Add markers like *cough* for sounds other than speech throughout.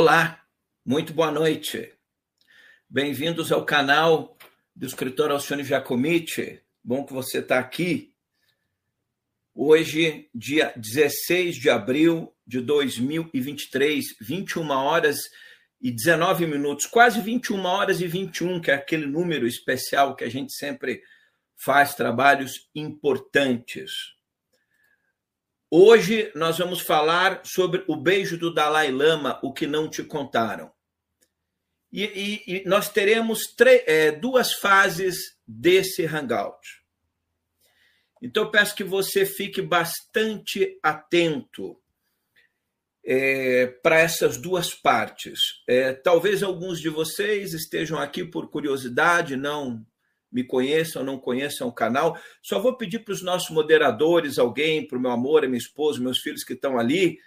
Olá, muito boa noite. Bem-vindos ao canal do escritor Alcione Giacomitti. Bom que você está aqui. Hoje, dia 16 de abril de 2023, 21 horas e 19 minutos, quase 21 horas e 21, que é aquele número especial que a gente sempre faz trabalhos importantes. Hoje nós vamos falar sobre o beijo do Dalai Lama, o que não te contaram. E, e, e nós teremos é, duas fases desse hangout. Então peço que você fique bastante atento é, para essas duas partes. É, talvez alguns de vocês estejam aqui por curiosidade, não me conheçam, não conheçam o canal. Só vou pedir para os nossos moderadores, alguém, para o meu amor, minha esposa, meus filhos que estão ali,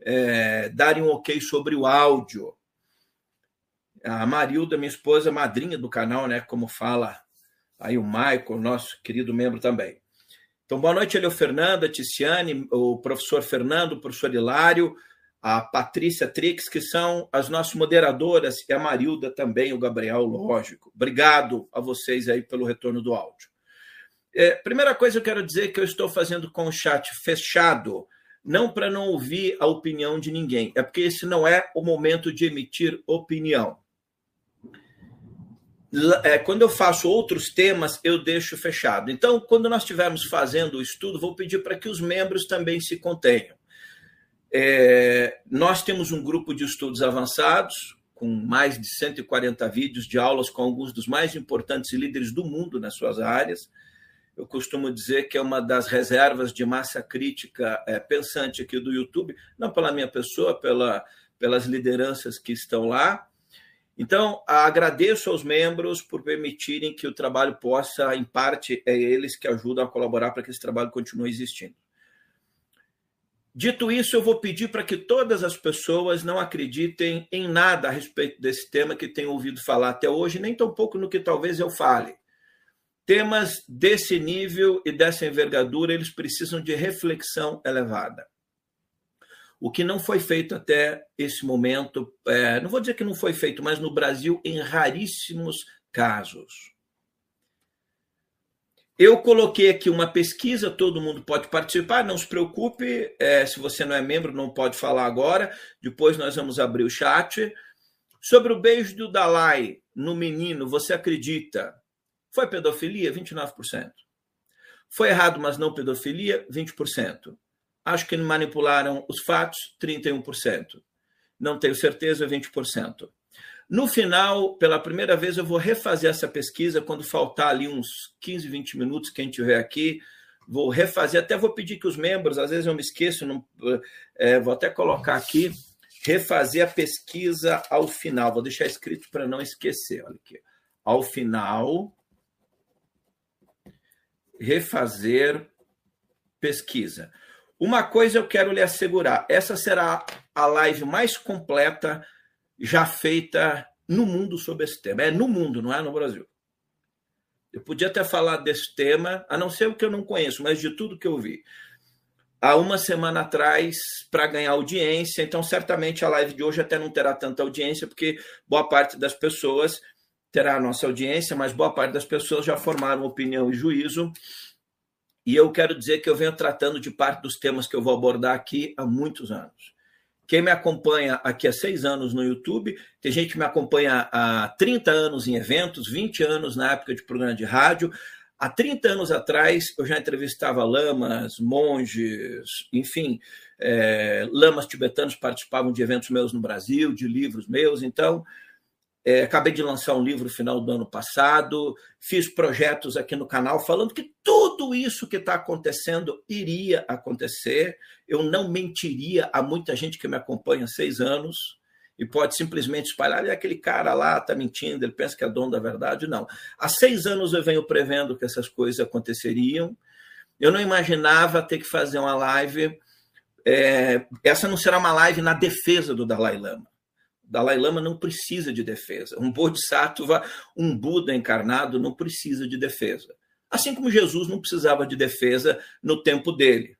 é, darem um ok sobre o áudio. A Marilda, minha esposa, madrinha do canal, né? Como fala aí o Michael, nosso querido membro também. Então, boa noite, ele é o Fernando, Ticiane, o professor Fernando, o professor Hilário, a Patrícia Trix, que são as nossas moderadoras, e a Marilda também, o Gabriel, lógico. Obrigado a vocês aí pelo retorno do áudio. É, primeira coisa eu quero dizer que eu estou fazendo com o chat fechado, não para não ouvir a opinião de ninguém, é porque esse não é o momento de emitir opinião. É, quando eu faço outros temas, eu deixo fechado. Então, quando nós estivermos fazendo o estudo, vou pedir para que os membros também se contenham. É, nós temos um grupo de estudos avançados, com mais de 140 vídeos de aulas com alguns dos mais importantes líderes do mundo nas suas áreas. Eu costumo dizer que é uma das reservas de massa crítica é, pensante aqui do YouTube, não pela minha pessoa, pela, pelas lideranças que estão lá. Então, agradeço aos membros por permitirem que o trabalho possa, em parte, é eles que ajudam a colaborar para que esse trabalho continue existindo. Dito isso, eu vou pedir para que todas as pessoas não acreditem em nada a respeito desse tema que tenham ouvido falar até hoje, nem tampouco no que talvez eu fale. Temas desse nível e dessa envergadura, eles precisam de reflexão elevada. O que não foi feito até esse momento, é, não vou dizer que não foi feito, mas no Brasil, em raríssimos casos. Eu coloquei aqui uma pesquisa, todo mundo pode participar, não se preocupe, é, se você não é membro, não pode falar agora, depois nós vamos abrir o chat. Sobre o beijo do Dalai no menino, você acredita? Foi pedofilia? 29%. Foi errado, mas não pedofilia? 20%. Acho que manipularam os fatos? 31%. Não tenho certeza? 20%. No final, pela primeira vez, eu vou refazer essa pesquisa quando faltar ali uns 15, 20 minutos, quem tiver aqui. Vou refazer, até vou pedir que os membros, às vezes eu me esqueço, não, é, vou até colocar aqui, refazer a pesquisa ao final. Vou deixar escrito para não esquecer. Olha aqui. Ao final, refazer pesquisa. Uma coisa eu quero lhe assegurar: essa será a live mais completa já feita no mundo sobre esse tema. É no mundo, não é no Brasil. Eu podia até falar desse tema, a não ser o que eu não conheço, mas de tudo que eu vi. Há uma semana atrás, para ganhar audiência, então certamente a live de hoje até não terá tanta audiência, porque boa parte das pessoas terá a nossa audiência, mas boa parte das pessoas já formaram opinião e juízo. E eu quero dizer que eu venho tratando de parte dos temas que eu vou abordar aqui há muitos anos. Quem me acompanha aqui há seis anos no YouTube, tem gente que me acompanha há 30 anos em eventos, 20 anos na época de programa de rádio. Há 30 anos atrás, eu já entrevistava lamas, monges, enfim, é, lamas tibetanos participavam de eventos meus no Brasil, de livros meus. Então, é, acabei de lançar um livro no final do ano passado, fiz projetos aqui no canal falando que tudo isso que está acontecendo iria acontecer. Eu não mentiria a muita gente que me acompanha há seis anos e pode simplesmente espalhar, aquele cara lá está mentindo, ele pensa que é dono da verdade. Não. Há seis anos eu venho prevendo que essas coisas aconteceriam. Eu não imaginava ter que fazer uma live. É, essa não será uma live na defesa do Dalai Lama Dalai Lama não precisa de defesa. Um Bodhisattva, um Buda encarnado, não precisa de defesa. Assim como Jesus não precisava de defesa no tempo dele.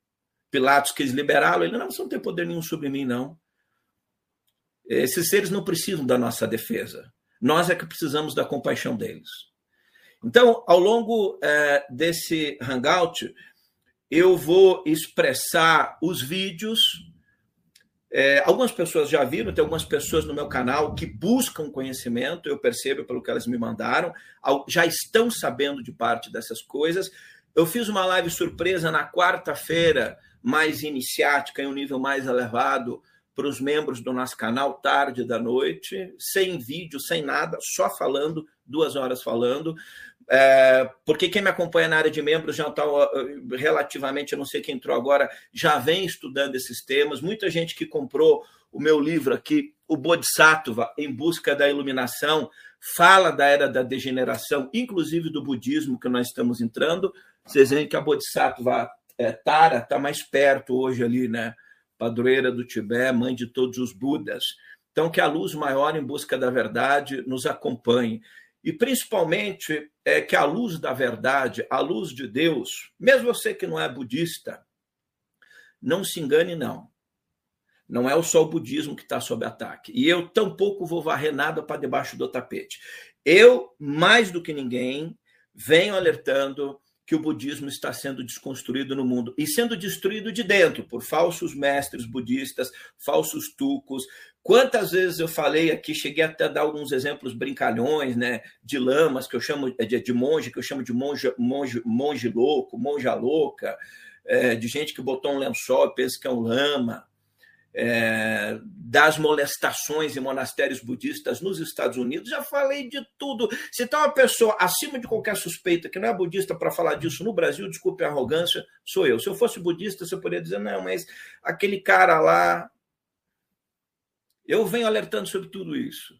Pilatos quis liberá-lo, ele não, você não tem poder nenhum sobre mim, não. Esses seres não precisam da nossa defesa. Nós é que precisamos da compaixão deles. Então, ao longo é, desse hangout, eu vou expressar os vídeos. É, algumas pessoas já viram, tem algumas pessoas no meu canal que buscam conhecimento, eu percebo pelo que elas me mandaram, já estão sabendo de parte dessas coisas. Eu fiz uma live surpresa na quarta-feira, mais iniciática, em um nível mais elevado, para os membros do nosso canal, tarde da noite, sem vídeo, sem nada, só falando, duas horas falando. É, porque quem me acompanha na área de membros já está relativamente, eu não sei quem entrou agora, já vem estudando esses temas. Muita gente que comprou o meu livro aqui, o Bodhisattva, em busca da iluminação, fala da era da degeneração, inclusive do budismo que nós estamos entrando. Vocês veem que a Bodhisattva é, Tara está mais perto hoje ali, né? Padroeira do Tibete, mãe de todos os Budas. Então, que a luz maior em busca da verdade nos acompanhe. E principalmente é que a luz da verdade, a luz de Deus, mesmo você que não é budista, não se engane, não. Não é só o budismo que está sob ataque. E eu tampouco vou varrer nada para debaixo do tapete. Eu, mais do que ninguém, venho alertando que o budismo está sendo desconstruído no mundo e sendo destruído de dentro por falsos mestres budistas, falsos tucos. Quantas vezes eu falei aqui, cheguei até a dar alguns exemplos brincalhões, né, de lamas que eu chamo de, de monge, que eu chamo de monge, monge, monge louco, monja louca, é, de gente que botou um lençol e pensa que é um lama é, das molestações em monastérios budistas nos Estados Unidos, já falei de tudo. Se está uma pessoa acima de qualquer suspeita que não é budista para falar disso no Brasil, desculpe a arrogância, sou eu. Se eu fosse budista, você poderia dizer, não, mas aquele cara lá. Eu venho alertando sobre tudo isso.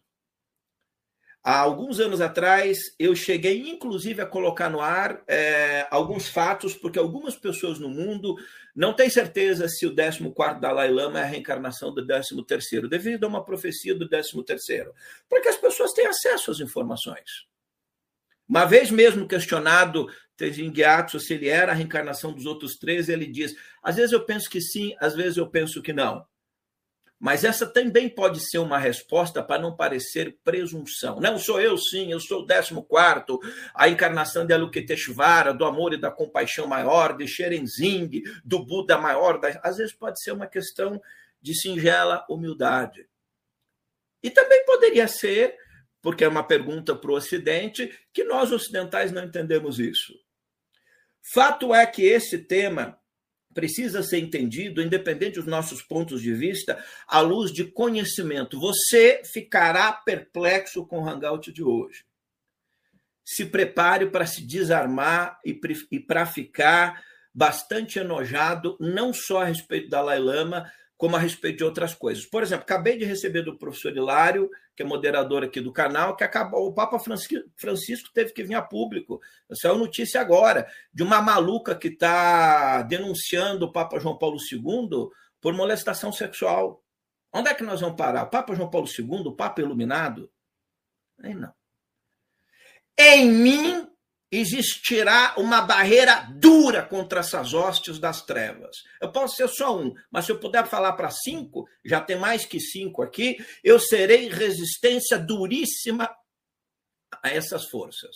Há alguns anos atrás, eu cheguei, inclusive, a colocar no ar é, alguns fatos, porque algumas pessoas no mundo não têm certeza se o 14 Dalai Lama é a reencarnação do 13, devido a uma profecia do 13, para que as pessoas tenham acesso às informações. Uma vez mesmo questionado Tenzin se ele era a reencarnação dos outros três, ele diz: às vezes eu penso que sim, às vezes eu penso que não. Mas essa também pode ser uma resposta para não parecer presunção. Não sou eu, sim, eu sou o 14, a encarnação de Alukiteshvara, do amor e da compaixão maior, de Sherenzing, do Buda maior. Às vezes pode ser uma questão de singela humildade. E também poderia ser, porque é uma pergunta para o Ocidente, que nós ocidentais não entendemos isso. Fato é que esse tema precisa ser entendido, independente dos nossos pontos de vista, à luz de conhecimento. Você ficará perplexo com o Hangout de hoje. Se prepare para se desarmar e para ficar bastante enojado, não só a respeito da Dalai Lama, como a respeito de outras coisas. Por exemplo, acabei de receber do professor Hilário, que é moderador aqui do canal, que acabou, o Papa Francisco teve que vir a público. Saiu notícia agora de uma maluca que está denunciando o Papa João Paulo II por molestação sexual. Onde é que nós vamos parar? O Papa João Paulo II, o Papa iluminado? Aí não. Em mim existirá uma barreira dura contra essas hostes das trevas. Eu posso ser só um, mas se eu puder falar para cinco, já tem mais que cinco aqui, eu serei resistência duríssima a essas forças.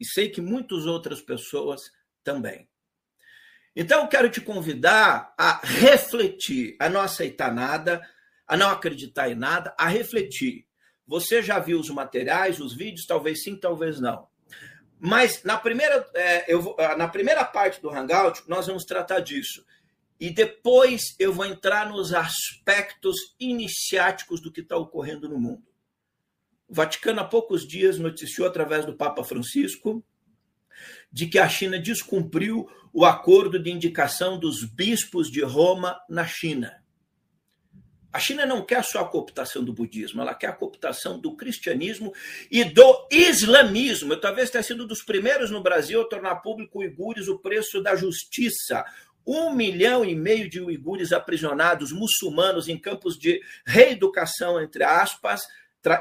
E sei que muitas outras pessoas também. Então, eu quero te convidar a refletir, a não aceitar nada, a não acreditar em nada, a refletir. Você já viu os materiais, os vídeos? Talvez sim, talvez não. Mas na primeira, é, eu, ah, na primeira parte do Hangout, nós vamos tratar disso. E depois eu vou entrar nos aspectos iniciáticos do que está ocorrendo no mundo. O Vaticano, há poucos dias, noticiou através do Papa Francisco de que a China descumpriu o acordo de indicação dos bispos de Roma na China. A China não quer só a cooptação do budismo, ela quer a cooptação do cristianismo e do islamismo. Eu talvez tenha sido dos primeiros no Brasil a tornar público uigures o preço da justiça. Um milhão e meio de uigures aprisionados, muçulmanos, em campos de reeducação, entre aspas,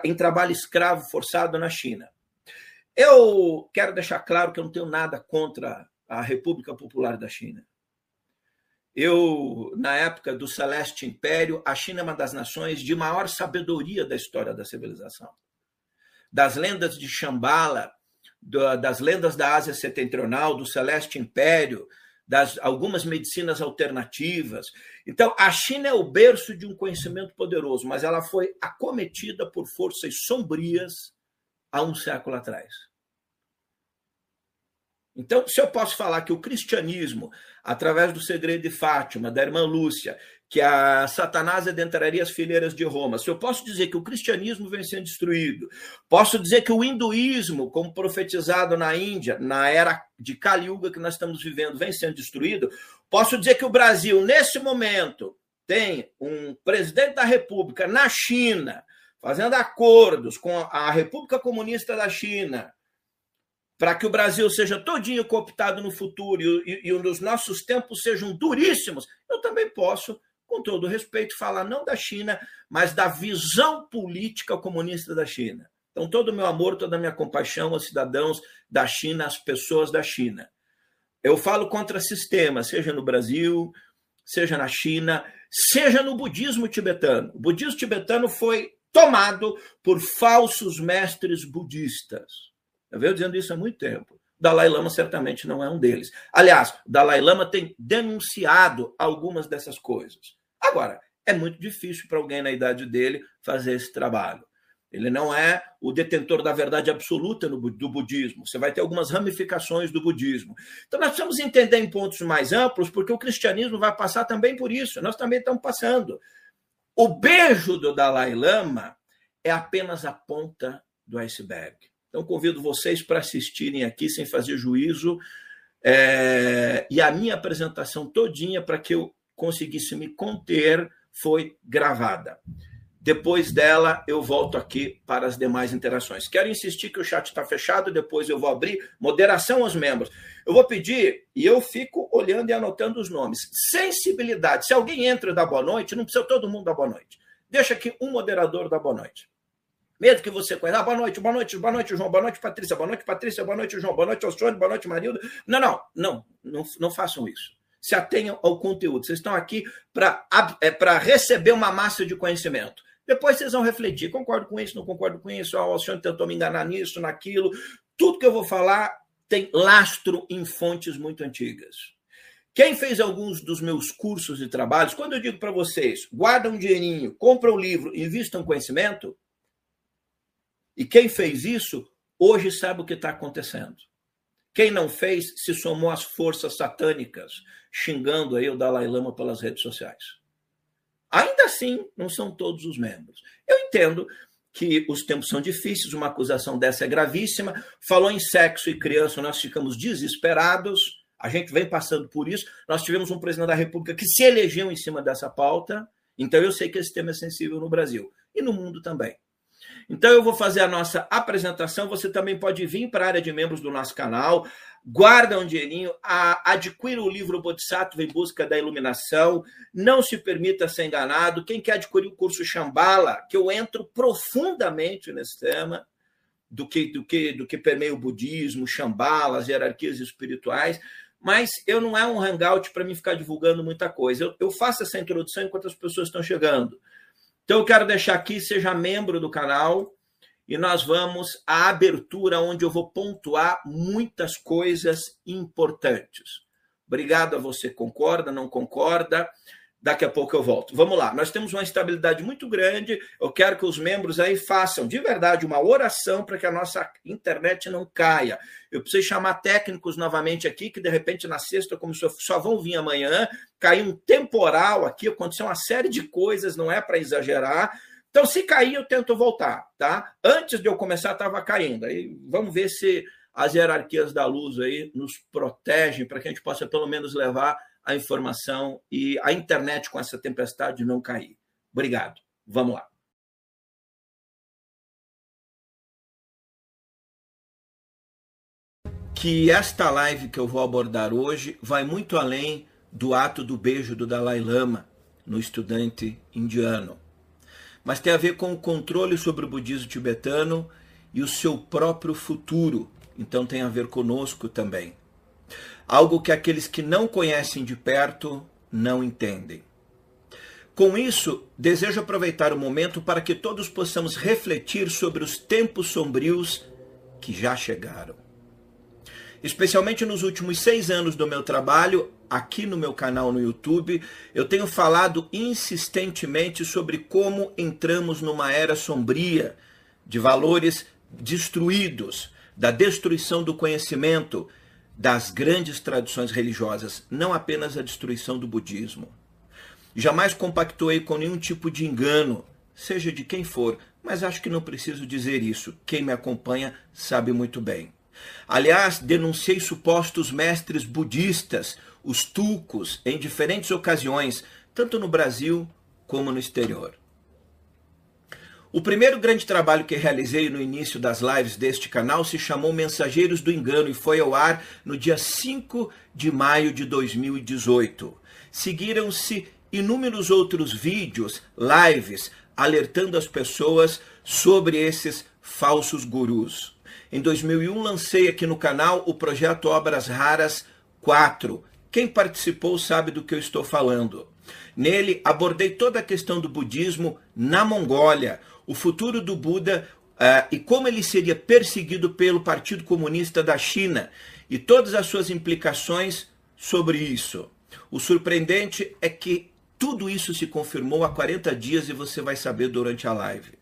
em trabalho escravo forçado na China. Eu quero deixar claro que eu não tenho nada contra a República Popular da China. Eu, na época do Celeste Império, a China é uma das nações de maior sabedoria da história da civilização. Das lendas de Shambhala, das lendas da Ásia Setentrional, do Celeste Império, das algumas medicinas alternativas. Então, a China é o berço de um conhecimento poderoso, mas ela foi acometida por forças sombrias há um século atrás. Então, se eu posso falar que o cristianismo, através do segredo de Fátima, da irmã Lúcia, que a Satanás adentraria as fileiras de Roma. Se eu posso dizer que o cristianismo vem sendo destruído, posso dizer que o hinduísmo, como profetizado na Índia, na era de Kali Yuga que nós estamos vivendo, vem sendo destruído, posso dizer que o Brasil, nesse momento, tem um presidente da República na China, fazendo acordos com a República Comunista da China, para que o Brasil seja todinho cooptado no futuro e, os nossos tempos sejam duríssimos, eu também posso com todo respeito, falar não da China, mas da visão política comunista da China. Então, todo o meu amor, toda a minha compaixão aos cidadãos da China, às pessoas da China. Eu falo contra sistemas, seja no Brasil, seja na China, seja no budismo tibetano. O budismo tibetano foi tomado por falsos mestres budistas. Eu venho dizendo isso há muito tempo. Dalai Lama certamente não é um deles. Aliás, Dalai Lama tem denunciado algumas dessas coisas. Agora, é muito difícil para alguém na idade dele fazer esse trabalho. Ele não é o detentor da verdade absoluta no, do budismo. Você vai ter algumas ramificações do budismo. Então, nós precisamos entender em pontos mais amplos, porque o cristianismo vai passar também por isso. Nós também estamos passando. O beijo do Dalai Lama é apenas a ponta do iceberg. Então, convido vocês para assistirem aqui sem fazer juízo. É, e a minha apresentação todinha para que eu conseguisse me conter foi gravada. Depois dela, eu volto aqui para as demais interações. Quero insistir que o chat está fechado, depois eu vou abrir moderação aos membros. Eu vou pedir, e eu fico olhando e anotando os nomes. Sensibilidade. Se alguém entra da boa noite, não precisa todo mundo dar boa noite. Deixa aqui um moderador da boa noite. Mesmo que você conheça, ah, boa noite, boa noite, boa noite, João, boa noite, Patrícia, boa noite, Patrícia, boa noite, João, boa noite, Alcione, boa noite, Marilda. Não, não, não, não, não façam isso se atenham ao conteúdo. Vocês estão aqui para é, receber uma massa de conhecimento. Depois vocês vão refletir. Concordo com isso, não concordo com isso. Ah, o senhor tentou me enganar nisso, naquilo. Tudo que eu vou falar tem lastro em fontes muito antigas. Quem fez alguns dos meus cursos e trabalhos, quando eu digo para vocês, guarda um dinheirinho, compra um livro, invista um conhecimento, e quem fez isso, hoje sabe o que está acontecendo. Quem não fez se somou às forças satânicas, xingando aí o Dalai Lama pelas redes sociais. Ainda assim, não são todos os membros. Eu entendo que os tempos são difíceis, uma acusação dessa é gravíssima. Falou em sexo e criança, nós ficamos desesperados. A gente vem passando por isso. Nós tivemos um presidente da República que se elegeu em cima dessa pauta. Então eu sei que esse tema é sensível no Brasil e no mundo também. Então eu vou fazer a nossa apresentação. Você também pode vir para a área de membros do nosso canal guarda um dinheirinho, adquira o livro Bodhisattva em Busca da Iluminação, não se permita ser enganado. Quem quer adquirir o curso Shambhala, que eu entro profundamente nesse tema, do que, do que, do que permeia o budismo, Shambhala, as hierarquias espirituais, mas eu não é um hangout para mim ficar divulgando muita coisa. Eu, eu faço essa introdução enquanto as pessoas estão chegando. Então eu quero deixar aqui, seja membro do canal, e nós vamos à abertura, onde eu vou pontuar muitas coisas importantes. Obrigado a você, concorda, não concorda? Daqui a pouco eu volto. Vamos lá, nós temos uma instabilidade muito grande. Eu quero que os membros aí façam de verdade uma oração para que a nossa internet não caia. Eu preciso chamar técnicos novamente aqui, que de repente na sexta, como só vão vir amanhã, caiu um temporal aqui, aconteceu uma série de coisas, não é para exagerar então, se cair, eu tento voltar, tá? Antes de eu começar, estava caindo. Aí vamos ver se as hierarquias da luz aí nos protegem para que a gente possa pelo menos levar a informação e a internet com essa tempestade não cair. Obrigado. Vamos lá. Que esta live que eu vou abordar hoje vai muito além do ato do beijo do Dalai Lama no estudante indiano mas tem a ver com o controle sobre o budismo tibetano e o seu próprio futuro. Então tem a ver conosco também. Algo que aqueles que não conhecem de perto não entendem. Com isso, desejo aproveitar o momento para que todos possamos refletir sobre os tempos sombrios que já chegaram. Especialmente nos últimos seis anos do meu trabalho, aqui no meu canal no YouTube, eu tenho falado insistentemente sobre como entramos numa era sombria de valores destruídos, da destruição do conhecimento, das grandes tradições religiosas, não apenas a destruição do budismo. Jamais compactuei com nenhum tipo de engano, seja de quem for, mas acho que não preciso dizer isso. Quem me acompanha sabe muito bem. Aliás, denunciei supostos mestres budistas, os tulcos, em diferentes ocasiões, tanto no Brasil como no exterior. O primeiro grande trabalho que realizei no início das lives deste canal se chamou Mensageiros do Engano e foi ao ar no dia 5 de maio de 2018. Seguiram-se inúmeros outros vídeos, lives, alertando as pessoas sobre esses falsos gurus. Em 2001 lancei aqui no canal o projeto Obras Raras 4. Quem participou sabe do que eu estou falando. Nele abordei toda a questão do budismo na Mongólia, o futuro do Buda uh, e como ele seria perseguido pelo Partido Comunista da China e todas as suas implicações sobre isso. O surpreendente é que tudo isso se confirmou há 40 dias e você vai saber durante a live.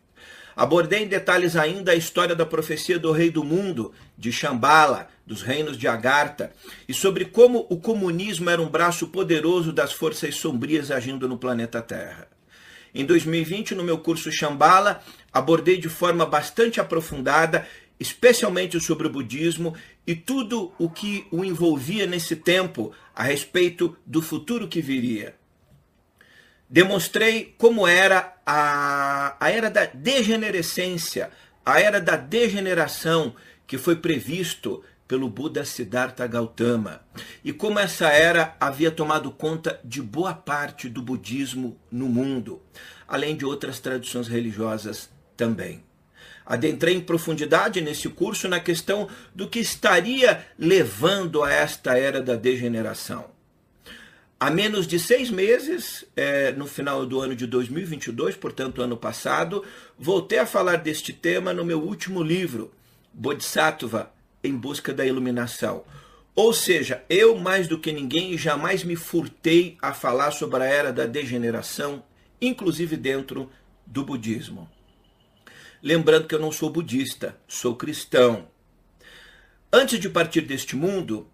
Abordei em detalhes ainda a história da profecia do rei do mundo, de Shambhala, dos reinos de Agartha, e sobre como o comunismo era um braço poderoso das forças sombrias agindo no planeta Terra. Em 2020, no meu curso Shambhala, abordei de forma bastante aprofundada, especialmente sobre o budismo e tudo o que o envolvia nesse tempo a respeito do futuro que viria. Demonstrei como era a, a era da degenerescência, a era da degeneração que foi previsto pelo Buda Siddhartha Gautama e como essa era havia tomado conta de boa parte do budismo no mundo, além de outras tradições religiosas também. Adentrei em profundidade nesse curso na questão do que estaria levando a esta era da degeneração. Há menos de seis meses, é, no final do ano de 2022, portanto, ano passado, voltei a falar deste tema no meu último livro, Bodhisattva em Busca da Iluminação. Ou seja, eu, mais do que ninguém, jamais me furtei a falar sobre a era da degeneração, inclusive dentro do budismo. Lembrando que eu não sou budista, sou cristão. Antes de partir deste mundo,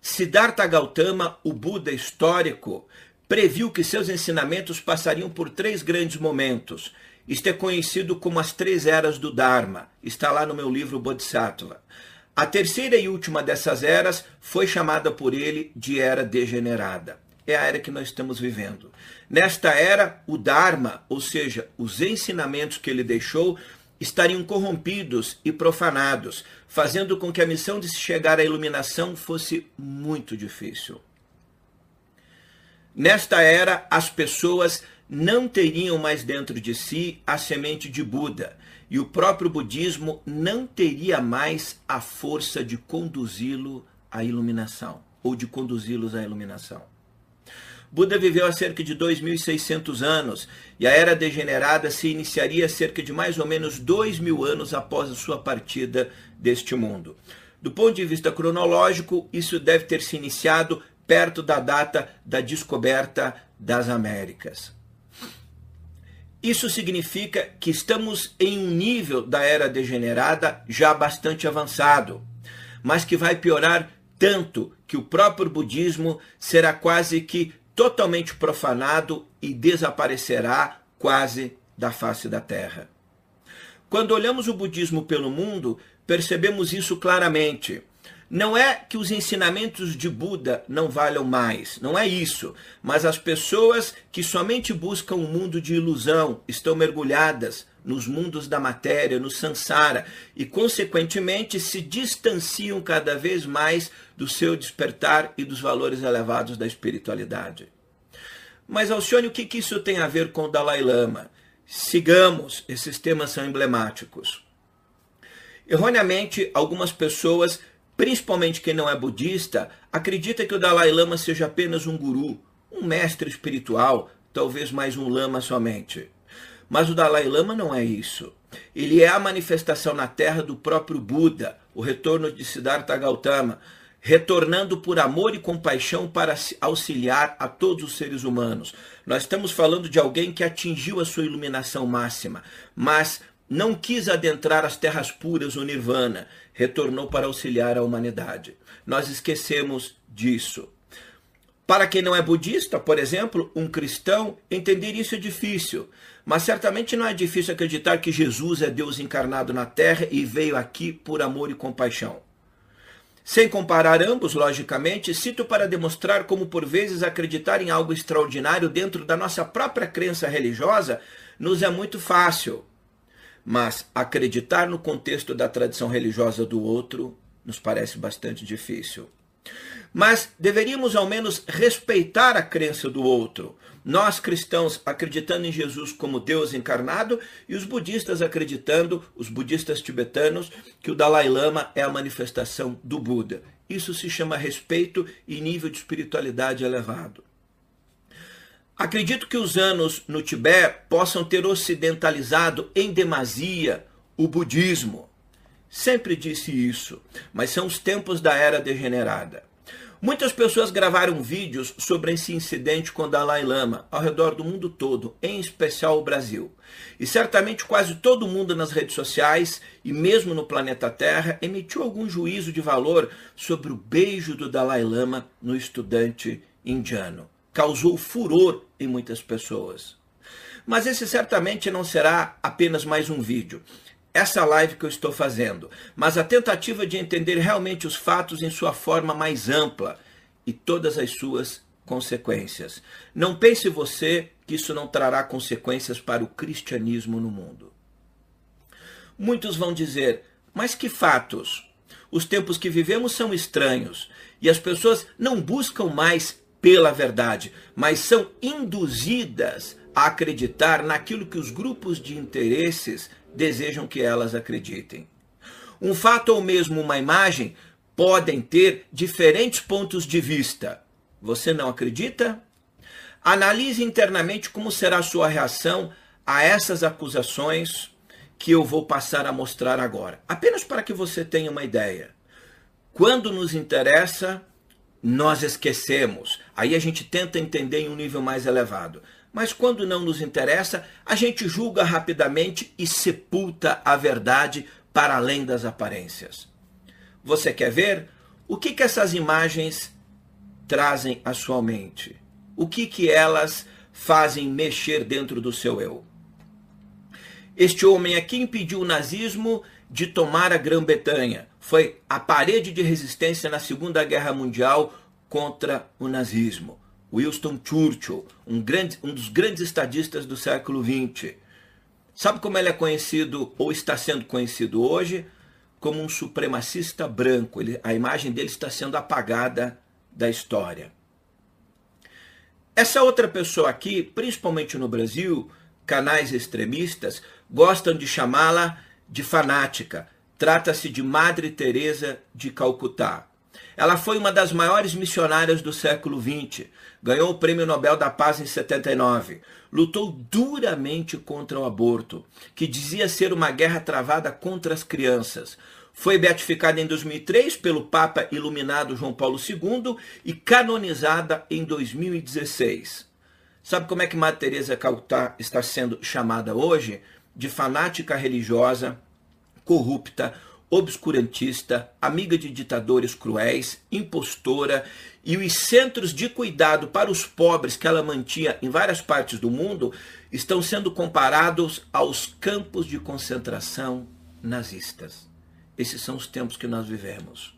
Siddhartha Gautama, o Buda histórico, previu que seus ensinamentos passariam por três grandes momentos. Isto é conhecido como as três eras do Dharma. Está lá no meu livro Bodhisattva. A terceira e última dessas eras foi chamada por ele de era degenerada. É a era que nós estamos vivendo. Nesta era, o Dharma, ou seja, os ensinamentos que ele deixou, estariam corrompidos e profanados, fazendo com que a missão de se chegar à iluminação fosse muito difícil. Nesta era, as pessoas não teriam mais dentro de si a semente de Buda, e o próprio budismo não teria mais a força de conduzi-lo à iluminação, ou de conduzi-los à iluminação. Buda viveu há cerca de 2.600 anos e a era degenerada se iniciaria cerca de mais ou menos 2 mil anos após a sua partida deste mundo. Do ponto de vista cronológico, isso deve ter se iniciado perto da data da descoberta das Américas. Isso significa que estamos em um nível da era degenerada já bastante avançado, mas que vai piorar tanto que o próprio budismo será quase que totalmente profanado e desaparecerá quase da face da terra. Quando olhamos o budismo pelo mundo, percebemos isso claramente. Não é que os ensinamentos de Buda não valham mais, não é isso, mas as pessoas que somente buscam um mundo de ilusão estão mergulhadas nos mundos da matéria, no sansara, e consequentemente se distanciam cada vez mais do seu despertar e dos valores elevados da espiritualidade. Mas, Alcione, o que, que isso tem a ver com o Dalai Lama? Sigamos, esses temas são emblemáticos. Erroneamente, algumas pessoas, principalmente quem não é budista, acredita que o Dalai Lama seja apenas um guru, um mestre espiritual, talvez mais um lama somente. Mas o Dalai Lama não é isso. Ele é a manifestação na Terra do próprio Buda, o retorno de Siddhartha Gautama, retornando por amor e compaixão para auxiliar a todos os seres humanos. Nós estamos falando de alguém que atingiu a sua iluminação máxima, mas não quis adentrar as terras puras, o nirvana, retornou para auxiliar a humanidade. Nós esquecemos disso. Para quem não é budista, por exemplo, um cristão, entender isso é difícil. Mas certamente não é difícil acreditar que Jesus é Deus encarnado na terra e veio aqui por amor e compaixão. Sem comparar ambos, logicamente, cito para demonstrar como por vezes acreditar em algo extraordinário dentro da nossa própria crença religiosa nos é muito fácil. Mas acreditar no contexto da tradição religiosa do outro nos parece bastante difícil. Mas deveríamos ao menos respeitar a crença do outro. Nós cristãos acreditando em Jesus como Deus encarnado e os budistas acreditando, os budistas tibetanos, que o Dalai Lama é a manifestação do Buda. Isso se chama respeito e nível de espiritualidade elevado. Acredito que os anos no Tibete possam ter ocidentalizado em demasia o budismo. Sempre disse isso, mas são os tempos da era degenerada. Muitas pessoas gravaram vídeos sobre esse incidente com Dalai Lama ao redor do mundo todo, em especial o Brasil. E certamente quase todo mundo nas redes sociais e mesmo no planeta Terra emitiu algum juízo de valor sobre o beijo do Dalai Lama no estudante indiano causou furor em muitas pessoas. Mas esse certamente não será apenas mais um vídeo. Essa live que eu estou fazendo, mas a tentativa de entender realmente os fatos em sua forma mais ampla e todas as suas consequências. Não pense você que isso não trará consequências para o cristianismo no mundo. Muitos vão dizer, mas que fatos? Os tempos que vivemos são estranhos e as pessoas não buscam mais pela verdade, mas são induzidas a acreditar naquilo que os grupos de interesses desejam que elas acreditem. Um fato ou mesmo uma imagem podem ter diferentes pontos de vista. Você não acredita? Analise internamente como será a sua reação a essas acusações que eu vou passar a mostrar agora, apenas para que você tenha uma ideia. Quando nos interessa, nós esquecemos. Aí a gente tenta entender em um nível mais elevado. Mas quando não nos interessa, a gente julga rapidamente e sepulta a verdade para além das aparências. Você quer ver? O que, que essas imagens trazem à sua mente? O que, que elas fazem mexer dentro do seu eu? Este homem aqui impediu o nazismo de tomar a Grã-Bretanha. Foi a parede de resistência na Segunda Guerra Mundial contra o nazismo. Winston Churchill, um, grande, um dos grandes estadistas do século XX. Sabe como ele é conhecido, ou está sendo conhecido hoje? Como um supremacista branco. Ele, a imagem dele está sendo apagada da história. Essa outra pessoa aqui, principalmente no Brasil, canais extremistas gostam de chamá-la de fanática. Trata-se de Madre Teresa de Calcutá. Ela foi uma das maiores missionárias do século XX. Ganhou o Prêmio Nobel da Paz em 79. Lutou duramente contra o aborto, que dizia ser uma guerra travada contra as crianças. Foi beatificada em 2003 pelo Papa Iluminado João Paulo II e canonizada em 2016. Sabe como é que Madre Teresa Calcutá está sendo chamada hoje? De fanática religiosa, corrupta, obscurantista, amiga de ditadores cruéis, impostora, e os centros de cuidado para os pobres que ela mantinha em várias partes do mundo estão sendo comparados aos campos de concentração nazistas. Esses são os tempos que nós vivemos.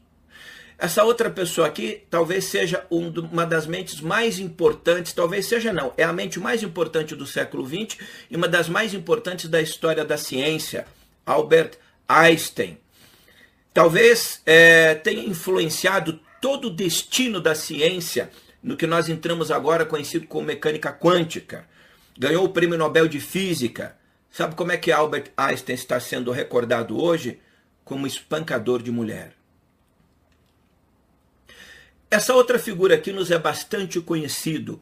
Essa outra pessoa aqui talvez seja uma das mentes mais importantes, talvez seja não, é a mente mais importante do século XX e uma das mais importantes da história da ciência, Albert Einstein. Talvez é, tenha influenciado todo o destino da ciência no que nós entramos agora conhecido como mecânica quântica. Ganhou o Prêmio Nobel de Física. Sabe como é que Albert Einstein está sendo recordado hoje? Como espancador de mulher. Essa outra figura aqui nos é bastante conhecido,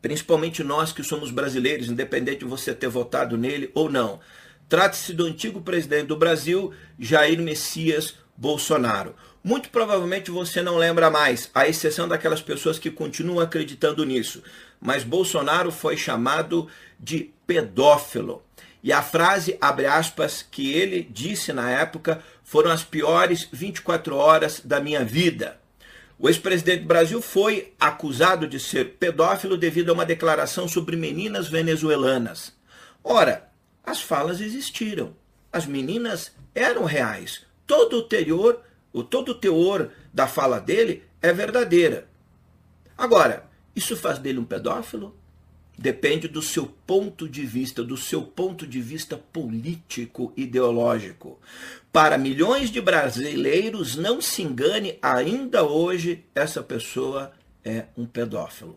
principalmente nós que somos brasileiros, independente de você ter votado nele ou não. Trata-se do antigo presidente do Brasil, Jair Messias Bolsonaro. Muito provavelmente você não lembra mais, à exceção daquelas pessoas que continuam acreditando nisso. Mas Bolsonaro foi chamado de pedófilo. E a frase, abre aspas, que ele disse na época foram as piores 24 horas da minha vida. O ex-presidente do Brasil foi acusado de ser pedófilo devido a uma declaração sobre meninas venezuelanas. Ora, as falas existiram. As meninas eram reais. Todo o teor, o todo o teor da fala dele é verdadeira. Agora, isso faz dele um pedófilo? Depende do seu ponto de vista, do seu ponto de vista político ideológico. Para milhões de brasileiros, não se engane, ainda hoje essa pessoa é um pedófilo.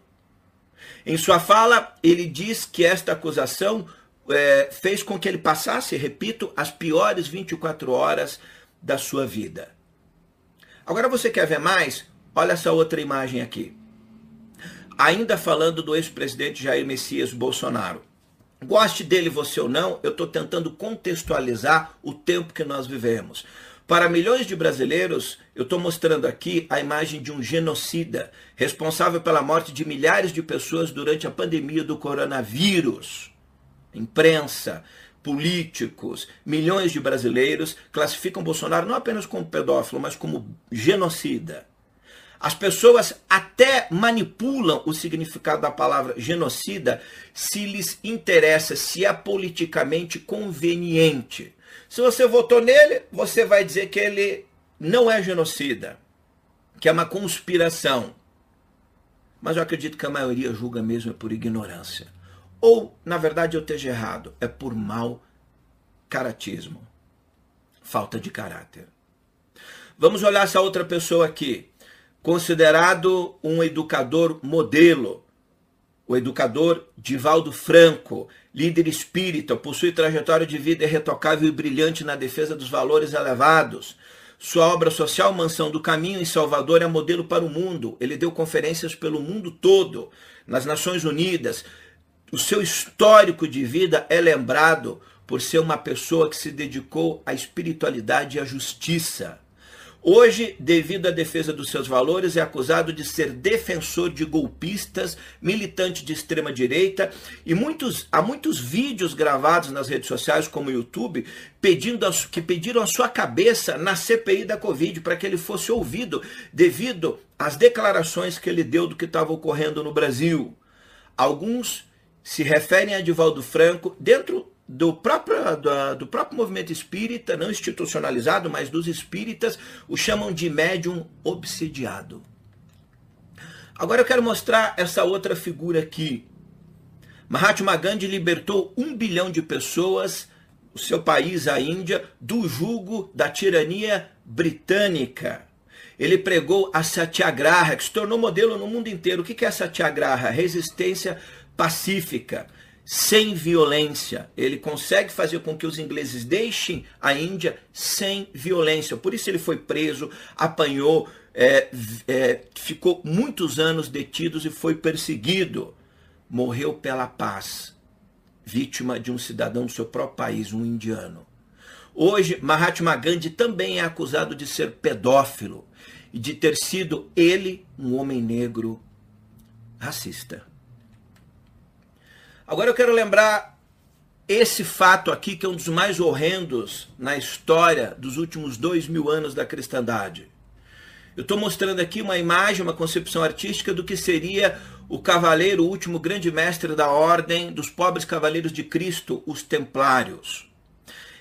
Em sua fala, ele diz que esta acusação é, fez com que ele passasse, repito, as piores 24 horas da sua vida. Agora você quer ver mais? Olha essa outra imagem aqui. Ainda falando do ex-presidente Jair Messias Bolsonaro. Goste dele você ou não, eu estou tentando contextualizar o tempo que nós vivemos. Para milhões de brasileiros, eu estou mostrando aqui a imagem de um genocida responsável pela morte de milhares de pessoas durante a pandemia do coronavírus. Imprensa, políticos, milhões de brasileiros classificam Bolsonaro não apenas como pedófilo, mas como genocida. As pessoas até manipulam o significado da palavra genocida se lhes interessa, se é politicamente conveniente. Se você votou nele, você vai dizer que ele não é genocida, que é uma conspiração. Mas eu acredito que a maioria julga mesmo é por ignorância. Ou, na verdade, eu esteja errado, é por mau caratismo, falta de caráter. Vamos olhar essa outra pessoa aqui considerado um educador modelo. O educador Divaldo Franco, líder espírita, possui trajetória de vida irretocável e brilhante na defesa dos valores elevados. Sua obra social Mansão do Caminho em Salvador é modelo para o mundo. Ele deu conferências pelo mundo todo, nas Nações Unidas. O seu histórico de vida é lembrado por ser uma pessoa que se dedicou à espiritualidade e à justiça. Hoje, devido à defesa dos seus valores, é acusado de ser defensor de golpistas, militante de extrema direita e muitos, há muitos vídeos gravados nas redes sociais, como o YouTube, pedindo a, que pediram a sua cabeça na CPI da Covid para que ele fosse ouvido, devido às declarações que ele deu do que estava ocorrendo no Brasil. Alguns se referem a Divaldo Franco dentro do próprio, do, do, próprio movimento espírita, não institucionalizado, mas dos espíritas, o chamam de médium obsidiado. Agora eu quero mostrar essa outra figura aqui. Mahatma Gandhi libertou um bilhão de pessoas, o seu país, a Índia, do jugo da tirania britânica. Ele pregou a Satyagraha, que se tornou modelo no mundo inteiro. O que é Satyagraha? Resistência pacífica sem violência. Ele consegue fazer com que os ingleses deixem a Índia sem violência. Por isso ele foi preso, apanhou, é, é, ficou muitos anos detidos e foi perseguido. Morreu pela paz, vítima de um cidadão do seu próprio país, um indiano. Hoje, Mahatma Gandhi também é acusado de ser pedófilo e de ter sido ele um homem negro racista. Agora eu quero lembrar esse fato aqui, que é um dos mais horrendos na história dos últimos dois mil anos da cristandade. Eu estou mostrando aqui uma imagem, uma concepção artística do que seria o cavaleiro, o último grande mestre da ordem dos pobres cavaleiros de Cristo, os Templários.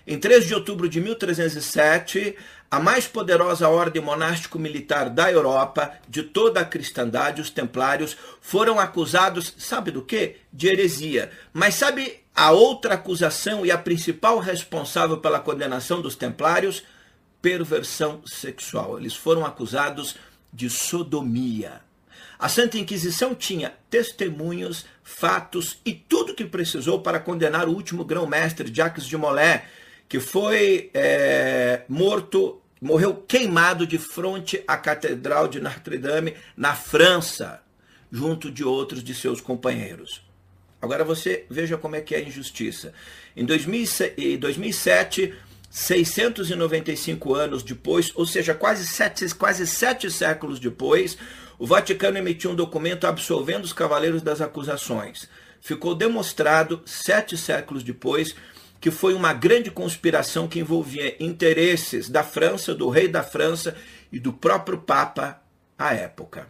Em 3 de outubro de 1307, a mais poderosa ordem monástico-militar da Europa, de toda a cristandade, os templários, foram acusados, sabe do que? De heresia. Mas sabe a outra acusação e a principal responsável pela condenação dos templários? Perversão sexual. Eles foram acusados de sodomia. A Santa Inquisição tinha testemunhos, fatos e tudo que precisou para condenar o último grão-mestre, Jacques de Molay, que foi é, morto, morreu queimado de frente à Catedral de Notre-Dame, na França. junto de outros de seus companheiros. Agora você veja como é que é a injustiça. Em 2007, 695 anos depois, ou seja, quase sete, quase sete séculos depois, o Vaticano emitiu um documento absolvendo os cavaleiros das acusações. Ficou demonstrado, sete séculos depois, que foi uma grande conspiração que envolvia interesses da França, do rei da França e do próprio Papa à época.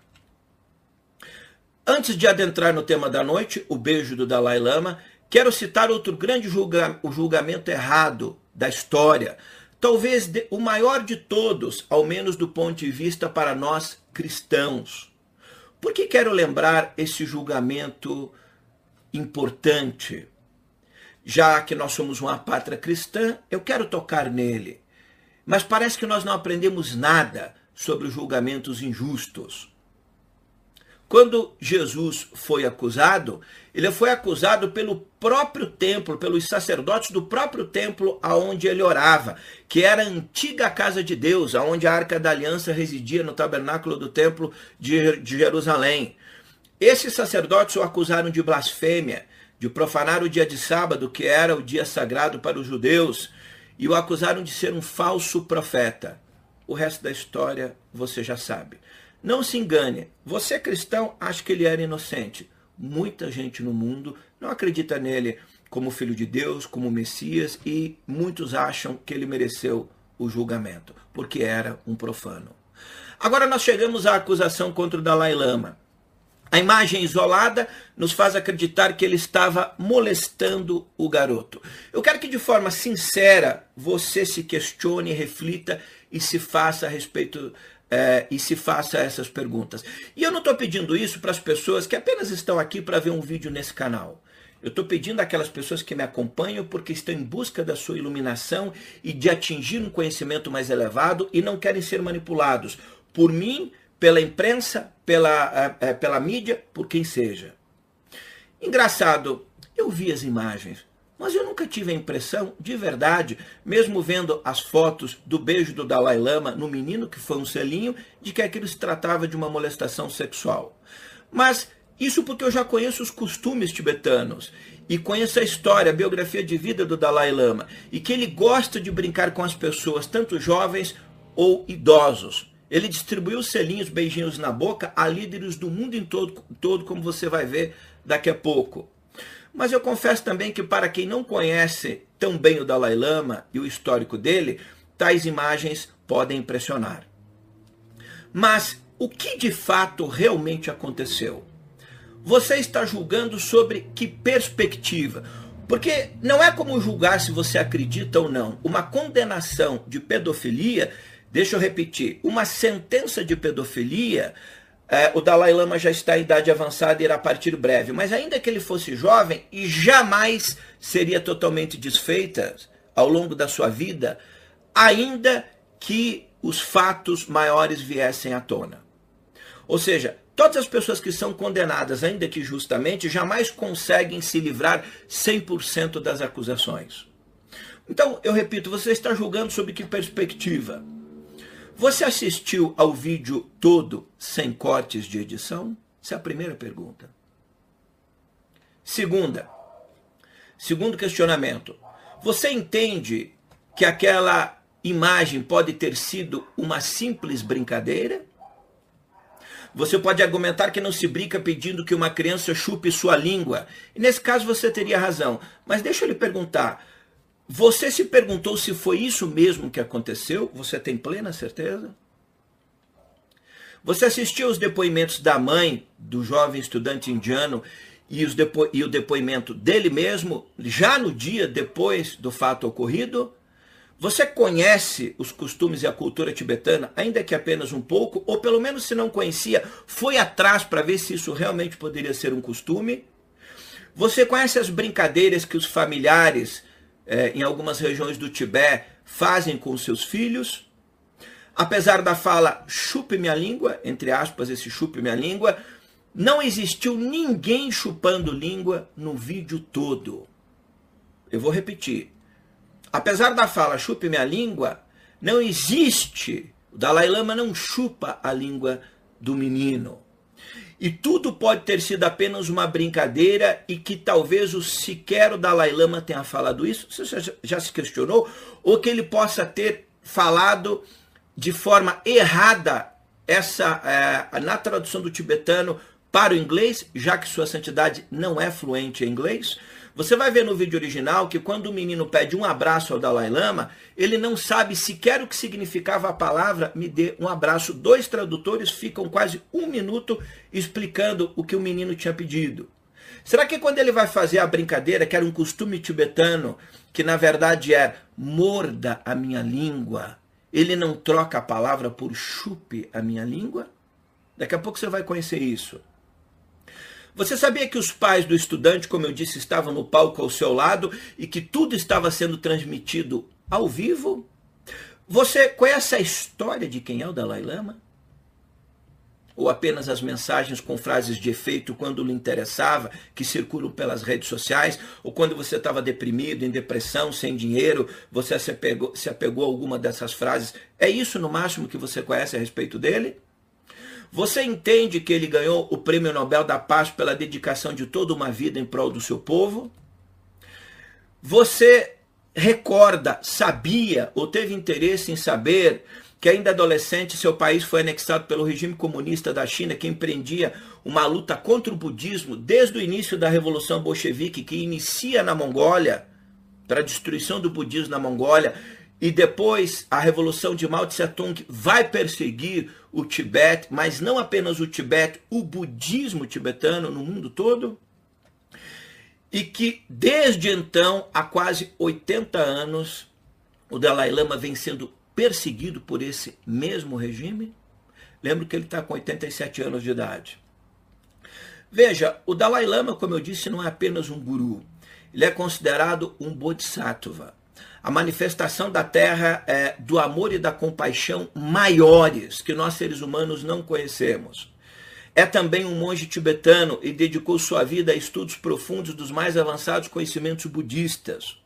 Antes de adentrar no tema da noite, o beijo do Dalai Lama, quero citar outro grande julga julgamento errado da história, talvez o maior de todos, ao menos do ponto de vista para nós cristãos. Por que quero lembrar esse julgamento importante? Já que nós somos uma pátria cristã, eu quero tocar nele. Mas parece que nós não aprendemos nada sobre os julgamentos injustos. Quando Jesus foi acusado, ele foi acusado pelo próprio templo, pelos sacerdotes do próprio templo aonde ele orava, que era a antiga casa de Deus, aonde a Arca da Aliança residia no tabernáculo do templo de Jerusalém. Esses sacerdotes o acusaram de blasfêmia, de profanar o dia de sábado, que era o dia sagrado para os judeus, e o acusaram de ser um falso profeta. O resto da história você já sabe. Não se engane, você cristão acha que ele era inocente. Muita gente no mundo não acredita nele como filho de Deus, como Messias, e muitos acham que ele mereceu o julgamento, porque era um profano. Agora nós chegamos à acusação contra o Dalai Lama. A imagem isolada nos faz acreditar que ele estava molestando o garoto. Eu quero que de forma sincera você se questione, reflita e se faça a respeito é, e se faça essas perguntas. E eu não estou pedindo isso para as pessoas que apenas estão aqui para ver um vídeo nesse canal. Eu estou pedindo àquelas pessoas que me acompanham porque estão em busca da sua iluminação e de atingir um conhecimento mais elevado e não querem ser manipulados por mim, pela imprensa, pela, é, é pela mídia, por quem seja. Engraçado, eu vi as imagens. Mas eu nunca tive a impressão, de verdade, mesmo vendo as fotos do beijo do Dalai Lama no menino que foi um selinho, de que aquilo se tratava de uma molestação sexual. Mas isso porque eu já conheço os costumes tibetanos e conheço a história, a biografia de vida do Dalai Lama e que ele gosta de brincar com as pessoas, tanto jovens ou idosos. Ele distribuiu selinhos, beijinhos na boca a líderes do mundo em todo, todo como você vai ver daqui a pouco. Mas eu confesso também que, para quem não conhece tão bem o Dalai Lama e o histórico dele, tais imagens podem impressionar. Mas o que de fato realmente aconteceu? Você está julgando sobre que perspectiva? Porque não é como julgar se você acredita ou não. Uma condenação de pedofilia, deixa eu repetir, uma sentença de pedofilia é, o Dalai Lama já está em idade avançada e irá partir breve, mas ainda que ele fosse jovem e jamais seria totalmente desfeita ao longo da sua vida, ainda que os fatos maiores viessem à tona. Ou seja, todas as pessoas que são condenadas, ainda que justamente, jamais conseguem se livrar 100% das acusações. Então, eu repito, você está julgando sob que perspectiva? Você assistiu ao vídeo todo sem cortes de edição? Essa é a primeira pergunta. Segunda, segundo questionamento. Você entende que aquela imagem pode ter sido uma simples brincadeira? Você pode argumentar que não se brinca pedindo que uma criança chupe sua língua. E nesse caso você teria razão. Mas deixa eu lhe perguntar: você se perguntou se foi isso mesmo que aconteceu? Você tem plena certeza? Você assistiu aos depoimentos da mãe do jovem estudante indiano e, os depo e o depoimento dele mesmo, já no dia depois do fato ocorrido? Você conhece os costumes e a cultura tibetana, ainda que apenas um pouco, ou pelo menos se não conhecia, foi atrás para ver se isso realmente poderia ser um costume? Você conhece as brincadeiras que os familiares é, em algumas regiões do Tibete fazem com seus filhos. Apesar da fala chupe minha língua, entre aspas, esse chupe minha língua, não existiu ninguém chupando língua no vídeo todo. Eu vou repetir. Apesar da fala chupe minha língua, não existe. O Dalai Lama não chupa a língua do menino. E tudo pode ter sido apenas uma brincadeira e que talvez o sequer o Dalai Lama tenha falado isso? Você já, se questionou? Ou que ele possa ter falado de forma errada essa é, na tradução do tibetano para o inglês, já que sua santidade não é fluente em inglês? Você vai ver no vídeo original que quando o menino pede um abraço ao Dalai Lama, ele não sabe sequer o que significava a palavra me dê um abraço. Dois tradutores ficam quase um minuto explicando o que o menino tinha pedido. Será que quando ele vai fazer a brincadeira, que era um costume tibetano, que na verdade é morda a minha língua, ele não troca a palavra por chupe a minha língua? Daqui a pouco você vai conhecer isso. Você sabia que os pais do estudante, como eu disse, estavam no palco ao seu lado e que tudo estava sendo transmitido ao vivo? Você conhece a história de quem é o Dalai Lama? Ou apenas as mensagens com frases de efeito quando lhe interessava, que circulam pelas redes sociais, ou quando você estava deprimido, em depressão, sem dinheiro, você se apegou, se apegou a alguma dessas frases? É isso no máximo que você conhece a respeito dele? Você entende que ele ganhou o Prêmio Nobel da Paz pela dedicação de toda uma vida em prol do seu povo? Você recorda, sabia ou teve interesse em saber que ainda adolescente seu país foi anexado pelo regime comunista da China que empreendia uma luta contra o budismo desde o início da Revolução Bolchevique que inicia na Mongólia para a destruição do budismo na Mongólia e depois a revolução de Mao Tse Tung vai perseguir o Tibete, mas não apenas o Tibete, o budismo tibetano no mundo todo. E que desde então, há quase 80 anos, o Dalai Lama vem sendo perseguido por esse mesmo regime. Lembro que ele está com 87 anos de idade. Veja, o Dalai Lama, como eu disse, não é apenas um guru. Ele é considerado um bodhisattva a manifestação da terra é, do amor e da compaixão maiores que nós seres humanos não conhecemos. É também um monge tibetano e dedicou sua vida a estudos profundos dos mais avançados conhecimentos budistas.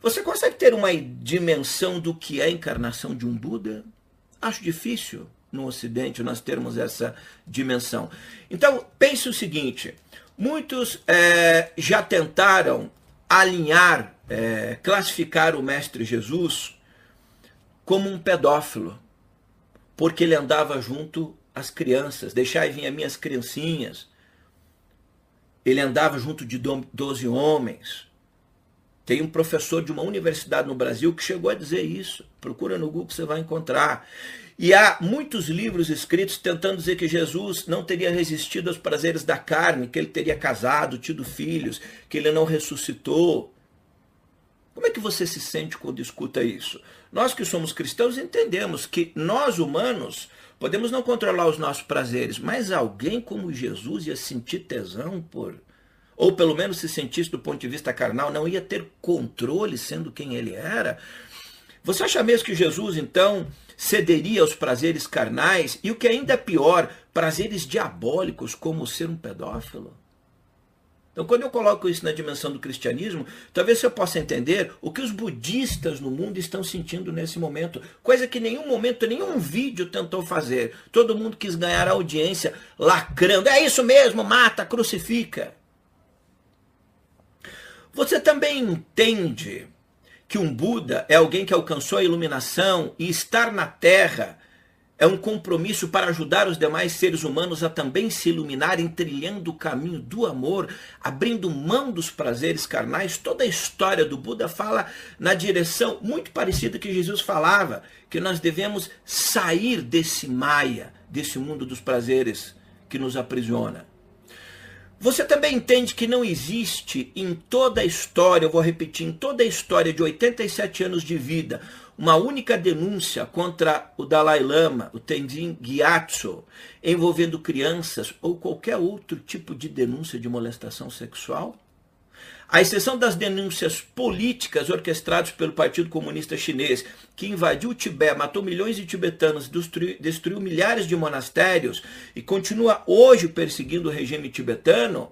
Você consegue ter uma dimensão do que é a encarnação de um Buda? Acho difícil no Ocidente nós termos essa dimensão. Então, pense o seguinte: muitos é, já tentaram alinhar é, classificar o Mestre Jesus como um pedófilo, porque ele andava junto às crianças, deixai vir as minhas criancinhas. Ele andava junto de 12 homens. Tem um professor de uma universidade no Brasil que chegou a dizer isso. Procura no Google que você vai encontrar. E há muitos livros escritos tentando dizer que Jesus não teria resistido aos prazeres da carne, que ele teria casado, tido filhos, que ele não ressuscitou. Como é que você se sente quando escuta isso? Nós que somos cristãos entendemos que nós humanos podemos não controlar os nossos prazeres, mas alguém como Jesus ia sentir tesão por ou pelo menos se sentisse do ponto de vista carnal, não ia ter controle sendo quem ele era. Você acha mesmo que Jesus então cederia aos prazeres carnais e o que ainda é pior, prazeres diabólicos como ser um pedófilo? Então, quando eu coloco isso na dimensão do cristianismo, talvez eu possa entender o que os budistas no mundo estão sentindo nesse momento, coisa que nenhum momento, nenhum vídeo tentou fazer. Todo mundo quis ganhar audiência lacrando. É isso mesmo, mata, crucifica. Você também entende que um Buda é alguém que alcançou a iluminação e estar na Terra é um compromisso para ajudar os demais seres humanos a também se iluminarem, trilhando o caminho do amor, abrindo mão dos prazeres carnais. Toda a história do Buda fala na direção muito parecida que Jesus falava, que nós devemos sair desse maia, desse mundo dos prazeres que nos aprisiona. Você também entende que não existe em toda a história, eu vou repetir, em toda a história de 87 anos de vida, uma única denúncia contra o Dalai Lama, o Tenzin Gyatso, envolvendo crianças ou qualquer outro tipo de denúncia de molestação sexual? À exceção das denúncias políticas orquestradas pelo Partido Comunista Chinês, que invadiu o Tibete, matou milhões de tibetanos, destruiu, destruiu milhares de monastérios e continua hoje perseguindo o regime tibetano,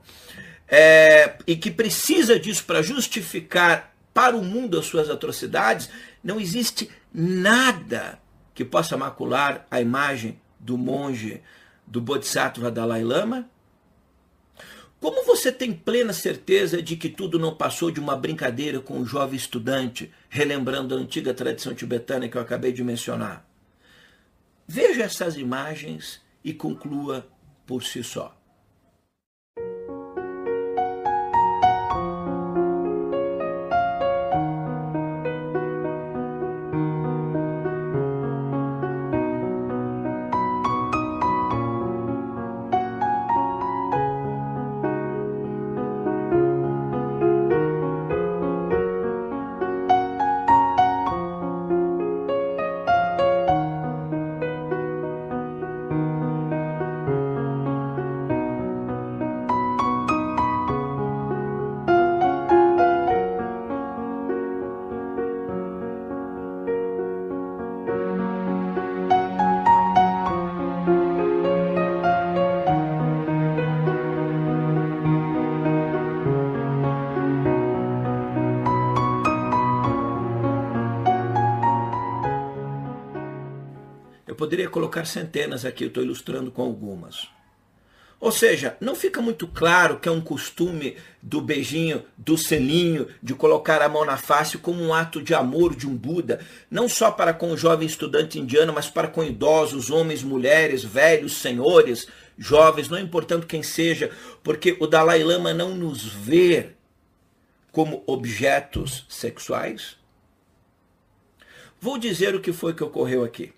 é, e que precisa disso para justificar para o mundo as suas atrocidades, não existe nada que possa macular a imagem do monge do Bodhisattva Dalai Lama? Como você tem plena certeza de que tudo não passou de uma brincadeira com o jovem estudante, relembrando a antiga tradição tibetana que eu acabei de mencionar? Veja essas imagens e conclua por si só. Poderia colocar centenas aqui, eu estou ilustrando com algumas. Ou seja, não fica muito claro que é um costume do beijinho, do selinho, de colocar a mão na face como um ato de amor de um Buda, não só para com o jovem estudante indiano, mas para com idosos, homens, mulheres, velhos, senhores, jovens, não importando quem seja, porque o Dalai Lama não nos vê como objetos sexuais. Vou dizer o que foi que ocorreu aqui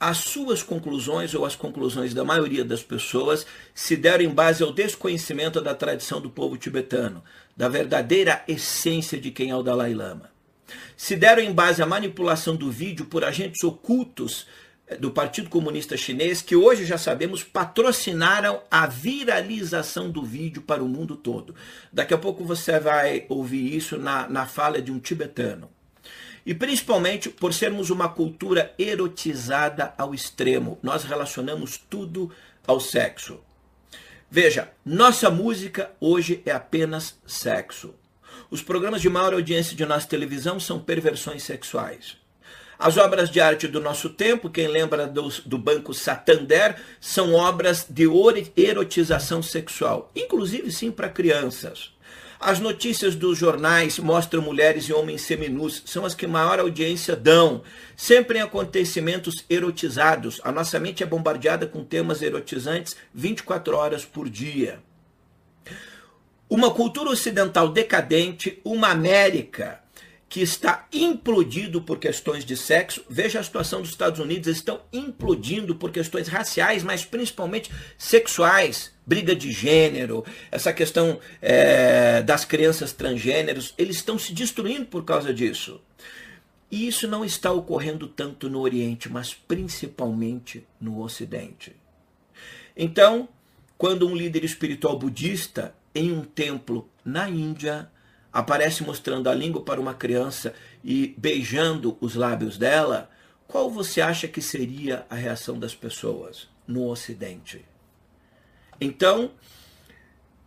as suas conclusões ou as conclusões da maioria das pessoas se deram em base ao desconhecimento da tradição do povo tibetano, da verdadeira essência de quem é o Dalai Lama. Se deram em base à manipulação do vídeo por agentes ocultos eh, do Partido Comunista Chinês, que hoje já sabemos patrocinaram a viralização do vídeo para o mundo todo. Daqui a pouco você vai ouvir isso na, na fala de um tibetano e principalmente por sermos uma cultura erotizada ao extremo. Nós relacionamos tudo ao sexo. Veja, nossa música hoje é apenas sexo. Os programas de maior audiência de nossa televisão são perversões sexuais. As obras de arte do nosso tempo, quem lembra do, do Banco Santander, são obras de erotização sexual, inclusive sim para crianças. As notícias dos jornais mostram mulheres e homens seminus, são as que maior audiência dão, sempre em acontecimentos erotizados. A nossa mente é bombardeada com temas erotizantes 24 horas por dia. Uma cultura ocidental decadente, uma América que está implodido por questões de sexo. Veja a situação dos Estados Unidos, eles estão implodindo por questões raciais, mas principalmente sexuais, briga de gênero, essa questão é, das crianças transgêneros, eles estão se destruindo por causa disso. E isso não está ocorrendo tanto no Oriente, mas principalmente no Ocidente. Então, quando um líder espiritual budista em um templo na Índia aparece mostrando a língua para uma criança e beijando os lábios dela, qual você acha que seria a reação das pessoas no Ocidente? Então,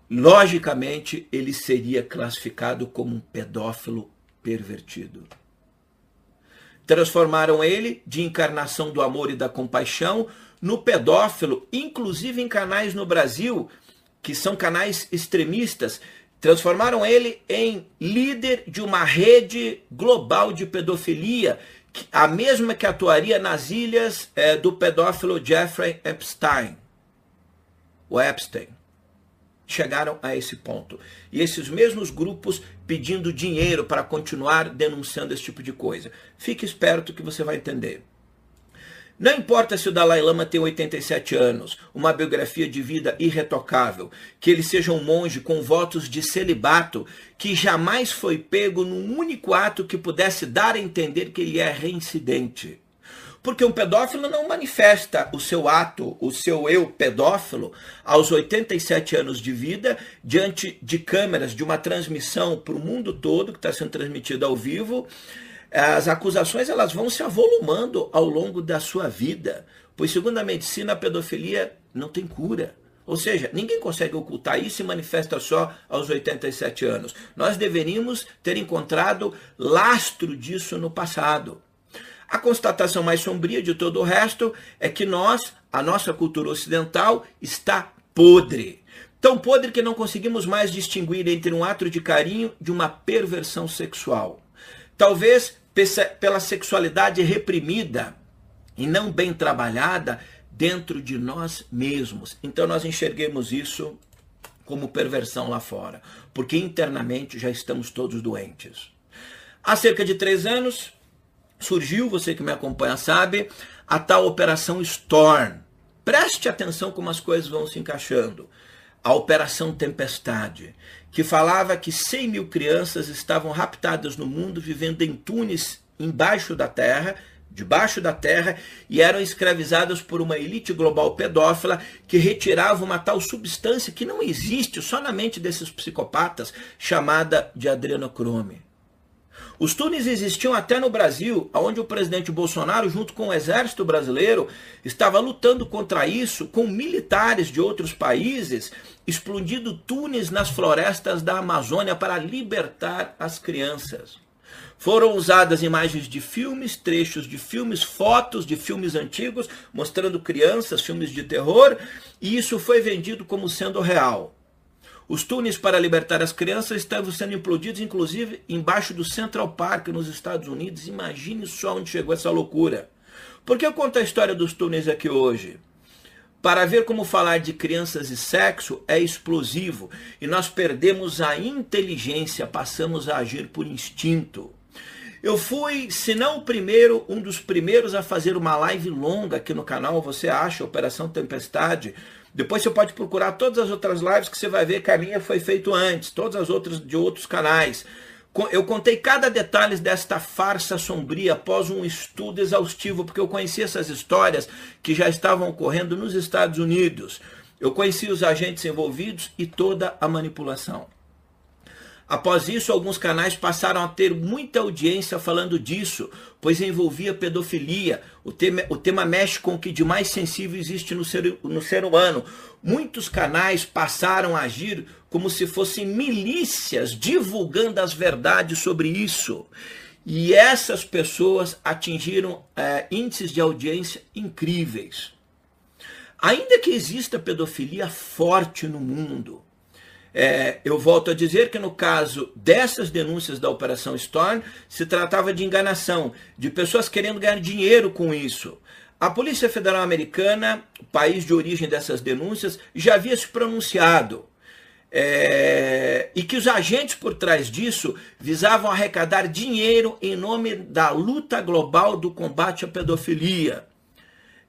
logicamente, ele seria classificado como um pedófilo pervertido. Transformaram ele de encarnação do amor e da compaixão no pedófilo, inclusive em canais no Brasil, que são canais extremistas, Transformaram ele em líder de uma rede global de pedofilia, a mesma que atuaria nas ilhas é, do pedófilo Jeffrey Epstein. O Epstein. Chegaram a esse ponto. E esses mesmos grupos pedindo dinheiro para continuar denunciando esse tipo de coisa. Fique esperto que você vai entender. Não importa se o Dalai Lama tem 87 anos, uma biografia de vida irretocável, que ele seja um monge com votos de celibato, que jamais foi pego num único ato que pudesse dar a entender que ele é reincidente. Porque um pedófilo não manifesta o seu ato, o seu eu pedófilo, aos 87 anos de vida, diante de câmeras, de uma transmissão para o mundo todo, que está sendo transmitida ao vivo, as acusações elas vão se avolumando ao longo da sua vida, pois segundo a medicina a pedofilia não tem cura. Ou seja, ninguém consegue ocultar isso e manifesta só aos 87 anos. Nós deveríamos ter encontrado lastro disso no passado. A constatação mais sombria de todo o resto é que nós a nossa cultura ocidental está podre. Tão podre que não conseguimos mais distinguir entre um ato de carinho de uma perversão sexual. Talvez pela sexualidade reprimida e não bem trabalhada dentro de nós mesmos. Então nós enxerguemos isso como perversão lá fora, porque internamente já estamos todos doentes. Há cerca de três anos surgiu, você que me acompanha sabe, a tal Operação Storm. Preste atenção como as coisas vão se encaixando. A Operação Tempestade, que falava que 100 mil crianças estavam raptadas no mundo, vivendo em túneis embaixo da terra, debaixo da terra, e eram escravizadas por uma elite global pedófila que retirava uma tal substância que não existe só na mente desses psicopatas, chamada de adrenocrome. Os túneis existiam até no Brasil, onde o presidente Bolsonaro, junto com o exército brasileiro, estava lutando contra isso com militares de outros países, explodindo túneis nas florestas da Amazônia para libertar as crianças. Foram usadas imagens de filmes, trechos de filmes, fotos de filmes antigos, mostrando crianças, filmes de terror, e isso foi vendido como sendo real. Os túneis para libertar as crianças estavam sendo implodidos, inclusive embaixo do Central Park, nos Estados Unidos. Imagine só onde chegou essa loucura. Por que eu conto a história dos túneis aqui hoje? Para ver como falar de crianças e sexo é explosivo e nós perdemos a inteligência, passamos a agir por instinto. Eu fui, se não o primeiro, um dos primeiros a fazer uma live longa aqui no canal. Você acha Operação Tempestade? Depois você pode procurar todas as outras lives que você vai ver que a minha foi feita antes, todas as outras de outros canais. Eu contei cada detalhe desta farsa sombria após um estudo exaustivo, porque eu conhecia essas histórias que já estavam ocorrendo nos Estados Unidos. Eu conheci os agentes envolvidos e toda a manipulação. Após isso, alguns canais passaram a ter muita audiência falando disso, pois envolvia pedofilia. O tema, o tema mexe com o que de mais sensível existe no ser, no ser humano. Muitos canais passaram a agir como se fossem milícias divulgando as verdades sobre isso. E essas pessoas atingiram é, índices de audiência incríveis. Ainda que exista pedofilia forte no mundo, é, eu volto a dizer que no caso dessas denúncias da Operação Storm, se tratava de enganação, de pessoas querendo ganhar dinheiro com isso. A Polícia Federal Americana, país de origem dessas denúncias, já havia se pronunciado. É, e que os agentes por trás disso visavam arrecadar dinheiro em nome da luta global do combate à pedofilia.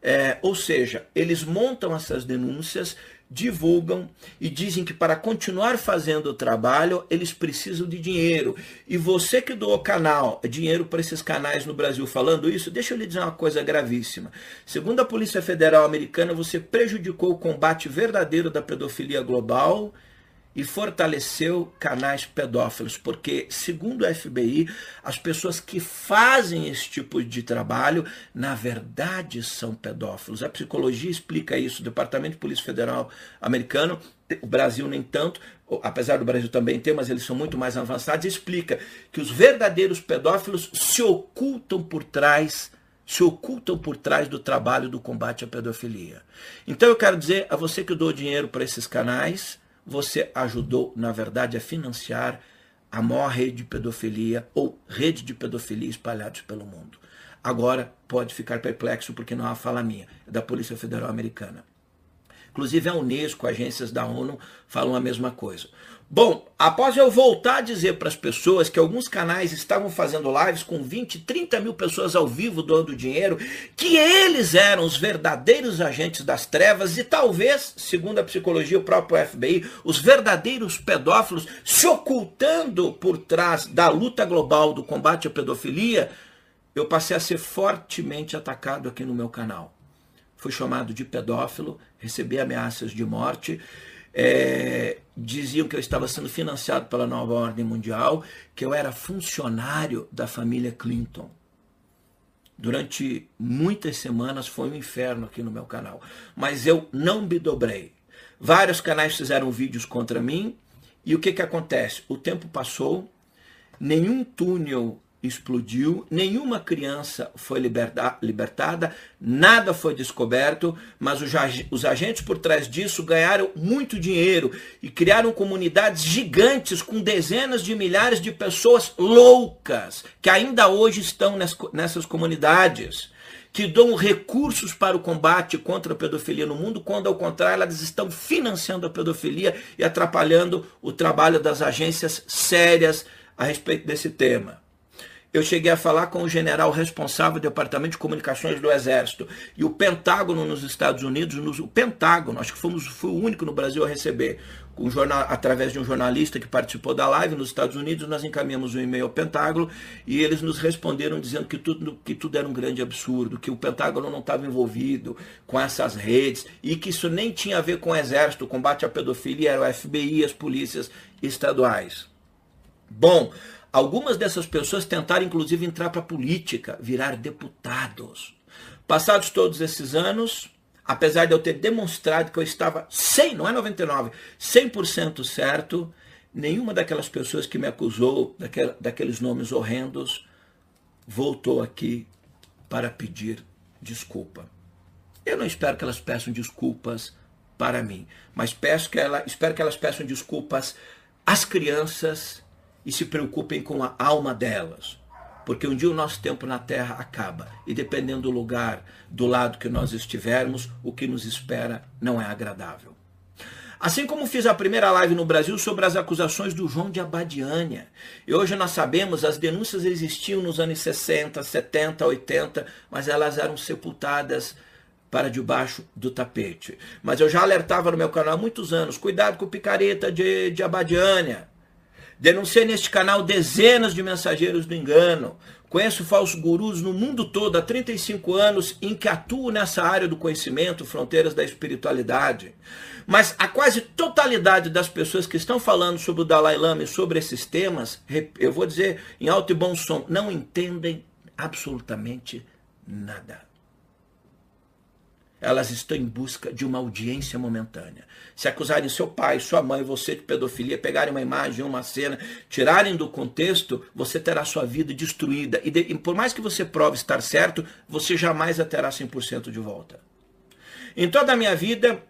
É, ou seja, eles montam essas denúncias divulgam e dizem que para continuar fazendo o trabalho eles precisam de dinheiro. E você que doou canal, dinheiro para esses canais no Brasil falando isso, deixa eu lhe dizer uma coisa gravíssima. Segundo a Polícia Federal Americana, você prejudicou o combate verdadeiro da pedofilia global e fortaleceu canais pedófilos, porque, segundo a FBI, as pessoas que fazem esse tipo de trabalho, na verdade, são pedófilos. A psicologia explica isso, o Departamento de Polícia Federal americano, o Brasil nem tanto, apesar do Brasil também ter, mas eles são muito mais avançados, explica que os verdadeiros pedófilos se ocultam por trás se ocultam por trás do trabalho do combate à pedofilia. Então eu quero dizer a você que dou dinheiro para esses canais, você ajudou, na verdade, a financiar a maior rede de pedofilia ou rede de pedofilia espalhados pelo mundo. Agora pode ficar perplexo porque não há fala minha, é da Polícia Federal Americana. Inclusive a Unesco, agências da ONU falam a mesma coisa. Bom, após eu voltar a dizer para as pessoas que alguns canais estavam fazendo lives com 20, 30 mil pessoas ao vivo doando dinheiro, que eles eram os verdadeiros agentes das trevas e talvez, segundo a psicologia, o próprio FBI, os verdadeiros pedófilos se ocultando por trás da luta global do combate à pedofilia, eu passei a ser fortemente atacado aqui no meu canal. Fui chamado de pedófilo, recebi ameaças de morte é, diziam que eu estava sendo financiado pela nova ordem mundial, que eu era funcionário da família Clinton. Durante muitas semanas foi um inferno aqui no meu canal, mas eu não me dobrei. Vários canais fizeram vídeos contra mim e o que, que acontece? O tempo passou, nenhum túnel explodiu, nenhuma criança foi liberta libertada, nada foi descoberto, mas os, os agentes por trás disso ganharam muito dinheiro e criaram comunidades gigantes com dezenas de milhares de pessoas loucas que ainda hoje estão nessas comunidades que dão recursos para o combate contra a pedofilia no mundo, quando ao contrário elas estão financiando a pedofilia e atrapalhando o trabalho das agências sérias a respeito desse tema. Eu cheguei a falar com o general responsável do Departamento de Comunicações do Exército e o Pentágono nos Estados Unidos, nos, o Pentágono, acho que fomos, o único no Brasil a receber, um jornal, através de um jornalista que participou da live nos Estados Unidos, nós encaminhamos um e-mail ao Pentágono e eles nos responderam dizendo que tudo, que tudo era um grande absurdo, que o Pentágono não estava envolvido com essas redes e que isso nem tinha a ver com o Exército, o combate à pedofilia era o FBI e as polícias estaduais. Bom, algumas dessas pessoas tentaram inclusive entrar para a política, virar deputados. Passados todos esses anos, apesar de eu ter demonstrado que eu estava 100, não é 99, 100% certo, nenhuma daquelas pessoas que me acusou daquela, daqueles nomes horrendos voltou aqui para pedir desculpa. Eu não espero que elas peçam desculpas para mim, mas peço que ela, espero que elas peçam desculpas às crianças e se preocupem com a alma delas. Porque um dia o nosso tempo na Terra acaba. E dependendo do lugar, do lado que nós estivermos, o que nos espera não é agradável. Assim como fiz a primeira live no Brasil sobre as acusações do João de Abadiânia. E hoje nós sabemos, as denúncias existiam nos anos 60, 70, 80, mas elas eram sepultadas para debaixo do tapete. Mas eu já alertava no meu canal há muitos anos, cuidado com o picareta de, de Abadiânia. Denunciei neste canal dezenas de mensageiros do engano. Conheço falsos gurus no mundo todo há 35 anos em que atuo nessa área do conhecimento, fronteiras da espiritualidade. Mas a quase totalidade das pessoas que estão falando sobre o Dalai Lama e sobre esses temas, eu vou dizer em alto e bom som, não entendem absolutamente nada elas estão em busca de uma audiência momentânea. Se acusarem seu pai, sua mãe, você de pedofilia, pegarem uma imagem, uma cena, tirarem do contexto, você terá sua vida destruída. E, de, e por mais que você prove estar certo, você jamais a terá 100% de volta. Em toda a minha vida,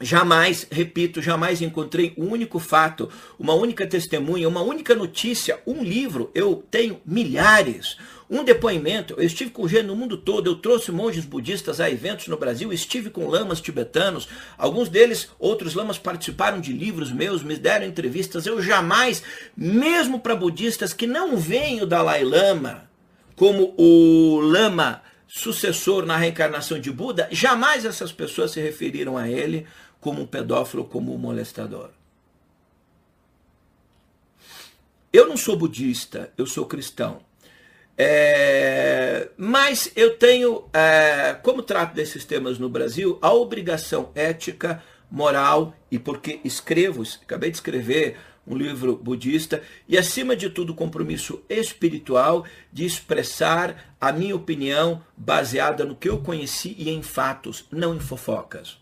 Jamais, repito, jamais encontrei um único fato, uma única testemunha, uma única notícia, um livro. Eu tenho milhares. Um depoimento, eu estive com gente no mundo todo, eu trouxe monges budistas a eventos no Brasil, estive com lamas tibetanos, alguns deles, outros lamas participaram de livros meus, me deram entrevistas. Eu jamais, mesmo para budistas que não veem o Dalai Lama como o lama sucessor na reencarnação de Buda, jamais essas pessoas se referiram a ele como um pedófilo, como um molestador. Eu não sou budista, eu sou cristão. É, mas eu tenho, é, como trato desses temas no Brasil, a obrigação ética, moral e porque escrevo, acabei de escrever um livro budista e acima de tudo compromisso espiritual de expressar a minha opinião baseada no que eu conheci e em fatos, não em fofocas.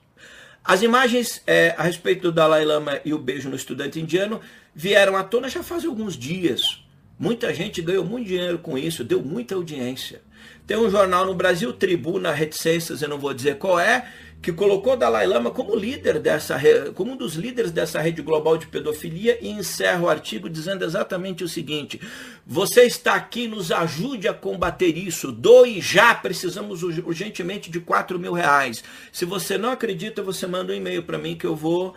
As imagens é, a respeito do Dalai Lama e o beijo no estudante indiano vieram à tona já faz alguns dias. Muita gente ganhou muito dinheiro com isso, deu muita audiência. Tem um jornal no Brasil, Tribuna Reticências, eu não vou dizer qual é, que colocou Dalai Lama como líder dessa, como um dos líderes dessa rede global de pedofilia e encerra o artigo dizendo exatamente o seguinte: você está aqui, nos ajude a combater isso, doe já, precisamos urgentemente de 4 mil reais. Se você não acredita, você manda um e-mail para mim que eu vou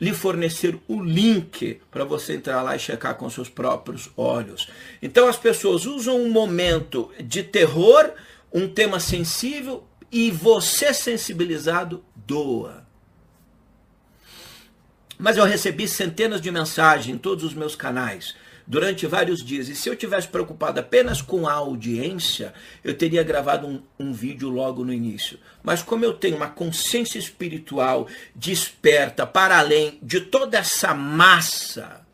lhe fornecer o link para você entrar lá e checar com seus próprios olhos. Então as pessoas usam um momento de terror, um tema sensível, e você sensibilizado doa. Mas eu recebi centenas de mensagens em todos os meus canais durante vários dias. E se eu tivesse preocupado apenas com a audiência, eu teria gravado um, um, vídeo logo no início. Mas como eu tenho uma consciência espiritual desperta para além de toda essa massa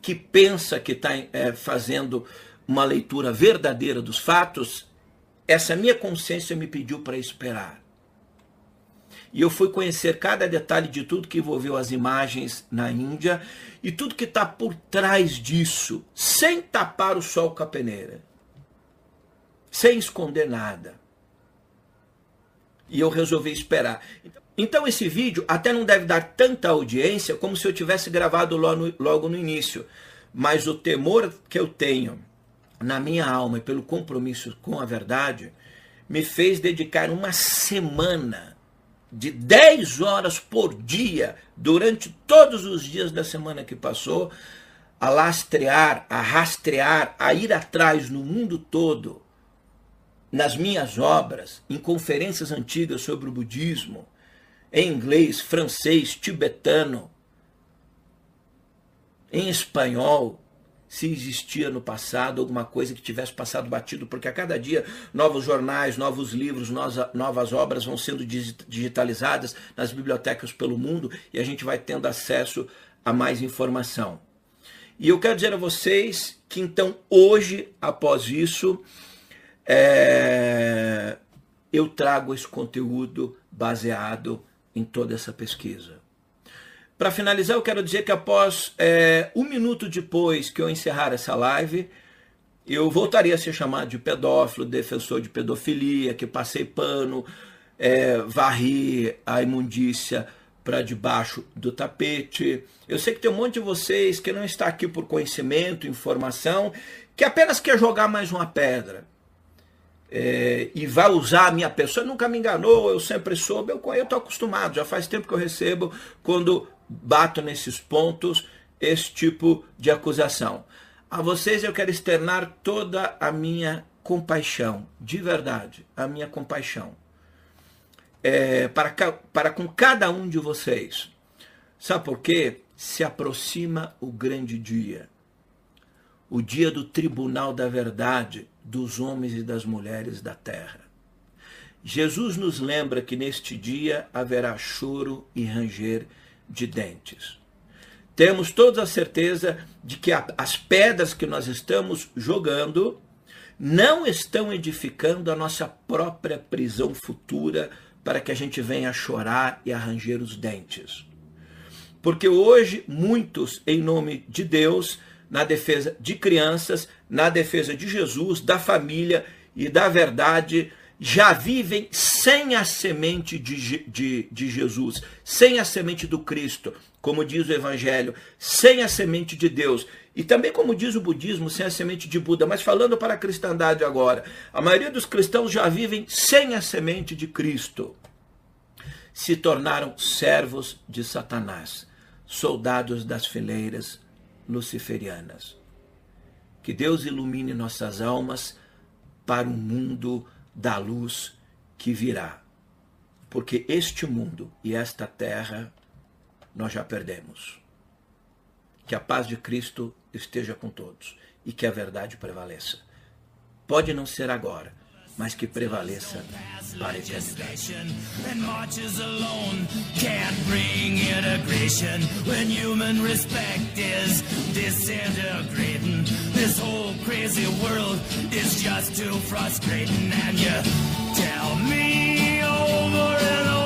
que pensa que está é, fazendo uma leitura verdadeira dos fatos, essa minha consciência me pediu para esperar. E eu fui conhecer cada detalhe de tudo que envolveu as imagens na Índia e tudo que está por trás disso, sem tapar o sol com a peneira. sem esconder nada. E eu resolvi esperar. Então esse vídeo até não deve dar tanta audiência como se eu tivesse gravado logo no início. Mas o temor que eu tenho na minha alma e pelo compromisso com a verdade me fez dedicar uma semana de 10 horas por dia durante todos os dias da semana que passou a lastrear, a rastrear, a ir atrás no mundo todo, nas minhas obras, em conferências antigas sobre o budismo, em inglês, francês, tibetano, em espanhol, se existia no passado alguma coisa que tivesse passado batido, porque a cada dia novos jornais, novos livros, novas obras vão sendo digitalizadas nas bibliotecas pelo mundo e a gente vai tendo acesso a mais informação. E eu quero dizer a vocês que então hoje, após isso, é, eu trago esse conteúdo baseado em toda essa pesquisa. Para finalizar, eu quero dizer que após é, um minuto depois que eu encerrar essa live, eu voltaria a ser chamado de pedófilo, defensor de pedofilia, que passei pano, é, varri a imundícia para debaixo do tapete. Eu sei que tem um monte de vocês que não está aqui por conhecimento, informação, que apenas quer jogar mais uma pedra. É, e vai usar a minha pessoa, nunca me enganou, eu sempre soube, eu estou acostumado, já faz tempo que eu recebo quando bato nesses pontos esse tipo de acusação. A vocês eu quero externar toda a minha compaixão, de verdade, a minha compaixão é, para, para com cada um de vocês. Sabe por quê? Se aproxima o grande dia o dia do tribunal da verdade dos homens e das mulheres da terra. Jesus nos lembra que neste dia haverá choro e ranger de dentes. Temos toda a certeza de que as pedras que nós estamos jogando não estão edificando a nossa própria prisão futura para que a gente venha chorar e arranjar os dentes. Porque hoje muitos, em nome de Deus, na defesa de crianças, na defesa de Jesus, da família e da verdade, já vivem sem a semente de, de, de Jesus, sem a semente do Cristo, como diz o Evangelho, sem a semente de Deus. E também, como diz o budismo, sem a semente de Buda. Mas falando para a cristandade agora, a maioria dos cristãos já vivem sem a semente de Cristo. Se tornaram servos de Satanás, soldados das fileiras luciferianas. Que Deus ilumine nossas almas para um mundo da luz que virá. Porque este mundo e esta terra nós já perdemos. Que a paz de Cristo esteja com todos e que a verdade prevaleça. Pode não ser agora, mas que prevaleça para a eternidade. This whole crazy world is just too frustrating, and you tell me over and over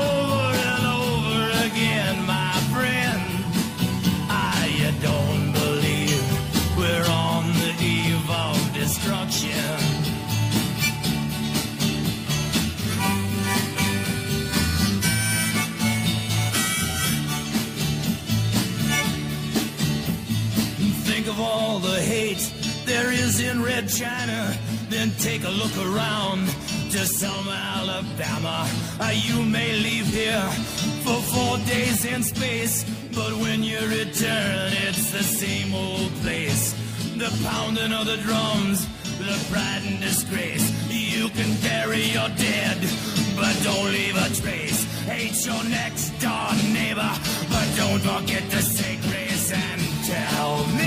Red China, then take a look around to Selma, Alabama. Uh, you may leave here for four days in space, but when you return, it's the same old place. The pounding of the drums, the pride and disgrace. You can bury your dead, but don't leave a trace. Hate your next door neighbor, but don't forget to say grace and tell me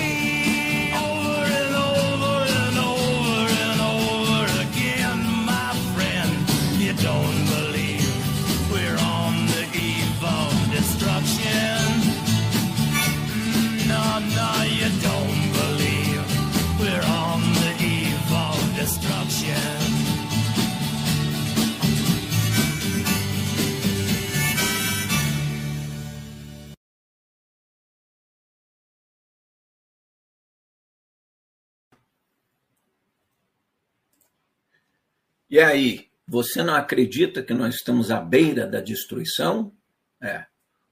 E aí, você não acredita que nós estamos à beira da destruição? É,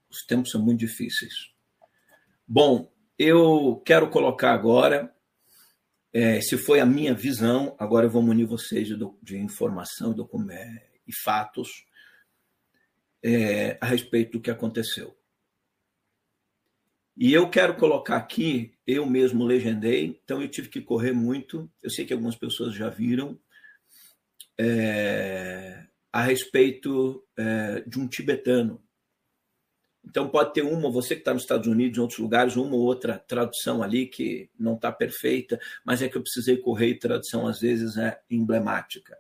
os tempos são muito difíceis. Bom, eu quero colocar agora, é, se foi a minha visão, agora eu vou munir vocês de, de informação e fatos é, a respeito do que aconteceu. E eu quero colocar aqui, eu mesmo legendei, então eu tive que correr muito. Eu sei que algumas pessoas já viram, é, a respeito é, de um tibetano. Então pode ter uma, você que está nos Estados Unidos, em outros lugares, uma ou outra tradução ali que não está perfeita, mas é que eu precisei correr e tradução às vezes é emblemática.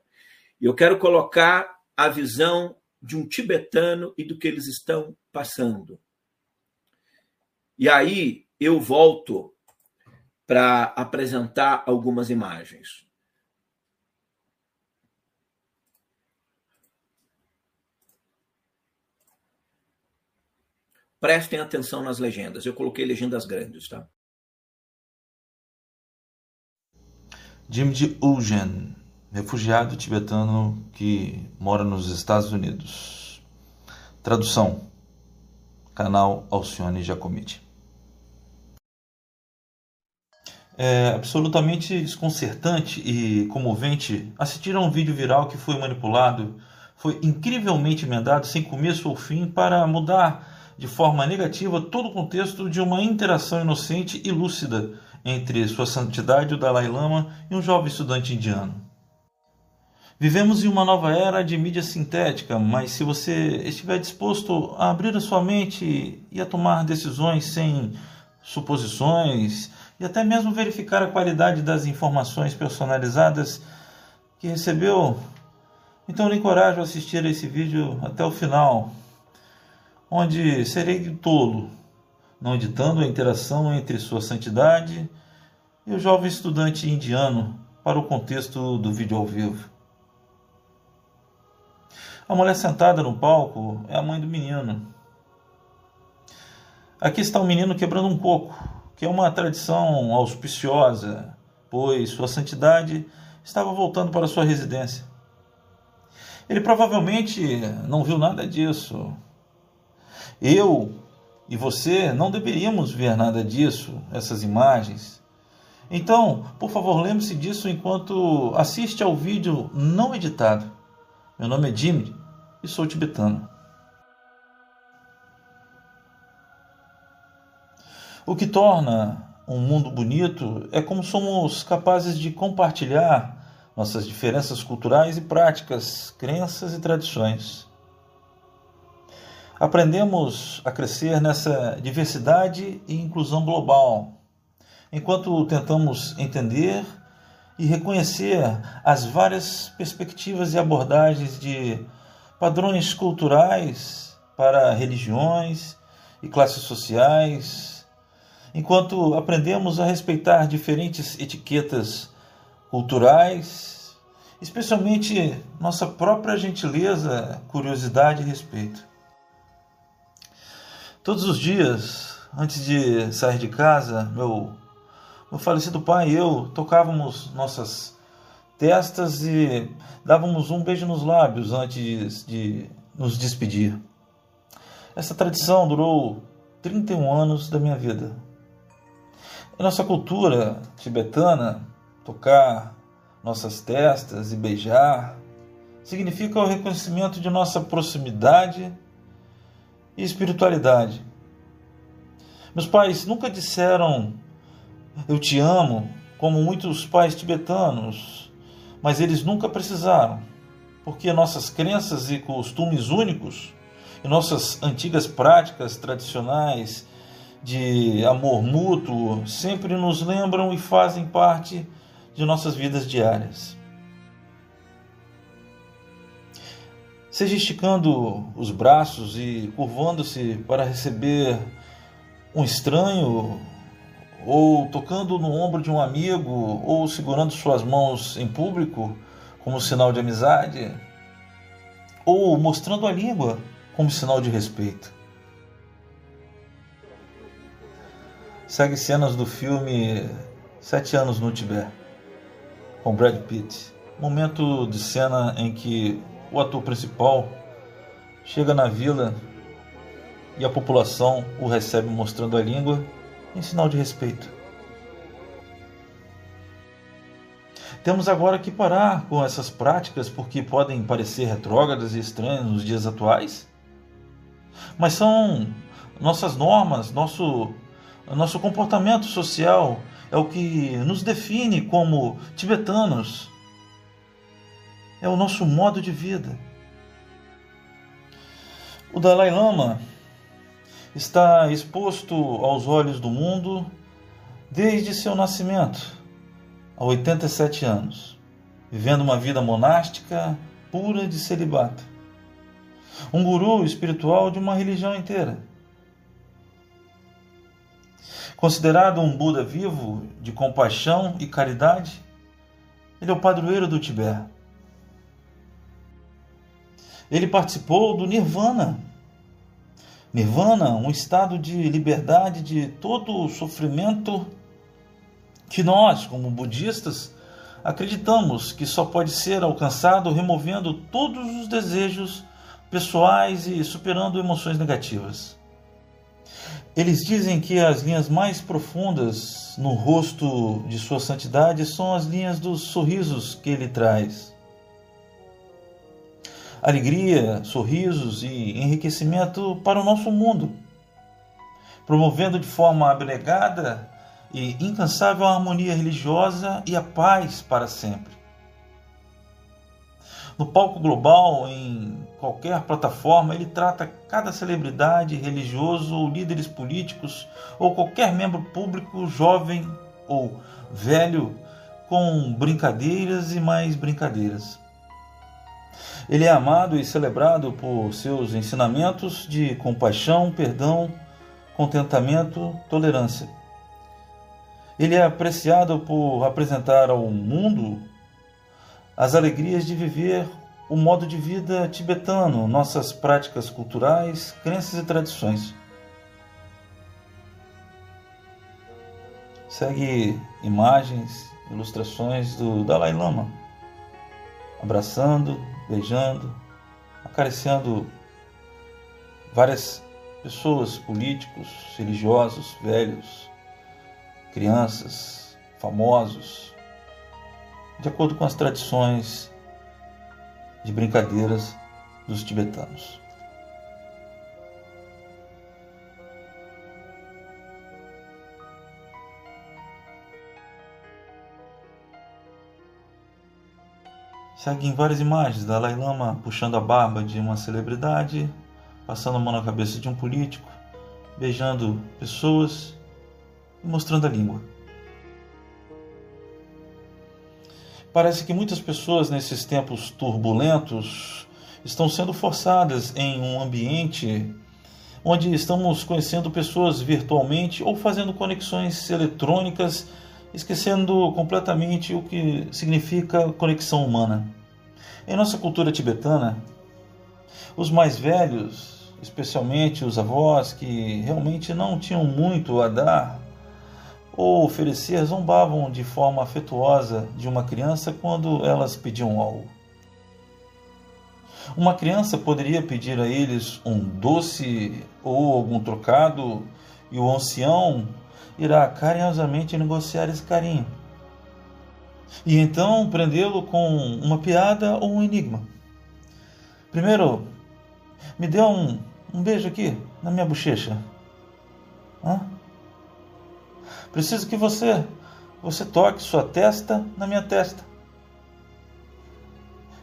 E eu quero colocar a visão de um tibetano e do que eles estão passando. E aí eu volto para apresentar algumas imagens. Prestem atenção nas legendas. Eu coloquei legendas grandes, tá? Jimji Ugen, refugiado tibetano que mora nos Estados Unidos. Tradução: Canal Alcione Jacomiti. É absolutamente desconcertante e comovente assistir a um vídeo viral que foi manipulado, foi incrivelmente emendado sem começo ou fim para mudar de forma negativa todo o contexto de uma interação inocente e lúcida entre Sua Santidade o Dalai Lama e um jovem estudante indiano. Vivemos em uma nova era de mídia sintética, mas se você estiver disposto a abrir a sua mente e a tomar decisões sem suposições e até mesmo verificar a qualidade das informações personalizadas que recebeu, então lhe encorajo a assistir a esse vídeo até o final onde serei tolo, não editando a interação entre sua santidade e o jovem estudante indiano para o contexto do vídeo ao vivo. A mulher sentada no palco é a mãe do menino. Aqui está o menino quebrando um coco, que é uma tradição auspiciosa, pois sua santidade estava voltando para sua residência. Ele provavelmente não viu nada disso, eu e você não deveríamos ver nada disso, essas imagens. Então, por favor, lembre-se disso enquanto assiste ao vídeo não editado. Meu nome é Jimmy e sou tibetano. O que torna um mundo bonito é como somos capazes de compartilhar nossas diferenças culturais e práticas, crenças e tradições aprendemos a crescer nessa diversidade e inclusão global, enquanto tentamos entender e reconhecer as várias perspectivas e abordagens de padrões culturais para religiões e classes sociais, enquanto aprendemos a respeitar diferentes etiquetas culturais, especialmente nossa própria gentileza, curiosidade e respeito. Todos os dias, antes de sair de casa, meu, meu falecido pai e eu tocávamos nossas testas e dávamos um beijo nos lábios antes de nos despedir. Essa tradição durou 31 anos da minha vida. Em nossa cultura tibetana, tocar nossas testas e beijar significa o reconhecimento de nossa proximidade e espiritualidade. Meus pais nunca disseram eu te amo, como muitos pais tibetanos, mas eles nunca precisaram, porque nossas crenças e costumes únicos e nossas antigas práticas tradicionais de amor mútuo sempre nos lembram e fazem parte de nossas vidas diárias. Seja esticando os braços e curvando-se para receber um estranho, ou tocando no ombro de um amigo, ou segurando suas mãos em público como sinal de amizade, ou mostrando a língua como sinal de respeito. Segue cenas do filme Sete Anos no Tibete, com Brad Pitt. momento de cena em que o ator principal chega na vila e a população o recebe mostrando a língua em sinal de respeito. Temos agora que parar com essas práticas porque podem parecer retrógradas e estranhas nos dias atuais, mas são nossas normas, nosso, nosso comportamento social é o que nos define como tibetanos, é o nosso modo de vida. O Dalai Lama está exposto aos olhos do mundo desde seu nascimento a 87 anos, vivendo uma vida monástica pura de celibato. Um guru espiritual de uma religião inteira. Considerado um Buda vivo de compaixão e caridade, ele é o padroeiro do Tibete. Ele participou do Nirvana. Nirvana, um estado de liberdade de todo o sofrimento que nós, como budistas, acreditamos que só pode ser alcançado removendo todos os desejos pessoais e superando emoções negativas. Eles dizem que as linhas mais profundas no rosto de Sua Santidade são as linhas dos sorrisos que ele traz. Alegria, sorrisos e enriquecimento para o nosso mundo, promovendo de forma abnegada e incansável harmonia religiosa e a paz para sempre. No palco global, em qualquer plataforma, ele trata cada celebridade, religioso ou líderes políticos ou qualquer membro público, jovem ou velho, com brincadeiras e mais brincadeiras. Ele é amado e celebrado por seus ensinamentos de compaixão, perdão, contentamento, tolerância. Ele é apreciado por apresentar ao mundo as alegrias de viver o modo de vida tibetano, nossas práticas culturais, crenças e tradições. Segue imagens, ilustrações do Dalai Lama, abraçando, beijando, acariciando várias pessoas, políticos, religiosos, velhos, crianças, famosos, de acordo com as tradições de brincadeiras dos tibetanos. Seguem várias imagens da Dalai Lama puxando a barba de uma celebridade, passando a mão na cabeça de um político, beijando pessoas e mostrando a língua. Parece que muitas pessoas nesses tempos turbulentos estão sendo forçadas em um ambiente onde estamos conhecendo pessoas virtualmente ou fazendo conexões eletrônicas, esquecendo completamente o que significa conexão humana. Em nossa cultura tibetana, os mais velhos, especialmente os avós que realmente não tinham muito a dar ou oferecer zombavam de forma afetuosa de uma criança quando elas pediam algo. Uma criança poderia pedir a eles um doce ou algum trocado, e o ancião irá carinhosamente negociar esse carinho. E então prendê-lo com uma piada ou um enigma. Primeiro, me dê um, um beijo aqui na minha bochecha. Hã? Preciso que você você toque sua testa na minha testa.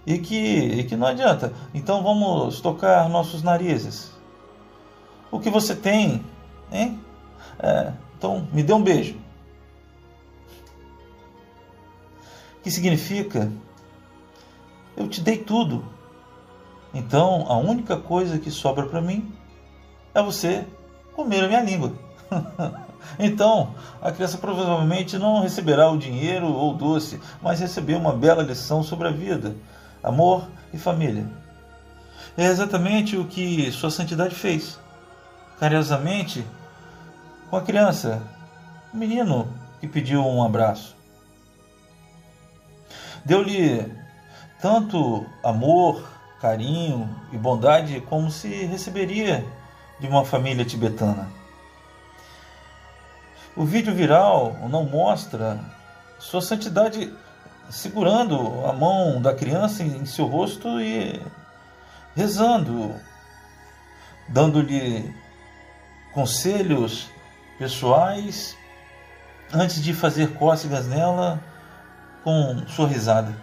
E que, e que não adianta. Então vamos tocar nossos narizes. O que você tem, hein? É, então me dê um beijo. Que significa eu te dei tudo. Então a única coisa que sobra para mim é você comer a minha língua. *laughs* Então, a criança provavelmente não receberá o dinheiro ou o doce, mas recebeu uma bela lição sobre a vida, amor e família. É exatamente o que Sua Santidade fez. Carinhosamente, com a criança, o menino que pediu um abraço. Deu-lhe tanto amor, carinho e bondade como se receberia de uma família tibetana. O vídeo viral não mostra sua santidade segurando a mão da criança em seu rosto e rezando, dando-lhe conselhos pessoais antes de fazer cócegas nela com sua risada.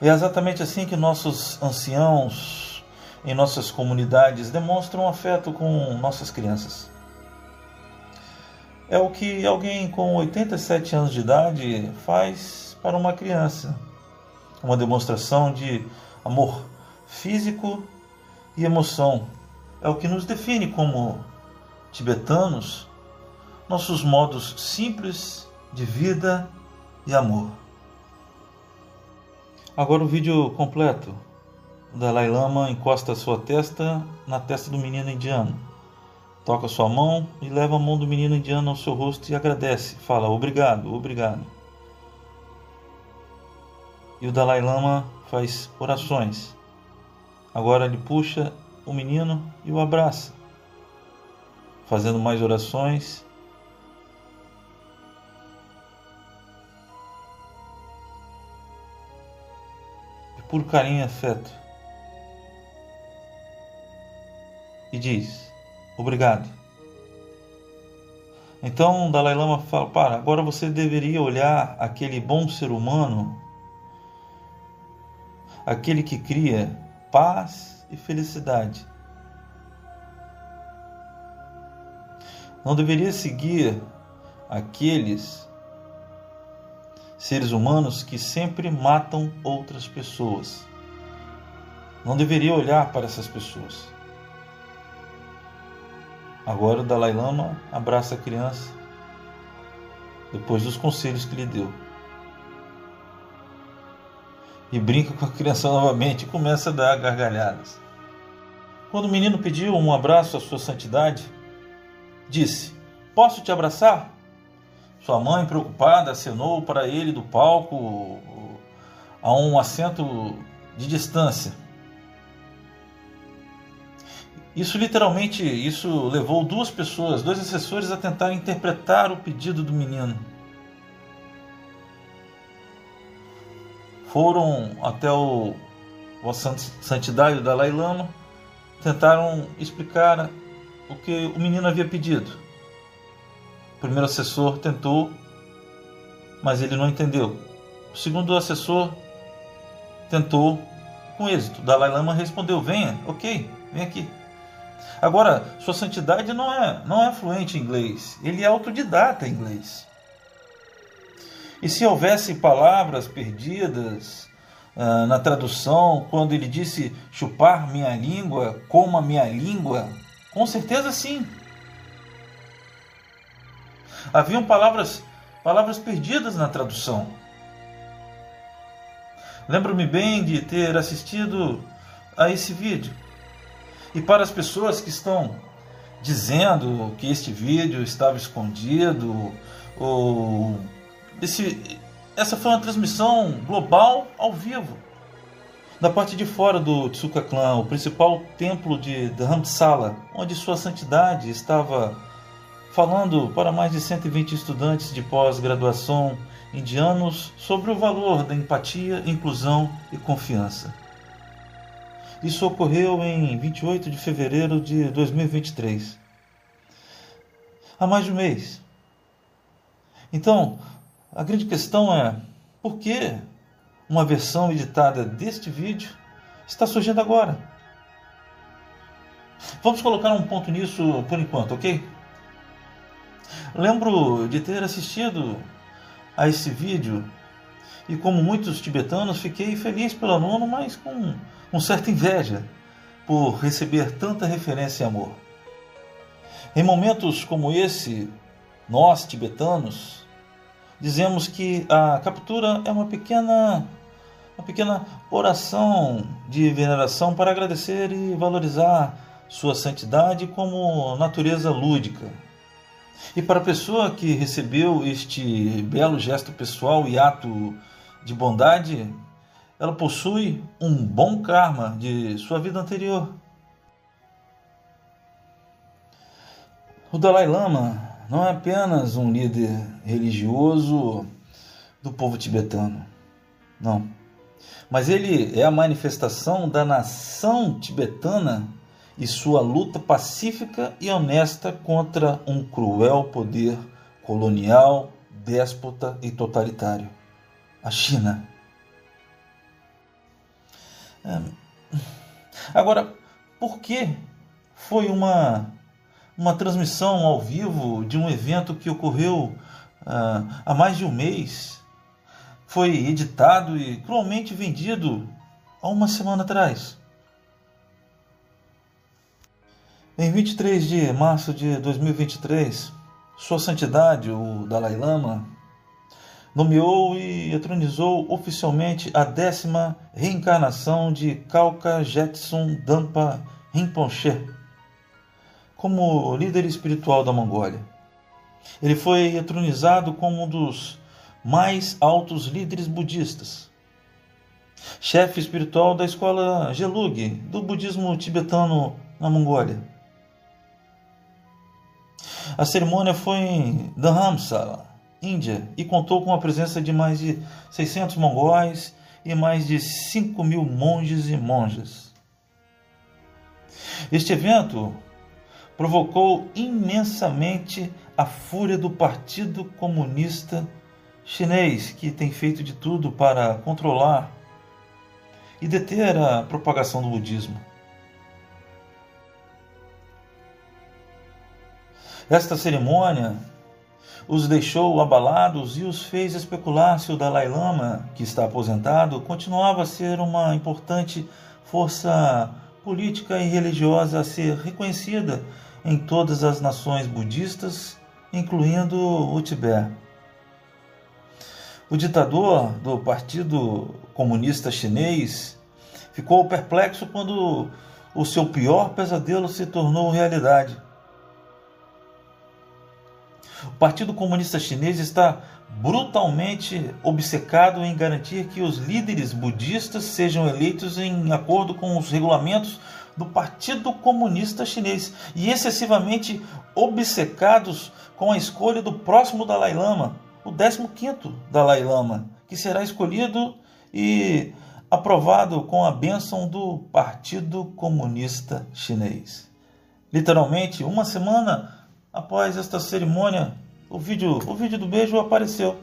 É exatamente assim que nossos anciãos em nossas comunidades demonstram afeto com nossas crianças. É o que alguém com 87 anos de idade faz para uma criança. Uma demonstração de amor físico e emoção. É o que nos define como tibetanos, nossos modos simples de vida e amor. Agora o vídeo completo. O Dalai Lama encosta sua testa na testa do menino indiano. Toca sua mão e leva a mão do menino indiano ao seu rosto e agradece. Fala obrigado, obrigado. E o Dalai Lama faz orações. Agora ele puxa o menino e o abraça, fazendo mais orações por carinho e afeto. E diz: Obrigado. Então Dalai Lama fala: Para, agora você deveria olhar aquele bom ser humano, aquele que cria paz e felicidade. Não deveria seguir aqueles seres humanos que sempre matam outras pessoas. Não deveria olhar para essas pessoas. Agora o Dalai Lama abraça a criança depois dos conselhos que lhe deu. E brinca com a criança novamente e começa a dar gargalhadas. Quando o menino pediu um abraço à sua santidade, disse: Posso te abraçar? Sua mãe, preocupada, acenou para ele do palco a um assento de distância. Isso literalmente, isso levou duas pessoas, dois assessores a tentar interpretar o pedido do menino. Foram até o, o santidade do Dalai Lama, tentaram explicar o que o menino havia pedido. O primeiro assessor tentou, mas ele não entendeu. O segundo assessor tentou com êxito. O Dalai Lama respondeu: Venha, ok, vem aqui. Agora, sua santidade não é, não é fluente em inglês, ele é autodidata em inglês. E se houvesse palavras perdidas uh, na tradução, quando ele disse chupar minha língua, coma minha língua, com certeza sim. Haviam palavras, palavras perdidas na tradução. Lembro-me bem de ter assistido a esse vídeo. E para as pessoas que estão dizendo que este vídeo estava escondido, ou esse, essa foi uma transmissão global ao vivo. Da parte de fora do Tsuka Clan, o principal templo de Dharamsala, onde sua santidade estava falando para mais de 120 estudantes de pós-graduação indianos sobre o valor da empatia, inclusão e confiança. Isso ocorreu em 28 de fevereiro de 2023. Há mais de um mês. Então, a grande questão é: por que uma versão editada deste vídeo está surgindo agora? Vamos colocar um ponto nisso por enquanto, ok? Lembro de ter assistido a esse vídeo e, como muitos tibetanos, fiquei feliz pelo aluno, mas com, com certa inveja por receber tanta referência e amor. Em momentos como esse, nós tibetanos dizemos que a captura é uma pequena uma pequena oração de veneração para agradecer e valorizar sua santidade como natureza lúdica e para a pessoa que recebeu este belo gesto pessoal e ato de bondade, ela possui um bom karma de sua vida anterior. O Dalai Lama não é apenas um líder religioso do povo tibetano, não. Mas ele é a manifestação da nação tibetana e sua luta pacífica e honesta contra um cruel poder colonial, déspota e totalitário a China. É. Agora, por que foi uma, uma transmissão ao vivo de um evento que ocorreu uh, há mais de um mês? Foi editado e cruelmente vendido há uma semana atrás. Em 23 de março de 2023, Sua Santidade, o Dalai Lama, nomeou e etronizou oficialmente a décima reencarnação de Kalka Jetsun Dampa Rinpoche como líder espiritual da Mongólia. Ele foi etronizado como um dos mais altos líderes budistas, chefe espiritual da escola Gelug do budismo tibetano na Mongólia. A cerimônia foi em Dharamsala, Índia, e contou com a presença de mais de 600 mongóis e mais de 5 mil monges e monjas. Este evento provocou imensamente a fúria do Partido Comunista Chinês, que tem feito de tudo para controlar e deter a propagação do budismo. Esta cerimônia os deixou abalados e os fez especular se o Dalai Lama, que está aposentado, continuava a ser uma importante força política e religiosa a ser reconhecida em todas as nações budistas, incluindo o Tibete. O ditador do Partido Comunista Chinês ficou perplexo quando o seu pior pesadelo se tornou realidade. O Partido Comunista Chinês está brutalmente obcecado em garantir que os líderes budistas sejam eleitos em acordo com os regulamentos do Partido Comunista Chinês e excessivamente obcecados com a escolha do próximo Dalai Lama, o 15º Dalai Lama, que será escolhido e aprovado com a bênção do Partido Comunista Chinês. Literalmente, uma semana após esta cerimônia, o vídeo, o vídeo do beijo apareceu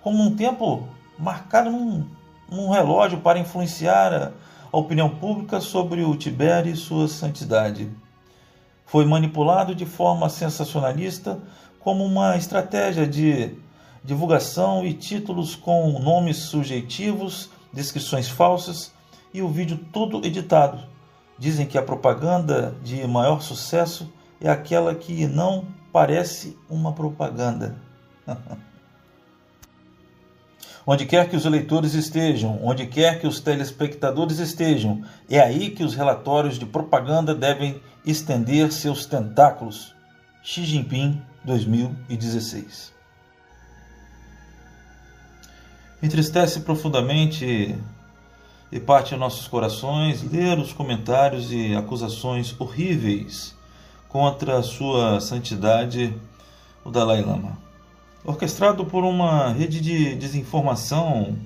como um tempo marcado num, num relógio para influenciar a, opinião pública sobre o Tibete e sua santidade. Foi manipulado de forma sensacionalista como uma estratégia de divulgação e títulos com nomes subjetivos, descrições falsas e o vídeo todo editado. Dizem que a propaganda de maior sucesso é aquela que não parece uma propaganda. *laughs* onde quer que os eleitores estejam, onde quer que os telespectadores estejam, é aí que os relatórios de propaganda devem estender seus tentáculos. Xi Jinping 2016. Entristece profundamente e parte nossos corações ler os comentários e acusações horríveis contra a sua santidade, o Dalai Lama. Orquestrado por uma rede de desinformação,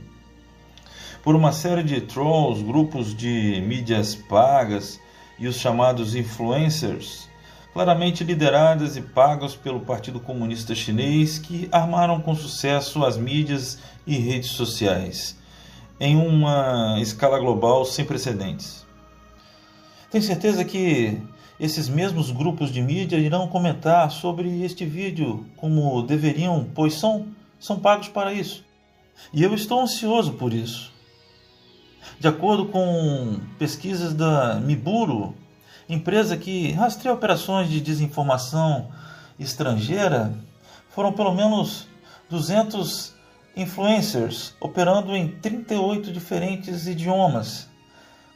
por uma série de trolls, grupos de mídias pagas e os chamados influencers, claramente lideradas e pagas pelo Partido Comunista Chinês, que armaram com sucesso as mídias e redes sociais em uma escala global sem precedentes. Tenho certeza que esses mesmos grupos de mídia irão comentar sobre este vídeo como deveriam, pois são, são pagos para isso. E eu estou ansioso por isso. De acordo com pesquisas da Miburo, empresa que rastreia operações de desinformação estrangeira, foram pelo menos 200 influencers operando em 38 diferentes idiomas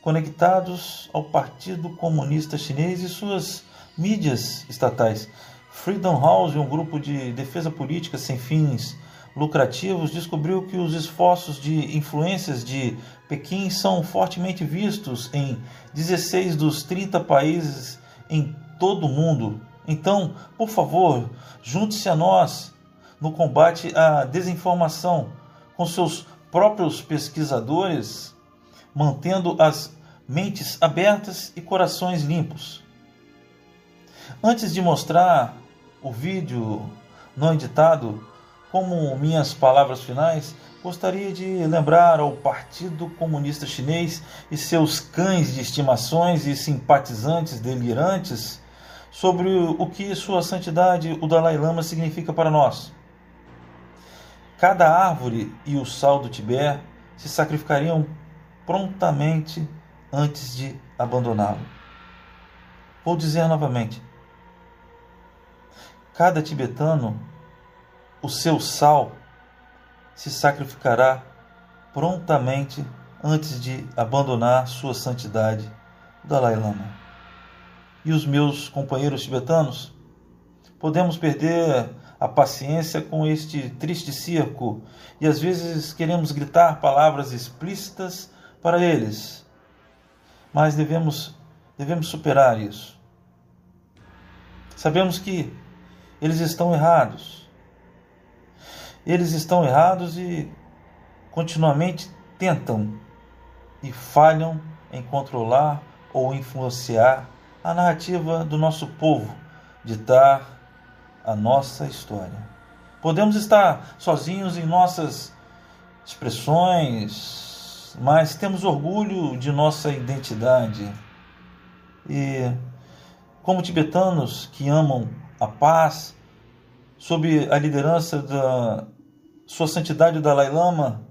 conectados ao Partido Comunista Chinês e suas mídias estatais. Freedom House, um grupo de defesa política sem fins lucrativos, descobriu que os esforços de influências de Pequim são fortemente vistos em 16 dos 30 países em todo o mundo. Então, por favor, junte-se a nós no combate à desinformação com seus próprios pesquisadores, mantendo as mentes abertas e corações limpos. Antes de mostrar o vídeo não editado como minhas palavras finais, gostaria de lembrar ao Partido Comunista Chinês e seus cães de estimações e simpatizantes delirantes sobre o que Sua Santidade o Dalai Lama significa para nós. Cada árvore e o sal do Tibete se sacrificariam prontamente antes de abandoná-lo. Vou dizer novamente: cada tibetano o seu sal se sacrificará prontamente antes de abandonar sua santidade, Dalai Lama. E os meus companheiros tibetanos, podemos perder a paciência com este triste circo e às vezes queremos gritar palavras explícitas para eles, mas devemos devemos superar isso. Sabemos que eles estão errados eles estão errados e continuamente tentam e falham em controlar ou influenciar a narrativa do nosso povo, ditar a nossa história. Podemos estar sozinhos em nossas expressões, mas temos orgulho de nossa identidade. E, como tibetanos que amam a paz, sob a liderança da Sua Santidade o Dalai Lama.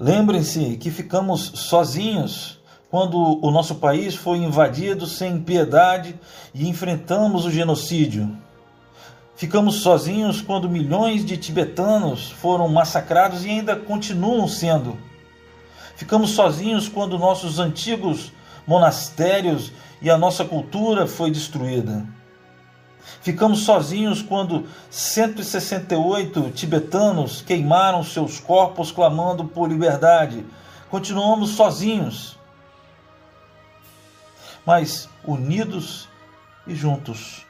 Lembrem-se que ficamos sozinhos quando o nosso país foi invadido sem piedade e enfrentamos o genocídio. Ficamos sozinhos quando milhões de tibetanos foram massacrados e ainda continuam sendo. Ficamos sozinhos quando nossos antigos monastérios e a nossa cultura foi destruída. Ficamos sozinhos quando 168 tibetanos queimaram seus corpos clamando por liberdade. Continuamos sozinhos, mas unidos e juntos.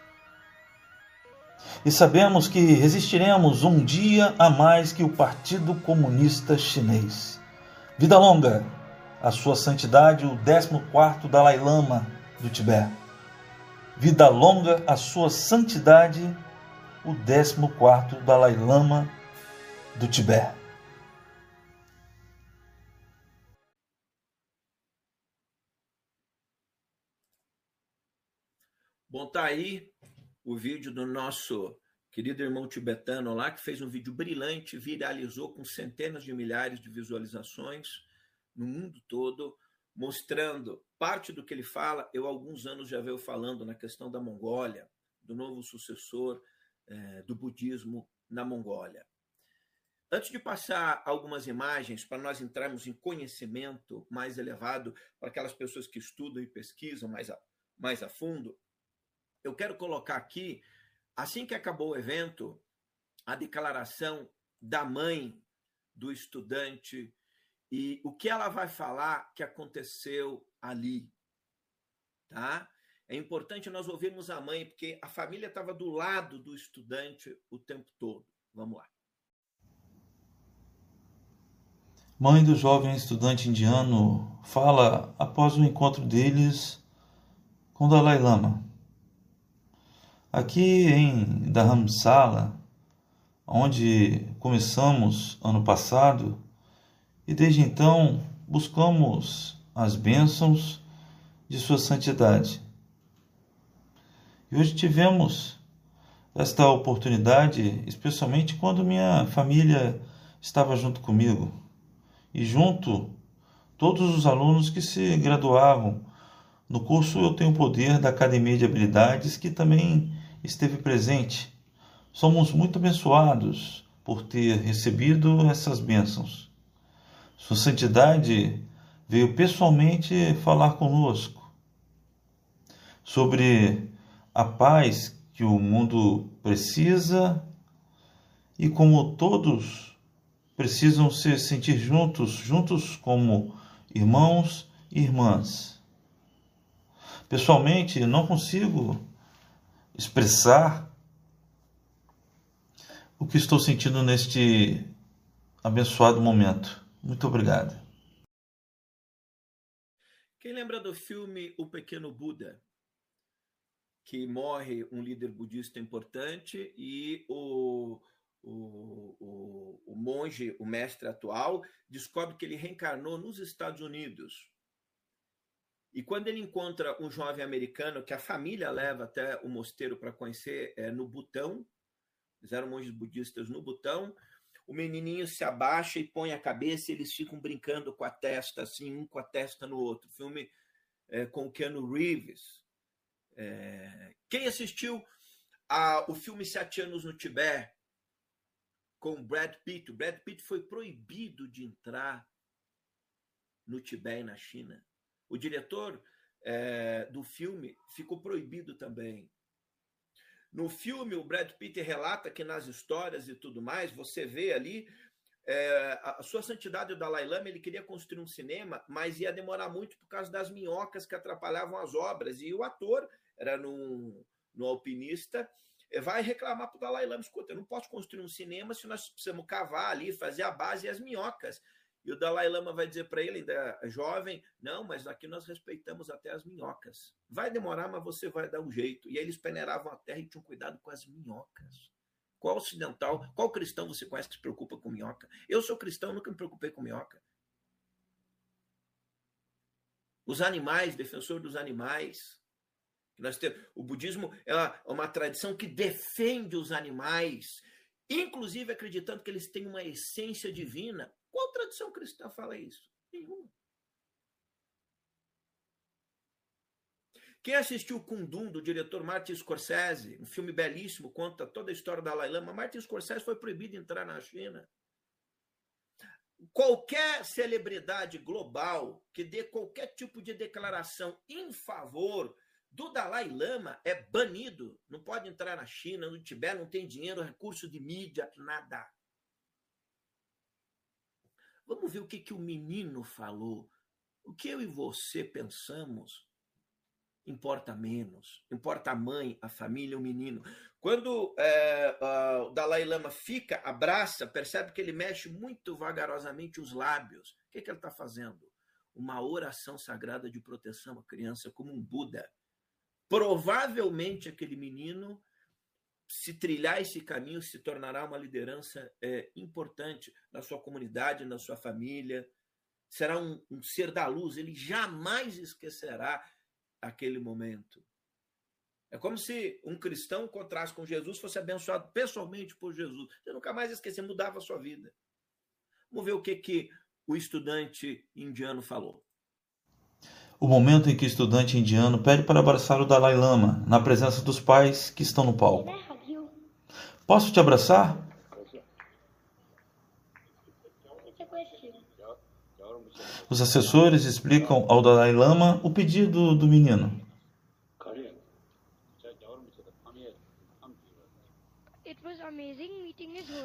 E sabemos que resistiremos um dia a mais que o Partido Comunista Chinês. Vida longa, a sua santidade, o 14º Dalai Lama do Tibete vida longa a sua santidade, o 14 Dalai Lama do Tibete. Bom, tá aí o vídeo do nosso querido irmão tibetano lá, que fez um vídeo brilhante, viralizou com centenas de milhares de visualizações no mundo todo, mostrando parte do que ele fala. Eu, há alguns anos, já veio falando na questão da Mongólia, do novo sucessor é, do budismo na Mongólia. Antes de passar algumas imagens para nós entrarmos em conhecimento mais elevado para aquelas pessoas que estudam e pesquisam mais a, mais a fundo, eu quero colocar aqui, assim que acabou o evento, a declaração da mãe do estudante e o que ela vai falar que aconteceu ali, tá? É importante nós ouvirmos a mãe, porque a família estava do lado do estudante o tempo todo. Vamos lá. Mãe do jovem estudante indiano fala após o encontro deles com Dalai Lama. Aqui em Dharamsala, onde começamos ano passado, e desde então buscamos as bênçãos de Sua Santidade. E hoje tivemos esta oportunidade, especialmente quando minha família estava junto comigo e junto todos os alunos que se graduavam no curso Eu Tenho Poder da Academia de Habilidades, que também esteve presente. Somos muito abençoados por ter recebido essas bênçãos. Sua Santidade veio pessoalmente falar conosco sobre a paz que o mundo precisa E como todos precisam se sentir juntos, juntos como irmãos e irmãs. Pessoalmente, não consigo expressar o que estou sentindo neste abençoado momento. Muito obrigado. Quem lembra do filme O Pequeno Buda? Que morre um líder budista importante e o, o, o, o monge, o mestre atual, descobre que ele reencarnou nos Estados Unidos. E quando ele encontra um jovem americano que a família leva até o mosteiro para conhecer é, no Butão, eles eram monges budistas no Butão, o menininho se abaixa e põe a cabeça e eles ficam brincando com a testa, assim, um com a testa no outro. Filme é, com Keanu Reeves. É, quem assistiu a, o filme Sete Anos no Tibete, com Brad Pitt, o Brad Pitt foi proibido de entrar no Tibete, na China. O diretor é, do filme ficou proibido também. No filme, o Brad Pitt relata que nas histórias e tudo mais, você vê ali é, a sua santidade o Dalai Lama, ele queria construir um cinema, mas ia demorar muito por causa das minhocas que atrapalhavam as obras. E o ator era no, no alpinista, é, vai reclamar para o Dalai Lama: escuta, eu não posso construir um cinema se nós precisamos cavar ali, fazer a base e as minhocas. E o Dalai Lama vai dizer para ele, ainda jovem, não, mas aqui nós respeitamos até as minhocas. Vai demorar, mas você vai dar um jeito. E aí eles peneiravam a terra e tinham cuidado com as minhocas. Qual ocidental, qual cristão você conhece que se preocupa com minhoca? Eu sou cristão, nunca me preocupei com minhoca. Os animais, defensor dos animais. Nós temos, o budismo é é uma tradição que defende os animais, inclusive acreditando que eles têm uma essência divina. Tradição cristã fala isso? Nenhuma. Quem assistiu Kundum, do diretor Martin Scorsese, um filme belíssimo, conta toda a história da Dalai Lama, Martin Scorsese foi proibido de entrar na China. Qualquer celebridade global que dê qualquer tipo de declaração em favor do Dalai Lama é banido. Não pode entrar na China, no Tibete, não tem dinheiro, recurso de mídia, nada. Vamos ver o que, que o menino falou. O que eu e você pensamos importa menos. Importa a mãe, a família, o menino. Quando é, o Dalai Lama fica, abraça, percebe que ele mexe muito vagarosamente os lábios. O que, que ele está fazendo? Uma oração sagrada de proteção à criança, como um Buda. Provavelmente aquele menino se trilhar esse caminho, se tornará uma liderança é, importante na sua comunidade, na sua família. Será um, um ser da luz, ele jamais esquecerá aquele momento. É como se um cristão encontrasse com Jesus, fosse abençoado pessoalmente por Jesus. Você nunca mais esquecer, mudava a sua vida. Vamos ver o que, que o estudante indiano falou. O momento em que o estudante indiano pede para abraçar o Dalai Lama, na presença dos pais que estão no palco. Posso te abraçar? Os assessores explicam ao Dalai Lama o pedido do menino.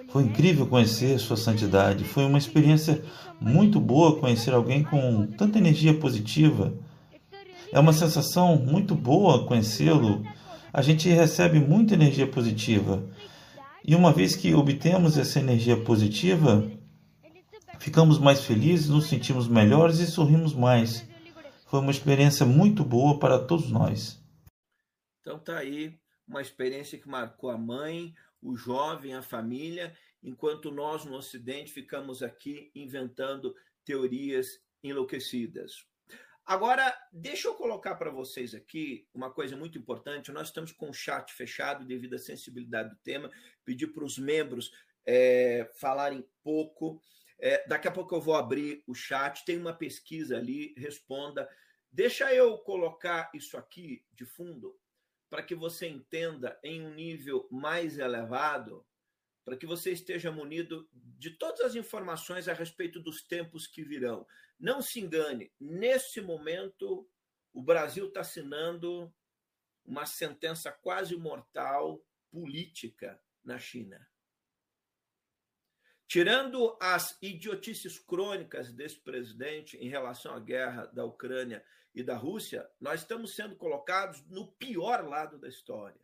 Foi incrível conhecer Sua Santidade. Foi uma experiência muito boa conhecer alguém com tanta energia positiva. É uma sensação muito boa conhecê-lo. A gente recebe muita energia positiva. E uma vez que obtemos essa energia positiva, ficamos mais felizes, nos sentimos melhores e sorrimos mais. Foi uma experiência muito boa para todos nós. Então tá aí uma experiência que marcou a mãe, o jovem, a família, enquanto nós no Ocidente ficamos aqui inventando teorias enlouquecidas. Agora, deixa eu colocar para vocês aqui uma coisa muito importante. Nós estamos com o chat fechado devido à sensibilidade do tema. Pedir para os membros é, falarem pouco. É, daqui a pouco eu vou abrir o chat. Tem uma pesquisa ali, responda. Deixa eu colocar isso aqui de fundo para que você entenda em um nível mais elevado, para que você esteja munido de todas as informações a respeito dos tempos que virão. Não se engane, nesse momento, o Brasil está assinando uma sentença quase mortal política na China. Tirando as idiotices crônicas desse presidente em relação à guerra da Ucrânia e da Rússia, nós estamos sendo colocados no pior lado da história.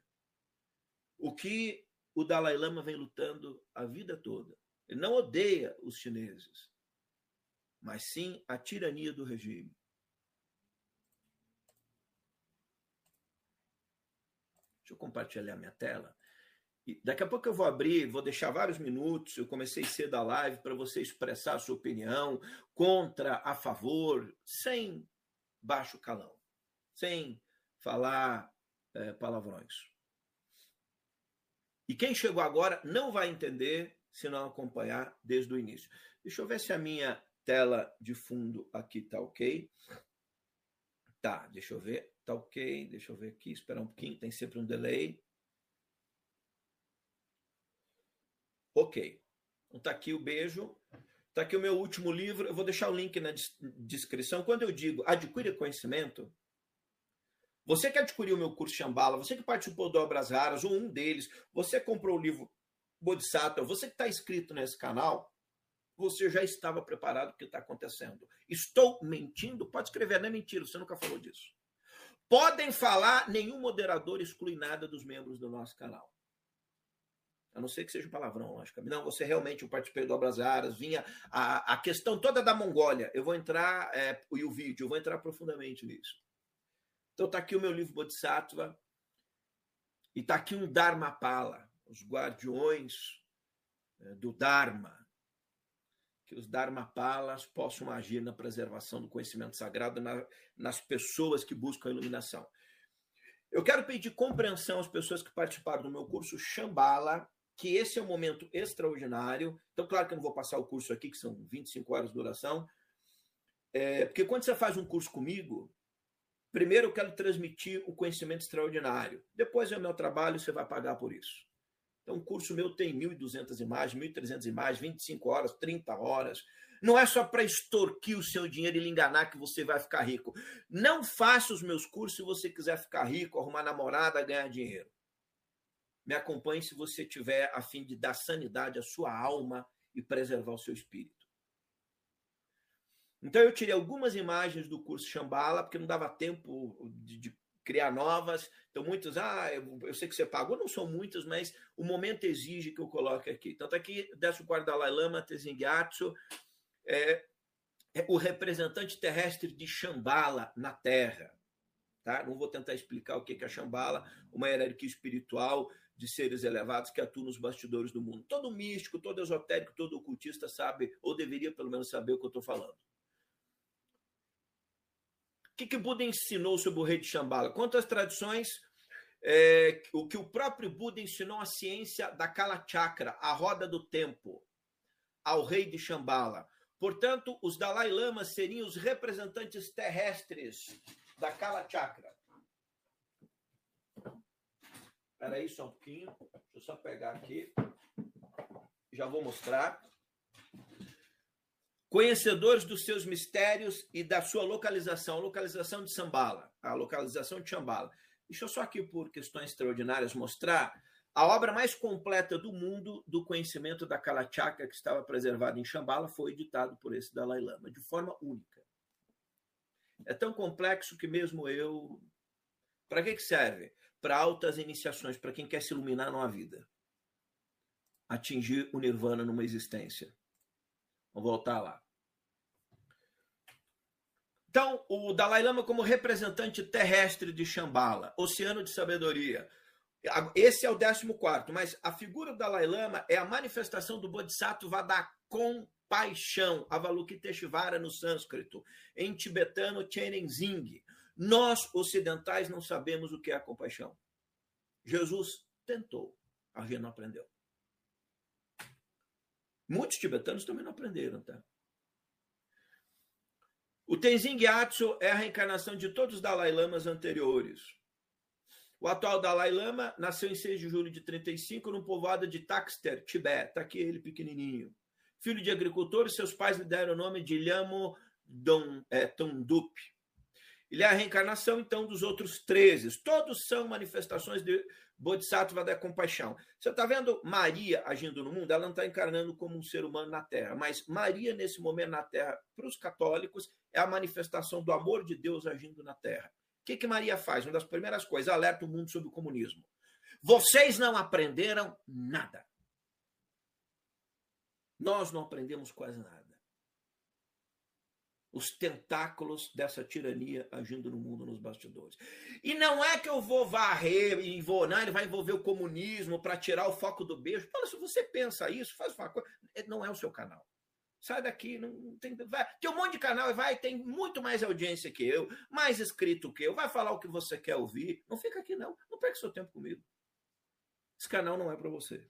O que o Dalai Lama vem lutando a vida toda. Ele não odeia os chineses, mas sim a tirania do regime. Deixa eu compartilhar minha tela. E daqui a pouco eu vou abrir, vou deixar vários minutos. Eu comecei cedo a live para você expressar a sua opinião contra, a favor, sem baixo calão, sem falar é, palavrões. E quem chegou agora não vai entender se não acompanhar desde o início. Deixa eu ver se a minha tela de fundo aqui tá ok. Tá, deixa eu ver. Tá ok, deixa eu ver aqui, esperar um pouquinho, tem sempre um delay. Ok. Então tá aqui o beijo. Tá aqui o meu último livro. Eu vou deixar o link na descrição. Quando eu digo adquira conhecimento, você que adquiriu o meu curso Shambhala, você que participou do Obras Raras, ou um deles, você comprou o livro Bodhisattva, você que está inscrito nesse canal, você já estava preparado para o que está acontecendo. Estou mentindo? Pode escrever, não é mentira, você nunca falou disso. Podem falar, nenhum moderador exclui nada dos membros do nosso canal. A não ser que seja um palavrão, logicamente. Não, você realmente, eu participei do Obras Aras, vinha a, a questão toda da Mongólia. Eu vou entrar, é, e o vídeo, eu vou entrar profundamente nisso. Então tá aqui o meu livro Bodhisattva, e tá aqui um Dharmapala, os guardiões é, do Dharma, que os Dharmapalas possam agir na preservação do conhecimento sagrado na, nas pessoas que buscam a iluminação. Eu quero pedir compreensão às pessoas que participaram do meu curso Shambhala, que esse é um momento extraordinário. Então, claro que eu não vou passar o curso aqui, que são 25 horas de duração, é, porque quando você faz um curso comigo, primeiro eu quero transmitir o conhecimento extraordinário. Depois é o meu trabalho, você vai pagar por isso. Então, o curso meu tem 1.200 imagens, 1.300 imagens, 25 horas, 30 horas. Não é só para extorquir o seu dinheiro e lhe enganar que você vai ficar rico. Não faça os meus cursos se você quiser ficar rico, arrumar namorada, ganhar dinheiro. Me acompanhe se você tiver a fim de dar sanidade à sua alma e preservar o seu espírito. Então eu tirei algumas imagens do curso Shambhala, porque não dava tempo de, de criar novas. Então muitos, ah, eu, eu, sei que você pagou, não são muitas, mas o momento exige que eu coloque aqui. Tanto aqui, 14 Dalai Lama, Tenzin é, é o representante terrestre de Shambhala na Terra. Tá? Não vou tentar explicar o que é a Shambhala, uma hierarquia espiritual de seres elevados que atuam nos bastidores do mundo. Todo místico, todo esotérico, todo ocultista sabe, ou deveria pelo menos saber o que eu estou falando. O que, que Buda ensinou sobre o rei de Shambhala? Quantas tradições, é, o que o próprio Buda ensinou a ciência da Kala Chakra, a roda do tempo, ao rei de Shambhala. Portanto, os Dalai Lamas seriam os representantes terrestres da Kala Chakra. Espera aí só um pouquinho. Deixa eu só pegar aqui. Já vou mostrar. Conhecedores dos seus mistérios e da sua localização, localização de Sambala, a localização de Chambala. Deixa eu só aqui, por questões extraordinárias, mostrar a obra mais completa do mundo do conhecimento da Kalachaka, que estava preservada em Chambala, foi editado por esse Dalai Lama, de forma única. É tão complexo que mesmo eu. Para que, que serve? Para altas iniciações, para quem quer se iluminar numa vida. Atingir o nirvana numa existência. Vamos voltar lá. Então, o Dalai Lama, como representante terrestre de Shambhala, oceano de sabedoria, esse é o 14, mas a figura do Dalai Lama é a manifestação do Bodhisattva da com paixão, Avalokiteshvara no sânscrito, em tibetano Chenenzing. Nós ocidentais não sabemos o que é a compaixão. Jesus tentou, a gente não aprendeu. Muitos tibetanos também não aprenderam, tá? O Tenzin Gyatso é a reencarnação de todos os Dalai Lamas anteriores. O atual Dalai Lama nasceu em 6 de julho de 35 no povoado de Taxter, Tibete. Está aqui ele pequenininho. Filho de agricultor, seus pais lhe deram o nome de Lhamo Don, é, Ele é a reencarnação, então, dos outros 13. Todos são manifestações de Bodhisattva da compaixão. Você está vendo Maria agindo no mundo? Ela não está encarnando como um ser humano na Terra, mas Maria, nesse momento na Terra, para os católicos, é a manifestação do amor de Deus agindo na Terra. O que, que Maria faz? Uma das primeiras coisas, alerta o mundo sobre o comunismo. Vocês não aprenderam nada. Nós não aprendemos quase nada os tentáculos dessa tirania agindo no mundo nos bastidores. E não é que eu vou varrer e vou, não, ele vai envolver o comunismo para tirar o foco do beijo. Fala, se você pensa isso, faz uma coisa. É, não é o seu canal. Sai daqui, não tem, vai, tem um monte de canal e vai, tem muito mais audiência que eu, mais escrito que eu, vai falar o que você quer ouvir. Não fica aqui, não. Não perca seu tempo comigo. Esse canal não é para você.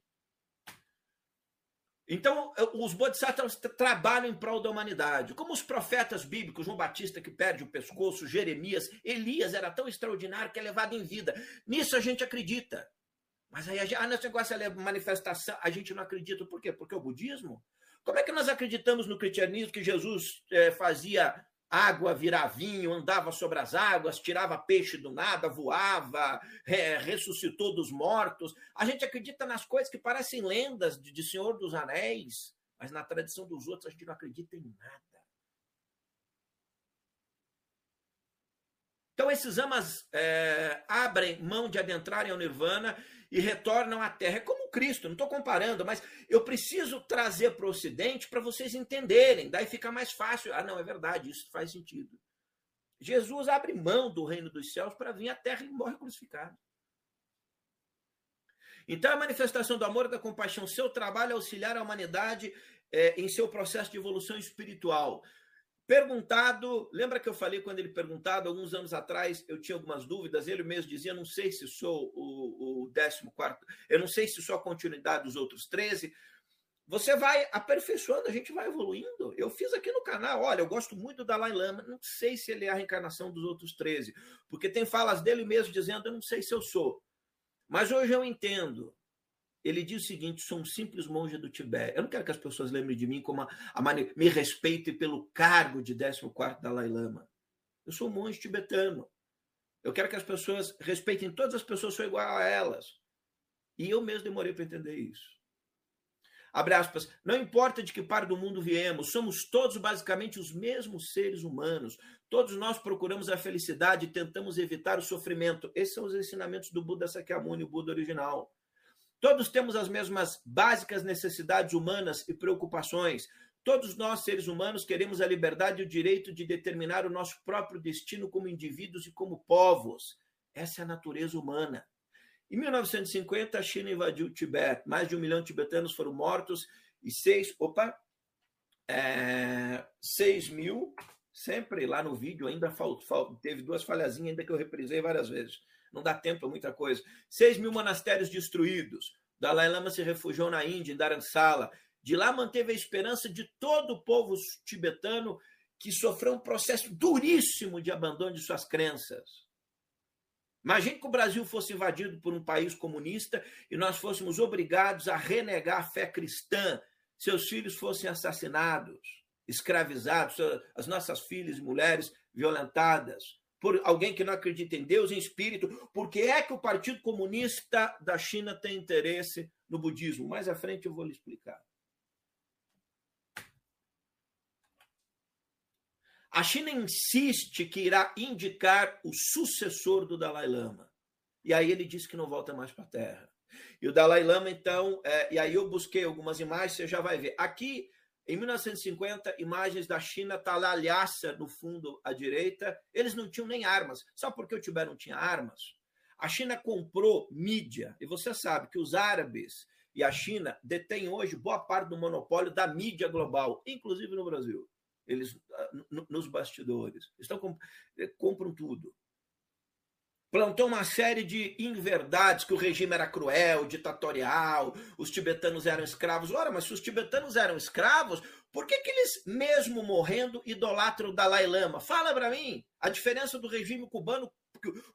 Então, os bodhisattvas trabalham em prol da humanidade. Como os profetas bíblicos, João Batista que perde o pescoço, Jeremias, Elias era tão extraordinário que é levado em vida. Nisso a gente acredita. Mas aí, ah, nesse negócio é manifestação, a gente não acredita. Por quê? Porque o budismo? Como é que nós acreditamos no cristianismo que Jesus é, fazia água virar vinho, andava sobre as águas, tirava peixe do nada, voava, é, ressuscitou dos mortos. A gente acredita nas coisas que parecem lendas de, de Senhor dos Anéis, mas na tradição dos outros a gente não acredita em nada. Então, esses amas é, abrem mão de adentrarem ao Nirvana e retornam à Terra. É como Cristo, não estou comparando, mas eu preciso trazer para o Ocidente para vocês entenderem, daí fica mais fácil. Ah, não, é verdade, isso faz sentido. Jesus abre mão do reino dos céus para vir à Terra e morre crucificado. Então, a manifestação do amor e da compaixão, seu trabalho é auxiliar a humanidade é, em seu processo de evolução espiritual. Perguntado, lembra que eu falei quando ele perguntado, alguns anos atrás, eu tinha algumas dúvidas, ele mesmo dizia, não sei se sou o, o 14, eu não sei se sou a continuidade dos outros 13. Você vai aperfeiçoando, a gente vai evoluindo. Eu fiz aqui no canal, olha, eu gosto muito do Dalai Lama, não sei se ele é a reencarnação dos outros 13, porque tem falas dele mesmo dizendo, eu não sei se eu sou. Mas hoje eu entendo ele diz o seguinte: sou um simples monge do Tibete. Eu não quero que as pessoas lembrem de mim como a, a me respeitem pelo cargo de 14 Dalai Lama. Eu sou um monge tibetano. Eu quero que as pessoas respeitem todas as pessoas, sou igual a elas. E eu mesmo demorei para entender isso. Abre aspas. Não importa de que parte do mundo viemos, somos todos basicamente os mesmos seres humanos. Todos nós procuramos a felicidade e tentamos evitar o sofrimento. Esses são os ensinamentos do Buda Sakyamuni, o Buda original. Todos temos as mesmas básicas necessidades humanas e preocupações. Todos nós, seres humanos, queremos a liberdade e o direito de determinar o nosso próprio destino como indivíduos e como povos. Essa é a natureza humana. Em 1950, a China invadiu o Tibete. Mais de um milhão de tibetanos foram mortos e seis, opa, é, seis mil, sempre lá no vídeo, ainda faltou, teve duas falhazinhas ainda que eu reprisei várias vezes não dá tempo para muita coisa. 6 mil monastérios destruídos. Dalai Lama se refugiou na Índia, em Dharamsala. De lá manteve a esperança de todo o povo tibetano que sofreu um processo duríssimo de abandono de suas crenças. Imagine que o Brasil fosse invadido por um país comunista e nós fôssemos obrigados a renegar a fé cristã, seus filhos fossem assassinados, escravizados, as nossas filhas e mulheres violentadas, por alguém que não acredita em Deus, em espírito. Por que é que o Partido Comunista da China tem interesse no budismo? Mais à frente eu vou lhe explicar. A China insiste que irá indicar o sucessor do Dalai Lama. E aí ele diz que não volta mais para a Terra. E o Dalai Lama, então, é, e aí eu busquei algumas imagens, você já vai ver. Aqui em 1950, imagens da China, tá lá no fundo à direita. Eles não tinham nem armas. Só porque o Tibete não tinha armas? A China comprou mídia, e você sabe que os árabes e a China detêm hoje boa parte do monopólio da mídia global, inclusive no Brasil. Eles, ah, nos bastidores, estão compram tudo plantou uma série de inverdades, que o regime era cruel, ditatorial, os tibetanos eram escravos. Ora, mas se os tibetanos eram escravos, por que, que eles, mesmo morrendo, idolatram o Dalai Lama? Fala para mim a diferença do regime cubano.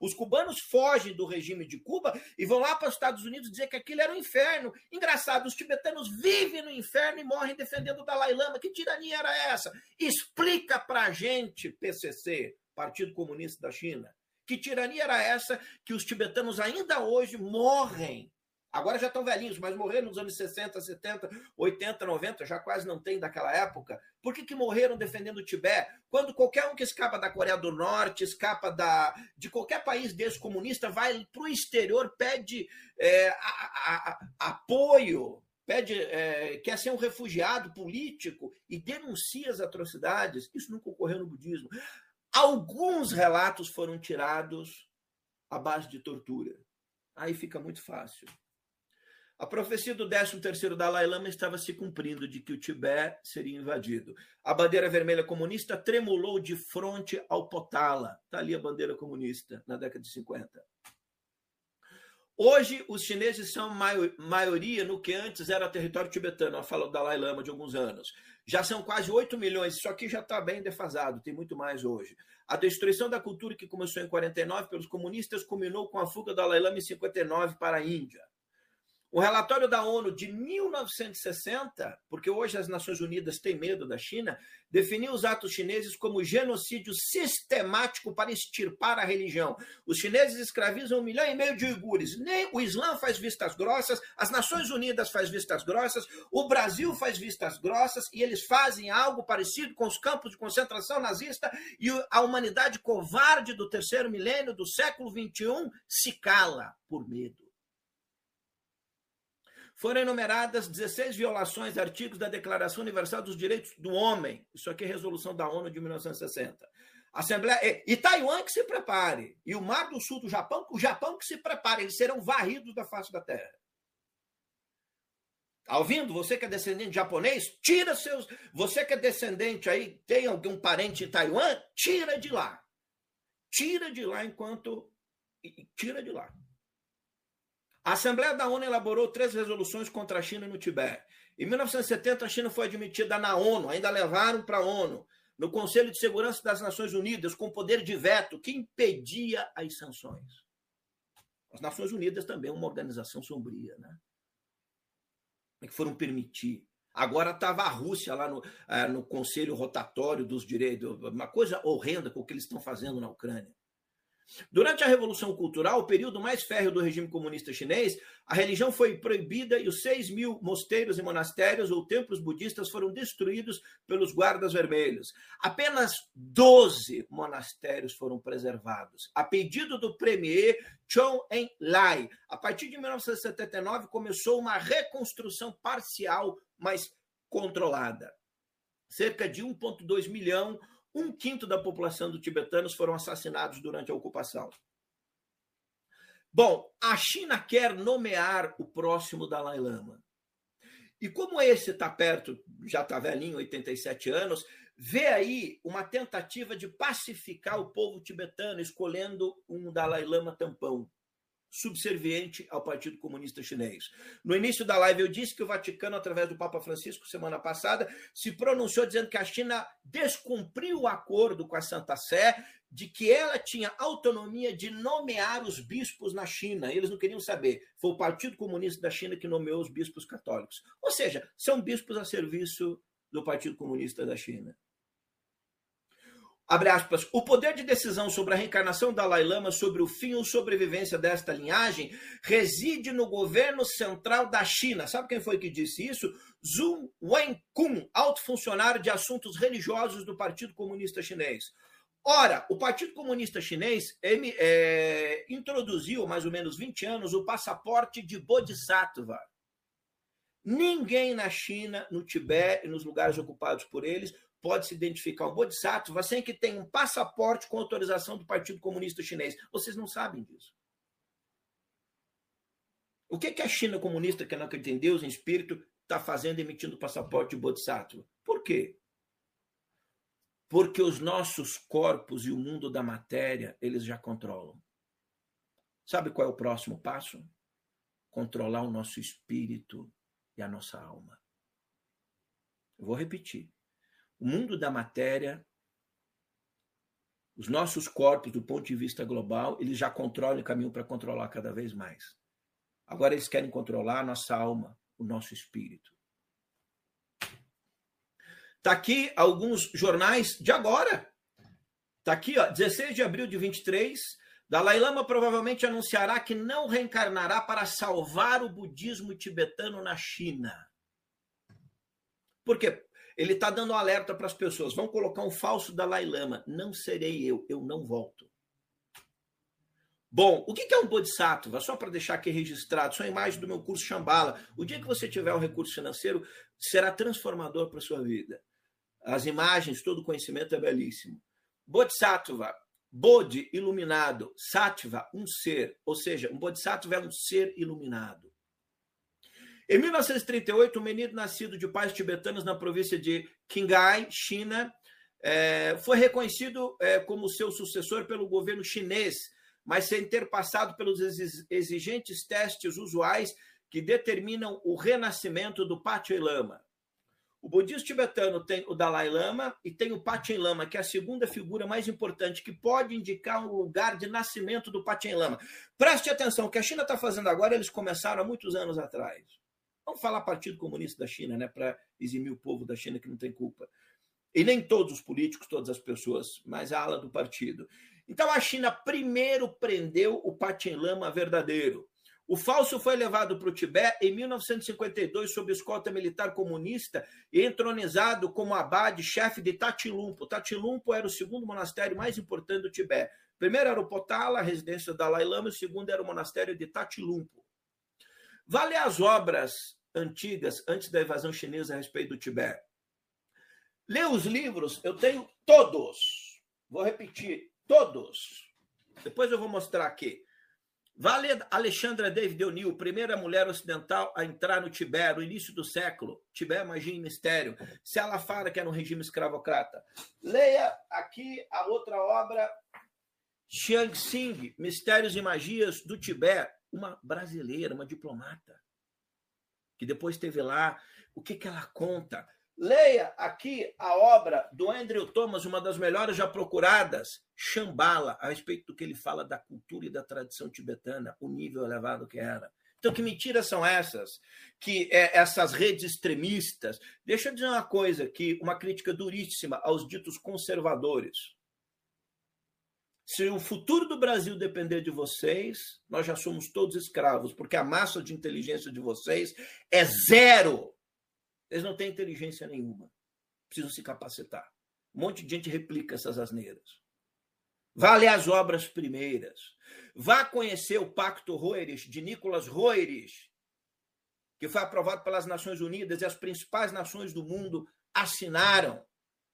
Os cubanos fogem do regime de Cuba e vão lá para os Estados Unidos dizer que aquilo era um inferno. Engraçado, os tibetanos vivem no inferno e morrem defendendo o Dalai Lama. Que tirania era essa? Explica para a gente, PCC, Partido Comunista da China Que tirania era essa que os tibetanos ainda hoje morrem Agora já estão velhinhos, mas morreram nos anos 60, 70, 80, 90, já quase não tem daquela época. Por que, que morreram defendendo o Tibete? Quando qualquer um que escapa da Coreia do Norte, escapa da, de qualquer país desse comunista, vai para o exterior, pede é, a, a, a, apoio, pede, é, quer ser um refugiado político e denuncia as atrocidades. Isso nunca ocorreu no budismo. Alguns relatos foram tirados à base de tortura. Aí fica muito fácil. A profecia do 13º Dalai Lama estava se cumprindo de que o Tibete seria invadido. A bandeira vermelha comunista tremulou de frente ao Potala. Está ali a bandeira comunista, na década de 50. Hoje, os chineses são maioria no que antes era território tibetano, a fala do Dalai Lama de alguns anos. Já são quase 8 milhões, isso aqui já está bem defasado, tem muito mais hoje. A destruição da cultura que começou em 49 pelos comunistas culminou com a fuga do Dalai em 59 para a Índia. O relatório da ONU de 1960, porque hoje as Nações Unidas têm medo da China, definiu os atos chineses como genocídio sistemático para extirpar a religião. Os chineses escravizam um milhão e meio de uigures. Nem o Islã faz vistas grossas, as Nações Unidas faz vistas grossas, o Brasil faz vistas grossas e eles fazem algo parecido com os campos de concentração nazista e a humanidade covarde do terceiro milênio do século XXI se cala por medo foram enumeradas 16 violações de artigos da Declaração Universal dos Direitos do Homem. Isso aqui é resolução da ONU de 1960. Assembleia e Taiwan que se prepare e o Mar do Sul do Japão, o Japão que se prepare, eles serão varridos da face da Terra. Tá ouvindo? Você que é descendente de japonês, tira seus. Você que é descendente aí, tem algum parente em Taiwan, tira de lá. Tira de lá enquanto. Tira de lá. A Assembleia da ONU elaborou três resoluções contra a China no Tibete. Em 1970, a China foi admitida na ONU, ainda levaram para a ONU, no Conselho de Segurança das Nações Unidas, com poder de veto que impedia as sanções. As Nações Unidas também é uma organização sombria, né? É que foram permitir. Agora estava a Rússia lá no, eh, no Conselho Rotatório dos Direitos, uma coisa horrenda com o que eles estão fazendo na Ucrânia. Durante a Revolução Cultural, o período mais férreo do regime comunista chinês, a religião foi proibida e os 6 mil mosteiros e monastérios ou templos budistas foram destruídos pelos guardas vermelhos. Apenas 12 monastérios foram preservados. A pedido do premier Chou En-lai, a partir de 1979 começou uma reconstrução parcial, mas controlada. Cerca de 1,2 milhão um quinto da população do tibetanos foram assassinados durante a ocupação. Bom, a China quer nomear o próximo Dalai Lama. E como esse está perto, já está velhinho, 87 anos, vê aí uma tentativa de pacificar o povo tibetano, escolhendo um Dalai Lama tampão subserviente ao Partido Comunista Chinês. No início da live eu disse que o Vaticano, através do Papa Francisco, semana passada, se pronunciou dizendo que a China descumpriu o acordo com a Santa Sé de que ela tinha autonomia de nomear os bispos na China. Eles não queriam saber. Foi o Partido Comunista da China que nomeou os bispos católicos. Ou seja, são bispos a serviço do Partido Comunista da China abre aspas, o poder de decisão sobre a reencarnação do Dalai Lama, sobre o fim ou sobrevivência desta linhagem, reside no governo central da China. Sabe quem foi que disse isso? Zhu Wenkun, alto funcionário de assuntos religiosos do Partido Comunista Chinês. Ora, o Partido Comunista Chinês é, introduziu, mais ou menos 20 anos, o passaporte de Bodhisattva. Ninguém na China, no Tibete e nos lugares ocupados por eles pode se identificar um bodhisattva sem que tenha um passaporte com autorização do Partido Comunista Chinês. Vocês não sabem disso. O que, que a China comunista, que não acredita em Deus, em espírito, está fazendo emitindo passaporte de bodhisattva? Por quê? Porque os nossos corpos e o mundo da matéria, eles já controlam. Sabe qual é o próximo passo? Controlar o nosso espírito e a nossa alma. Vou repetir o mundo da matéria, os nossos corpos, do ponto de vista global, eles já controlam o caminho para controlar cada vez mais. Agora eles querem controlar a nossa alma, o nosso espírito. Está aqui alguns jornais de agora. Está aqui, ó, 16 de abril de 23, Dalai Lama provavelmente anunciará que não reencarnará para salvar o budismo tibetano na China. Por quê? Ele está dando um alerta para as pessoas: vão colocar um falso Dalai Lama. Não serei eu, eu não volto. Bom, o que é um Bodhisattva? Só para deixar aqui registrado, só a imagem do meu curso Shambhala. O dia que você tiver um recurso financeiro, será transformador para sua vida. As imagens, todo o conhecimento é belíssimo. Bodhisattva, Bodhi, iluminado. Sattva, um ser. Ou seja, um Bodhisattva é um ser iluminado. Em 1938, um menino nascido de pais tibetanos na província de Qinghai, China, é, foi reconhecido é, como seu sucessor pelo governo chinês mas sem ter passado pelos exigentes testes usuais que determinam o renascimento do Pachay Lama. O budismo tibetano tem o Dalai Lama e tem o Pachay Lama, que é a segunda figura mais importante, que pode indicar o lugar de nascimento do Pachay Lama. Preste atenção, o que a China está fazendo agora, eles começaram há muitos anos atrás. Vamos falar Partido Comunista da China, né, para eximir o povo da China que não tem culpa. E nem todos os políticos, todas as pessoas, mas a ala do partido. Então a China primeiro prendeu o Pachin Lama verdadeiro. O falso foi levado para o Tibete em 1952 sob escolta militar comunista e entronizado como abade chefe de Tatilumpo. Tatilumpo era o segundo monastério mais importante do Tibete. Primeiro era o Potala, a residência do Dalai Lama, e o segundo era o monastério de Tatilumpo. Vale as obras antigas, antes da invasão chinesa a respeito do Tibete. Lê os livros, eu tenho todos. Vou repetir, Todos. Depois eu vou mostrar aqui. Vale Alexandra David O'Neill, primeira mulher ocidental a entrar no Tibete no início do século. Tibete, magia e mistério. Se ela fala que era um regime escravocrata. Leia aqui a outra obra, Xiang Xing, Mistérios e Magias do Tibete. Uma brasileira, uma diplomata, que depois esteve lá. O que, que ela conta? Leia aqui a obra do Andrew Thomas, uma das melhores já procuradas, Shambhala, a respeito do que ele fala da cultura e da tradição tibetana, o nível elevado que era. Então, que mentiras são essas? Que é, essas redes extremistas. Deixa eu dizer uma coisa aqui, uma crítica duríssima aos ditos conservadores. Se o futuro do Brasil depender de vocês, nós já somos todos escravos, porque a massa de inteligência de vocês é zero. Eles não têm inteligência nenhuma. Precisam se capacitar. Um monte de gente replica essas asneiras. Vá ler as obras primeiras. Vá conhecer o Pacto Roeris, de Nicolas Roeris, que foi aprovado pelas Nações Unidas e as principais nações do mundo assinaram.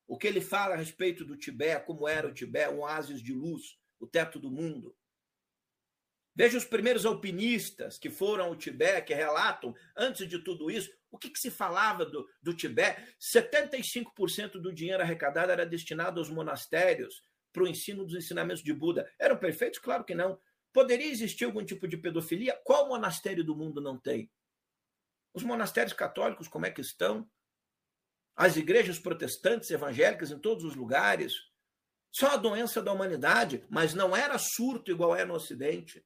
O que ele fala a respeito do Tibete, como era o Tibete, um oásis de luz, o teto do mundo. Veja os primeiros alpinistas que foram ao Tibete, que relatam, antes de tudo isso, o que, que se falava do, do Tibete. 75% do dinheiro arrecadado era destinado aos monastérios para o ensino dos ensinamentos de Buda. Eram perfeitos? Claro que não. Poderia existir algum tipo de pedofilia? Qual monastério do mundo não tem? Os monastérios católicos, como é que estão? As igrejas protestantes, evangélicas, em todos os lugares. Só a doença da humanidade, mas não era surto igual é no Ocidente.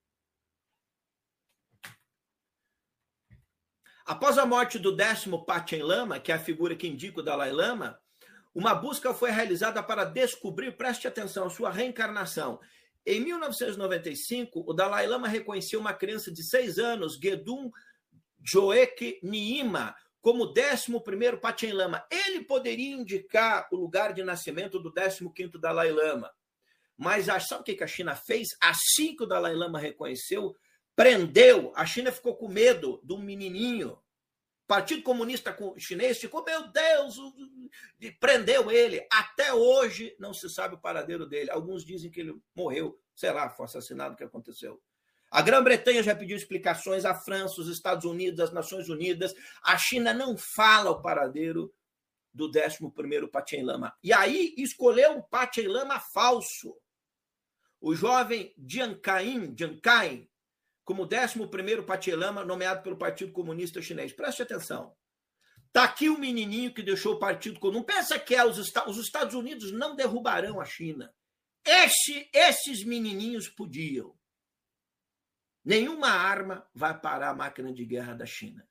Após a morte do décimo Pachen Lama, que é a figura que indica o Dalai Lama, uma busca foi realizada para descobrir, preste atenção, sua reencarnação. Em 1995, o Dalai Lama reconheceu uma criança de seis anos, Gedum Joek Niima, como 11º Pachen Lama. Ele poderia indicar o lugar de nascimento do 15º Dalai Lama. Mas sabe o que a China fez? Assim que o Dalai Lama reconheceu, prendeu. A China ficou com medo do menininho. O Partido Comunista Chinês ficou, meu Deus, prendeu ele. Até hoje não se sabe o paradeiro dele. Alguns dizem que ele morreu, sei lá, foi assassinado, o que aconteceu. A Grã-Bretanha já pediu explicações, a França, os Estados Unidos, as Nações Unidas. A China não fala o paradeiro do 11º Pachen Lama. E aí escolheu um Pachen Lama falso. O jovem Jian Kain, Jian Kain como 11º Pachelama, nomeado pelo Partido Comunista Chinês. Preste atenção. Está aqui o menininho que deixou o Partido Comunista. Pensa que é os, os Estados Unidos não derrubarão a China. Este, esses menininhos podiam. Nenhuma arma vai parar a máquina de guerra da China.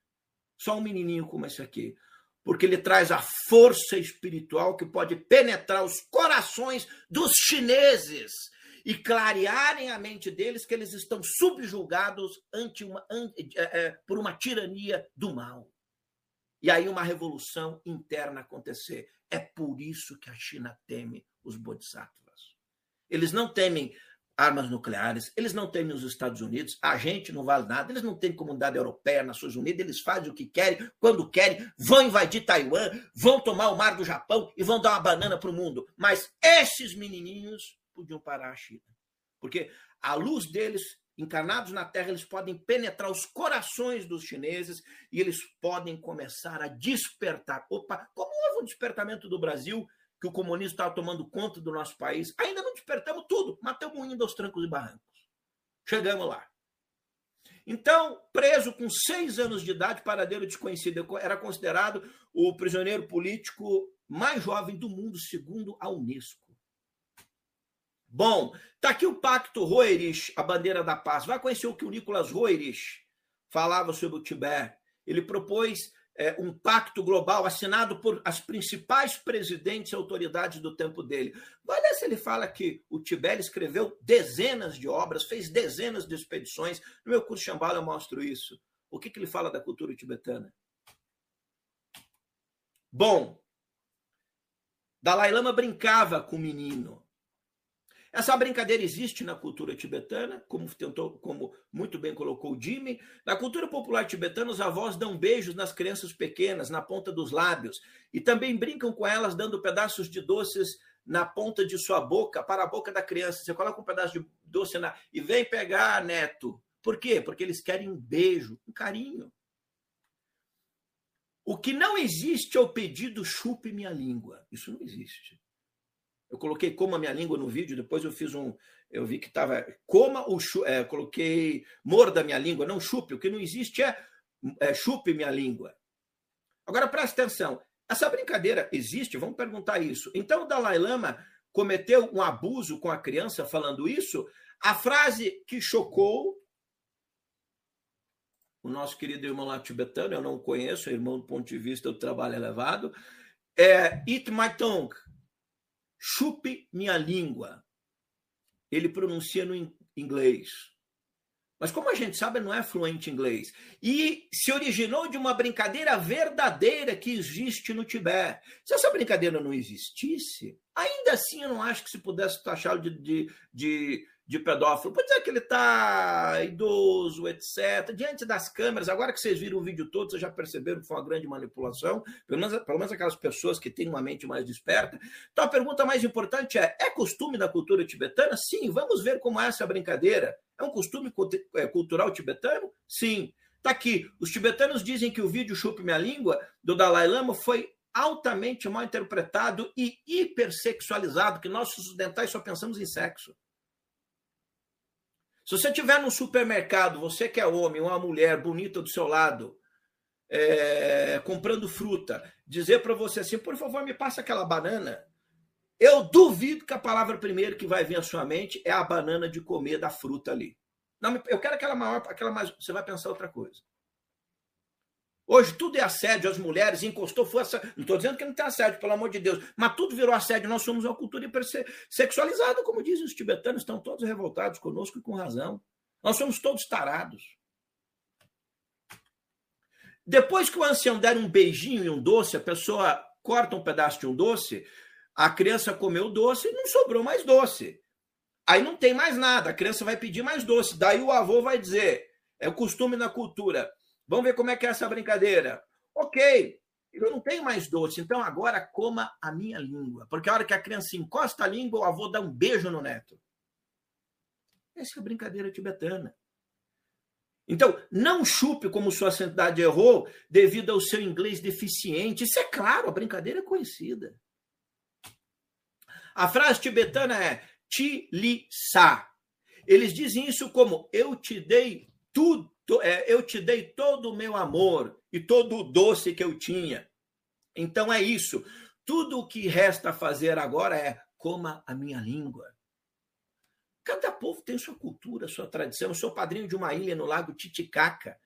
Só um menininho como esse aqui. Porque ele traz a força espiritual que pode penetrar os corações dos chineses e clarearem a mente deles que eles estão subjugados ante uma, ante, é, é, por uma tirania do mal. E aí uma revolução interna acontecer. É por isso que a China teme os bodhisattvas. Eles não temem armas nucleares, eles não temem os Estados Unidos, a gente não vale nada, eles não têm comunidade europeia, Nações Unidas, eles fazem o que querem, quando querem, vão invadir Taiwan, vão tomar o mar do Japão e vão dar uma banana para o mundo. Mas esses menininhos podiam parar a China. Porque a luz deles, encarnados na Terra, eles podem penetrar os corações dos chineses e eles podem começar a despertar. Opa, como houve um despertamento do Brasil que o comunismo estava tomando conta do nosso país. Ainda não despertamos tudo, matamos ainda aos trancos e barrancos. Chegamos lá. Então, preso com seis anos de idade, paradeiro desconhecido, era considerado o prisioneiro político mais jovem do mundo, segundo a Unesco. Bom, tá aqui o Pacto Roerich, a bandeira da paz. Vai conhecer o que o Nicolas Roerich falava sobre o Tibete. Ele propôs um pacto global assinado por as principais presidentes e autoridades do tempo dele. Olha se ele fala que o Tibete escreveu dezenas de obras, fez dezenas de expedições. No meu curso Xambala eu mostro isso. O que, que ele fala da cultura tibetana? Bom, Dalai Lama brincava com o menino. Essa brincadeira existe na cultura tibetana, como tentou, como muito bem colocou o Jimmy. Na cultura popular tibetana, os avós dão beijos nas crianças pequenas, na ponta dos lábios, e também brincam com elas dando pedaços de doces na ponta de sua boca para a boca da criança. Você coloca um pedaço de doce na e vem pegar, neto. Por quê? Porque eles querem um beijo, um carinho. O que não existe é o pedido chupe minha língua. Isso não existe. Eu coloquei coma minha língua no vídeo, depois eu fiz um. Eu vi que estava. Coma o é, coloquei morda minha língua, não chupe. O que não existe é, é chupe minha língua. Agora presta atenção. Essa brincadeira existe? Vamos perguntar isso. Então o Dalai Lama cometeu um abuso com a criança falando isso? A frase que chocou o nosso querido irmão lá tibetano, eu não conheço, é irmão do ponto de vista do trabalho elevado, é Eat My Tongue, Chupe minha língua. Ele pronuncia no inglês. Mas como a gente sabe, não é fluente em inglês. E se originou de uma brincadeira verdadeira que existe no Tibete. Se essa brincadeira não existisse, ainda assim eu não acho que se pudesse taxá-lo de, de, de de pedófilo. Pode dizer que ele está idoso, etc. Diante das câmeras, agora que vocês viram o vídeo todo, vocês já perceberam que foi uma grande manipulação, pelo menos, pelo menos aquelas pessoas que têm uma mente mais desperta. Então a pergunta mais importante é: é costume da cultura tibetana? Sim, vamos ver como é essa brincadeira. É um costume é, cultural tibetano? Sim. Está aqui. Os tibetanos dizem que o vídeo Chupe Minha Língua, do Dalai Lama, foi altamente mal interpretado e hipersexualizado, que nós ocidentais só pensamos em sexo. Se você estiver no supermercado, você que é homem, uma mulher bonita do seu lado, é, comprando fruta, dizer para você assim, por favor, me passa aquela banana. Eu duvido que a palavra primeiro que vai vir à sua mente é a banana de comer da fruta ali. Não, eu quero aquela maior, aquela mais. Você vai pensar outra coisa. Hoje tudo é assédio, as mulheres encostou força. Não estou dizendo que não tem assédio, pelo amor de Deus, mas tudo virou assédio. Nós somos uma cultura hipersexualizada, como dizem os tibetanos, estão todos revoltados conosco e com razão. Nós somos todos tarados. Depois que o ancião der um beijinho e um doce, a pessoa corta um pedaço de um doce, a criança comeu o doce e não sobrou mais doce. Aí não tem mais nada, a criança vai pedir mais doce. Daí o avô vai dizer: é o costume na cultura Vamos ver como é que é essa brincadeira. Ok, eu não tenho mais doce, então agora coma a minha língua. Porque a hora que a criança encosta a língua, o avô dá um beijo no neto. Essa é a brincadeira tibetana. Então, não chupe como sua santidade errou devido ao seu inglês deficiente. Isso é claro, a brincadeira é conhecida. A frase tibetana é ti li sa. Eles dizem isso como eu te dei tudo eu te dei todo o meu amor e todo o doce que eu tinha. Então é isso. Tudo o que resta fazer agora é coma a minha língua. Cada povo tem sua cultura, sua tradição. Eu sou padrinho de uma ilha no lago Titicaca.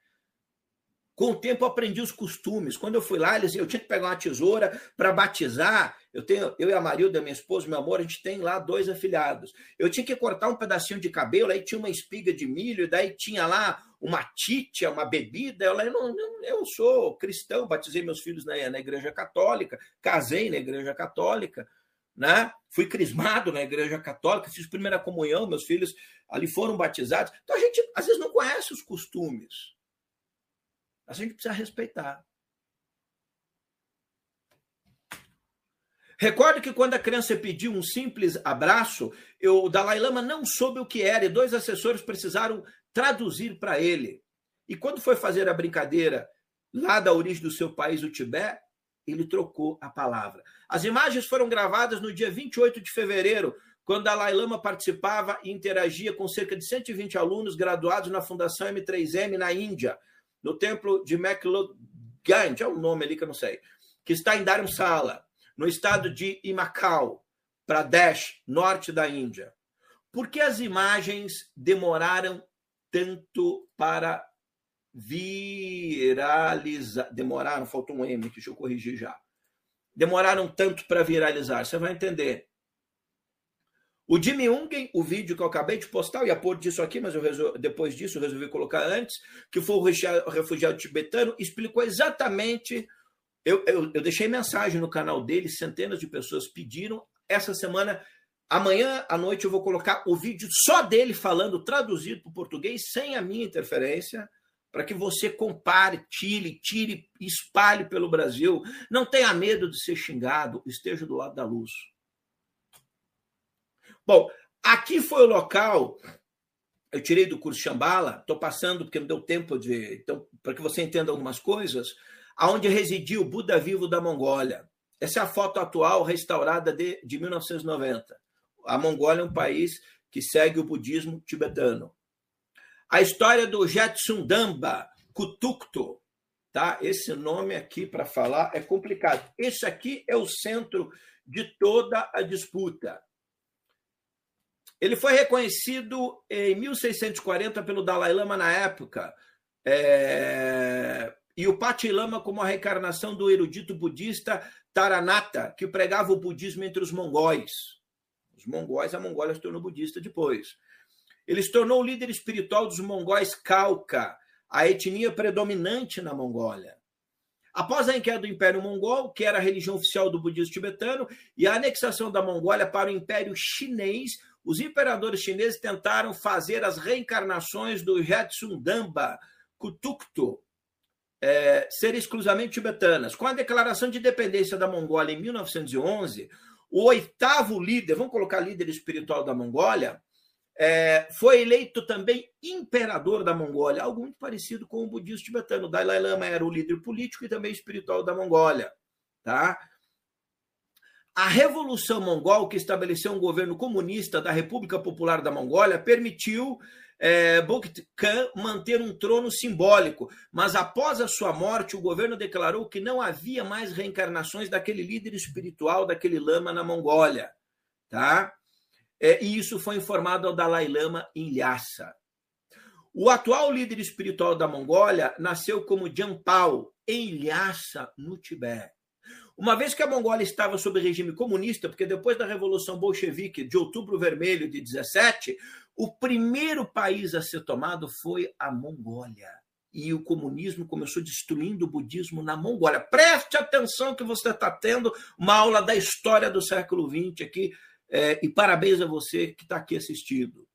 Com o tempo eu aprendi os costumes. Quando eu fui lá, eles, eu tinha que pegar uma tesoura para batizar. Eu tenho, eu e a Marilda, minha esposa, meu amor, a gente tem lá dois afilhados. Eu tinha que cortar um pedacinho de cabelo, aí tinha uma espiga de milho, daí tinha lá uma titia, uma bebida. Eu, eu, não, eu sou cristão, batizei meus filhos na, na igreja católica, casei na igreja católica, né? Fui crismado na igreja católica, fiz primeira comunhão, meus filhos ali foram batizados. Então a gente às vezes não conhece os costumes. A gente precisa respeitar. Recordo que quando a criança pediu um simples abraço, eu, o Dalai Lama não soube o que era e dois assessores precisaram traduzir para ele. E quando foi fazer a brincadeira lá da origem do seu país, o Tibete, ele trocou a palavra. As imagens foram gravadas no dia 28 de fevereiro, quando Dalai Lama participava e interagia com cerca de 120 alunos graduados na Fundação M3M na Índia no templo de McLeod é o nome ali que eu não sei, que está em Dharamsala, no estado de Imakal, Pradesh, norte da Índia. Por que as imagens demoraram tanto para viralizar? Demoraram, faltou um M, deixa eu corrigir já. Demoraram tanto para viralizar, você vai entender. O Jimmy Ungen, o vídeo que eu acabei de postar, eu ia pôr disso aqui, mas resol... depois disso eu resolvi colocar antes, que foi o refugiado tibetano, explicou exatamente. Eu, eu, eu deixei mensagem no canal dele, centenas de pessoas pediram. Essa semana, amanhã à noite, eu vou colocar o vídeo só dele falando, traduzido para o português, sem a minha interferência, para que você compare, tire, tire, espalhe pelo Brasil. Não tenha medo de ser xingado, esteja do lado da luz. Bom, aqui foi o local. Eu tirei do curso Chambala, estou passando porque não deu tempo de. Então, para que você entenda algumas coisas, aonde residia o Buda vivo da Mongólia. Essa é a foto atual restaurada de, de 1990. A Mongólia é um país que segue o budismo tibetano. A história do Jetsundamba Kutukto, tá? Esse nome aqui para falar é complicado. Esse aqui é o centro de toda a disputa. Ele foi reconhecido em 1640 pelo Dalai Lama na época, é... e o Pati Lama como a reencarnação do erudito budista Taranata, que pregava o budismo entre os mongóis. Os mongóis, a Mongólia se tornou budista depois. Ele se tornou o líder espiritual dos mongóis Kauka, a etnia predominante na Mongólia. Após a queda do Império Mongol, que era a religião oficial do budismo tibetano, e a anexação da Mongólia para o Império Chinês, os imperadores chineses tentaram fazer as reencarnações do Jetsundamba, Kutuktu, é, ser exclusivamente tibetanas. Com a declaração de independência da Mongólia em 1911, o oitavo líder, vamos colocar líder espiritual da Mongólia, é, foi eleito também imperador da Mongólia, algo muito parecido com o budismo tibetano. O Dalai Lama era o líder político e também espiritual da Mongólia. Tá? A Revolução Mongol, que estabeleceu um governo comunista da República Popular da Mongólia, permitiu é, Khan manter um trono simbólico, mas após a sua morte, o governo declarou que não havia mais reencarnações daquele líder espiritual, daquele lama na Mongólia. Tá? É, e isso foi informado ao Dalai Lama em Lhasa. O atual líder espiritual da Mongólia nasceu como Jampal, em Lhasa, no Tibete. Uma vez que a Mongólia estava sob regime comunista, porque depois da Revolução Bolchevique de Outubro Vermelho de 17, o primeiro país a ser tomado foi a Mongólia. E o comunismo começou destruindo o budismo na Mongólia. Preste atenção que você está tendo uma aula da história do século XX aqui, é, e parabéns a você que está aqui assistindo.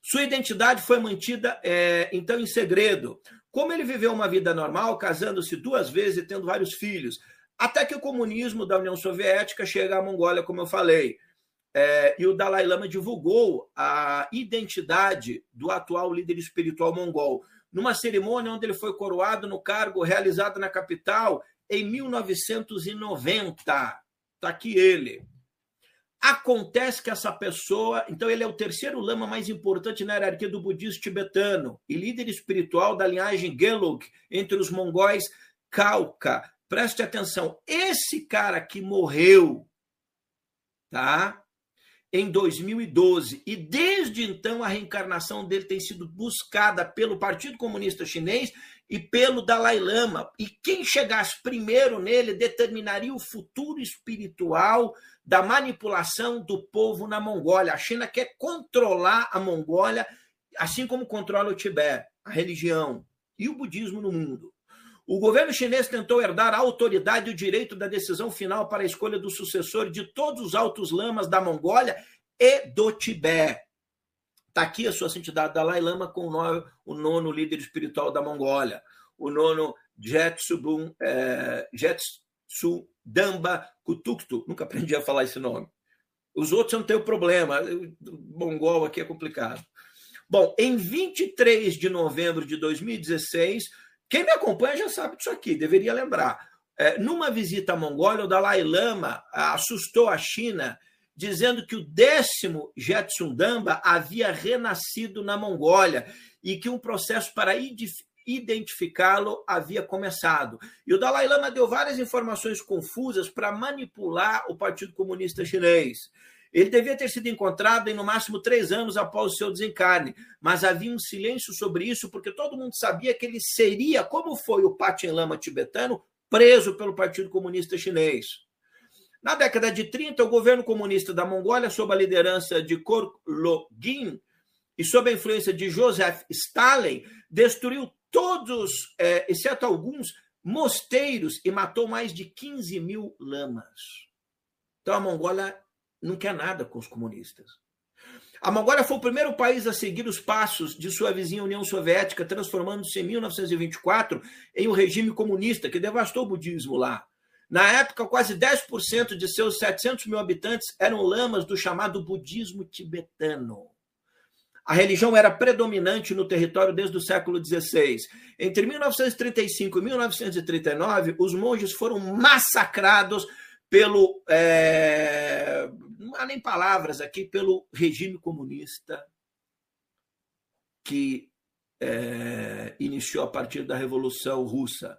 Sua identidade foi mantida, é, então, em segredo. Como ele viveu uma vida normal, casando-se duas vezes e tendo vários filhos, até que o comunismo da União Soviética chega à Mongólia, como eu falei. É, e o Dalai Lama divulgou a identidade do atual líder espiritual mongol, numa cerimônia onde ele foi coroado no cargo realizado na capital em 1990. Está aqui ele. Acontece que essa pessoa, então ele é o terceiro lama mais importante na hierarquia do budismo tibetano e líder espiritual da linhagem Gelug entre os mongóis Kauka, Preste atenção, esse cara que morreu, tá? Em 2012 e desde então a reencarnação dele tem sido buscada pelo Partido Comunista Chinês e pelo Dalai Lama. E quem chegasse primeiro nele determinaria o futuro espiritual da manipulação do povo na Mongólia. A China quer controlar a Mongólia, assim como controla o Tibete, a religião e o budismo no mundo. O governo chinês tentou herdar a autoridade e o direito da decisão final para a escolha do sucessor de todos os altos lamas da Mongólia e do Tibete. Está aqui a sua santidade Dalai Lama com o, nono, o nono líder espiritual da Mongólia, o nono Jetsubun, é, Jetsudamba Kutuktu. Nunca aprendi a falar esse nome. Os outros não têm o problema. Mongol aqui é complicado. Bom, em 23 de novembro de 2016, quem me acompanha já sabe disso aqui, deveria lembrar. É, numa visita à Mongólia, o Dalai Lama assustou a China dizendo que o décimo Jetsundamba havia renascido na Mongólia e que um processo para identificá-lo havia começado. E o Dalai Lama deu várias informações confusas para manipular o Partido Comunista Chinês. Ele devia ter sido encontrado em no máximo três anos após o seu desencarne, mas havia um silêncio sobre isso porque todo mundo sabia que ele seria, como foi o Pachen Lama tibetano, preso pelo Partido Comunista Chinês. Na década de 30, o governo comunista da Mongólia, sob a liderança de Korlogin e sob a influência de Joseph Stalin, destruiu todos, é, exceto alguns, mosteiros e matou mais de 15 mil lamas. Então a Mongólia não quer nada com os comunistas. A Mongólia foi o primeiro país a seguir os passos de sua vizinha União Soviética, transformando-se em 1924 em um regime comunista que devastou o budismo lá. Na época, quase 10% de seus 700 mil habitantes eram lamas do chamado budismo tibetano. A religião era predominante no território desde o século XVI. Entre 1935 e 1939, os monges foram massacrados pelo. É, não há nem palavras aqui, pelo regime comunista que é, iniciou a partir da Revolução Russa.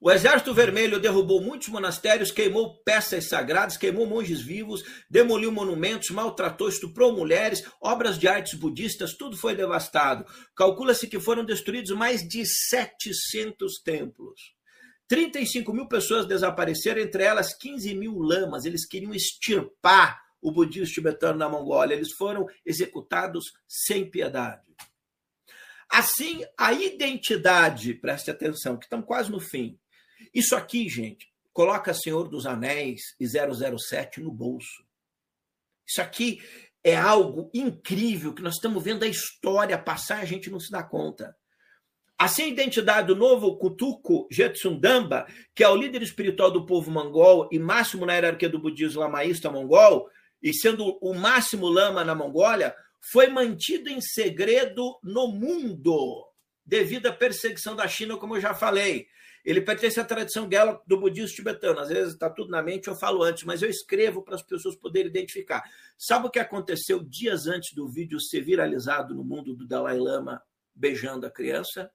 O Exército Vermelho derrubou muitos monastérios, queimou peças sagradas, queimou monges vivos, demoliu monumentos, maltratou, estuprou mulheres, obras de artes budistas, tudo foi devastado. Calcula-se que foram destruídos mais de 700 templos. 35 mil pessoas desapareceram, entre elas 15 mil lamas. Eles queriam extirpar o budismo tibetano na Mongólia. Eles foram executados sem piedade. Assim, a identidade, preste atenção, que estamos quase no fim, isso aqui, gente, coloca Senhor dos Anéis e 007 no bolso. Isso aqui é algo incrível que nós estamos vendo a história passar, a gente não se dá conta. Assim, a identidade do novo Kutuku Jetsundamba, que é o líder espiritual do povo mongol e máximo na hierarquia do budismo lamaísta mongol, e sendo o máximo lama na Mongólia, foi mantido em segredo no mundo, devido à perseguição da China, como eu já falei. Ele pertence à tradição dela do budismo tibetano. Às vezes está tudo na mente, eu falo antes, mas eu escrevo para as pessoas poderem identificar. Sabe o que aconteceu dias antes do vídeo ser viralizado no mundo do Dalai Lama beijando a criança?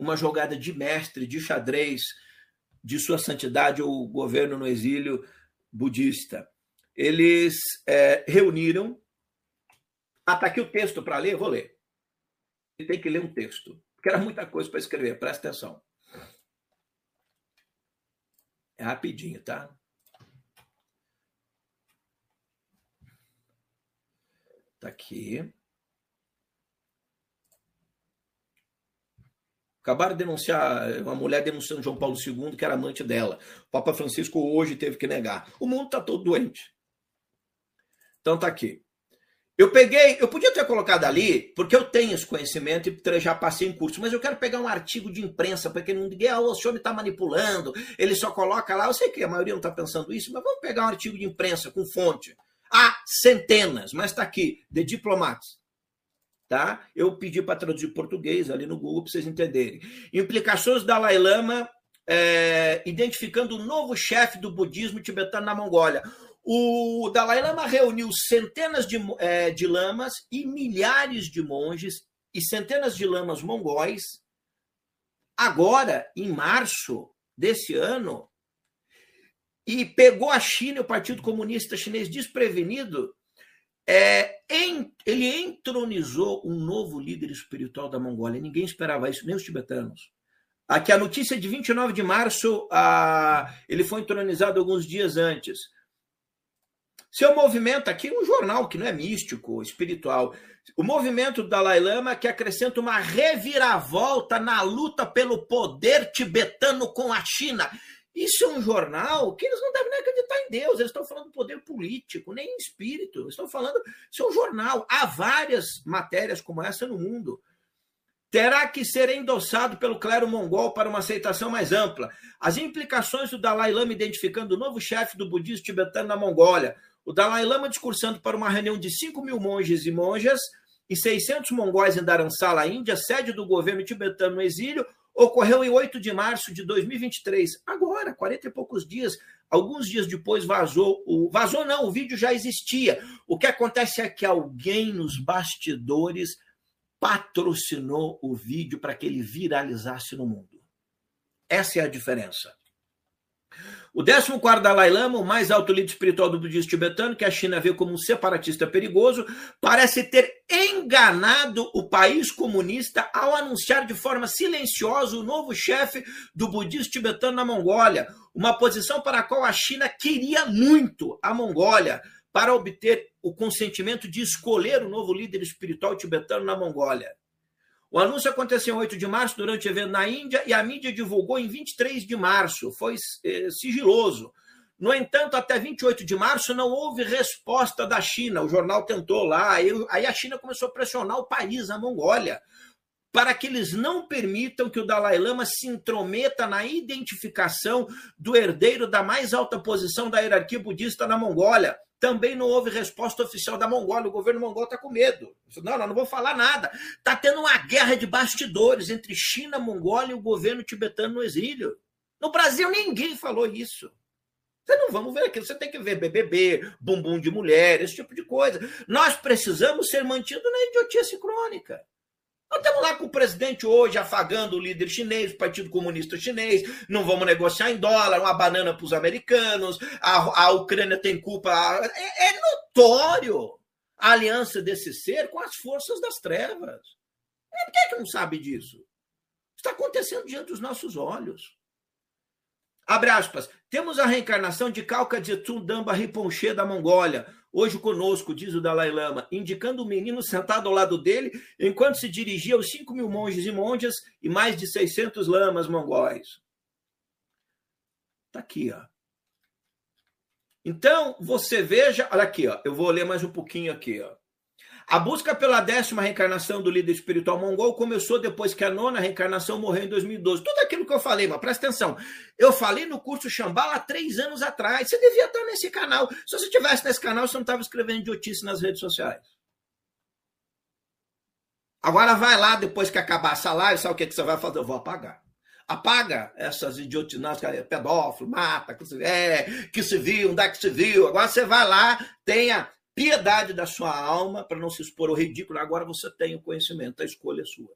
Uma jogada de mestre, de xadrez, de sua santidade ou governo no exílio budista. Eles é, reuniram. Ah, está aqui o texto para ler, vou ler. Tem que ler um texto porque era muita coisa para escrever, presta atenção. É rapidinho, tá? Tá aqui. Acabaram de denunciar, uma mulher denunciando João Paulo II, que era amante dela. O Papa Francisco hoje teve que negar. O mundo está todo doente. Então tá aqui. Eu peguei, eu podia ter colocado ali, porque eu tenho esse conhecimento e já passei em curso, mas eu quero pegar um artigo de imprensa, porque ninguém, ah, o senhor me está manipulando, ele só coloca lá, eu sei que a maioria não está pensando isso, mas vamos pegar um artigo de imprensa com fonte. Há centenas, mas está aqui, de diplomatas. Tá? Eu pedi para traduzir português ali no Google para vocês entenderem. Implicações da Dalai Lama é, identificando o novo chefe do budismo tibetano na Mongólia. O Dalai Lama reuniu centenas de, é, de lamas e milhares de monges e centenas de lamas mongóis agora, em março desse ano, e pegou a China, o Partido Comunista Chinês desprevenido, é, em, ele entronizou um novo líder espiritual da Mongólia. Ninguém esperava isso, nem os tibetanos. Aqui a notícia de 29 de março, a, ele foi entronizado alguns dias antes. Seu movimento, aqui um jornal que não é místico, espiritual, o movimento do Dalai Lama que acrescenta uma reviravolta na luta pelo poder tibetano com a China. Isso é um jornal que eles não devem nem acreditar em Deus, eles estão falando poder político, nem em espírito, estão falando. Isso é um jornal. Há várias matérias como essa no mundo. Terá que ser endossado pelo clero mongol para uma aceitação mais ampla. As implicações do Dalai Lama identificando o novo chefe do budismo tibetano na Mongólia. O Dalai Lama discursando para uma reunião de 5 mil monges e monjas e 600 mongóis em Dharamsala, Índia, sede do governo tibetano no exílio, ocorreu em 8 de março de 2023. Agora, 40 e poucos dias, alguns dias depois vazou o vazou não, o vídeo já existia. O que acontece é que alguém nos bastidores patrocinou o vídeo para que ele viralizasse no mundo. Essa é a diferença. O 14 Dalai Lama, o mais alto líder espiritual do budismo tibetano, que a China vê como um separatista perigoso, parece ter enganado o país comunista ao anunciar de forma silenciosa o novo chefe do budismo tibetano na Mongólia, uma posição para a qual a China queria muito a Mongólia para obter o consentimento de escolher o novo líder espiritual tibetano na Mongólia. O anúncio aconteceu em 8 de março, durante o evento na Índia, e a mídia divulgou em 23 de março. Foi eh, sigiloso. No entanto, até 28 de março não houve resposta da China. O jornal tentou lá, aí a China começou a pressionar o país, a Mongólia, para que eles não permitam que o Dalai Lama se intrometa na identificação do herdeiro da mais alta posição da hierarquia budista na Mongólia. Também não houve resposta oficial da Mongólia. O governo mongol está com medo. Não, não, não vou falar nada. Está tendo uma guerra de bastidores entre China, Mongólia e o governo tibetano no exílio. No Brasil, ninguém falou isso. Você não vamos ver aquilo. Você tem que ver BBB, bumbum de mulher, esse tipo de coisa. Nós precisamos ser mantidos na idiotice crônica. Nós estamos lá com o presidente hoje afagando o líder chinês, o Partido Comunista Chinês, não vamos negociar em dólar, uma banana para os americanos, a, a Ucrânia tem culpa. É, é notório a aliança desse ser com as forças das trevas. É, por que, é que não sabe disso? Está acontecendo diante dos nossos olhos. Abre aspas. Temos a reencarnação de Kalka Damba Rinpoche da Mongólia, hoje conosco, diz o Dalai Lama, indicando o menino sentado ao lado dele, enquanto se dirigia aos 5 mil monges e monjas e mais de 600 lamas mongóis. Está aqui, ó. Então, você veja, olha aqui, ó, eu vou ler mais um pouquinho aqui, ó. A busca pela décima reencarnação do líder espiritual mongol começou depois que a nona reencarnação morreu em 2012. Tudo aquilo que eu falei, mas presta atenção. Eu falei no curso Xambala há três anos atrás. Você devia estar nesse canal. Se você estivesse nesse canal, você não estava escrevendo idiotice nas redes sociais. Agora vai lá, depois que acabar essa live, sabe o que, que você vai fazer? Eu vou apagar. Apaga essas idiotinas, é pedófilo, mata, que se, é, que se viu, onde é que se viu. Agora você vai lá, tenha piedade da sua alma para não se expor ao ridículo. Agora você tem o conhecimento, a escolha é sua.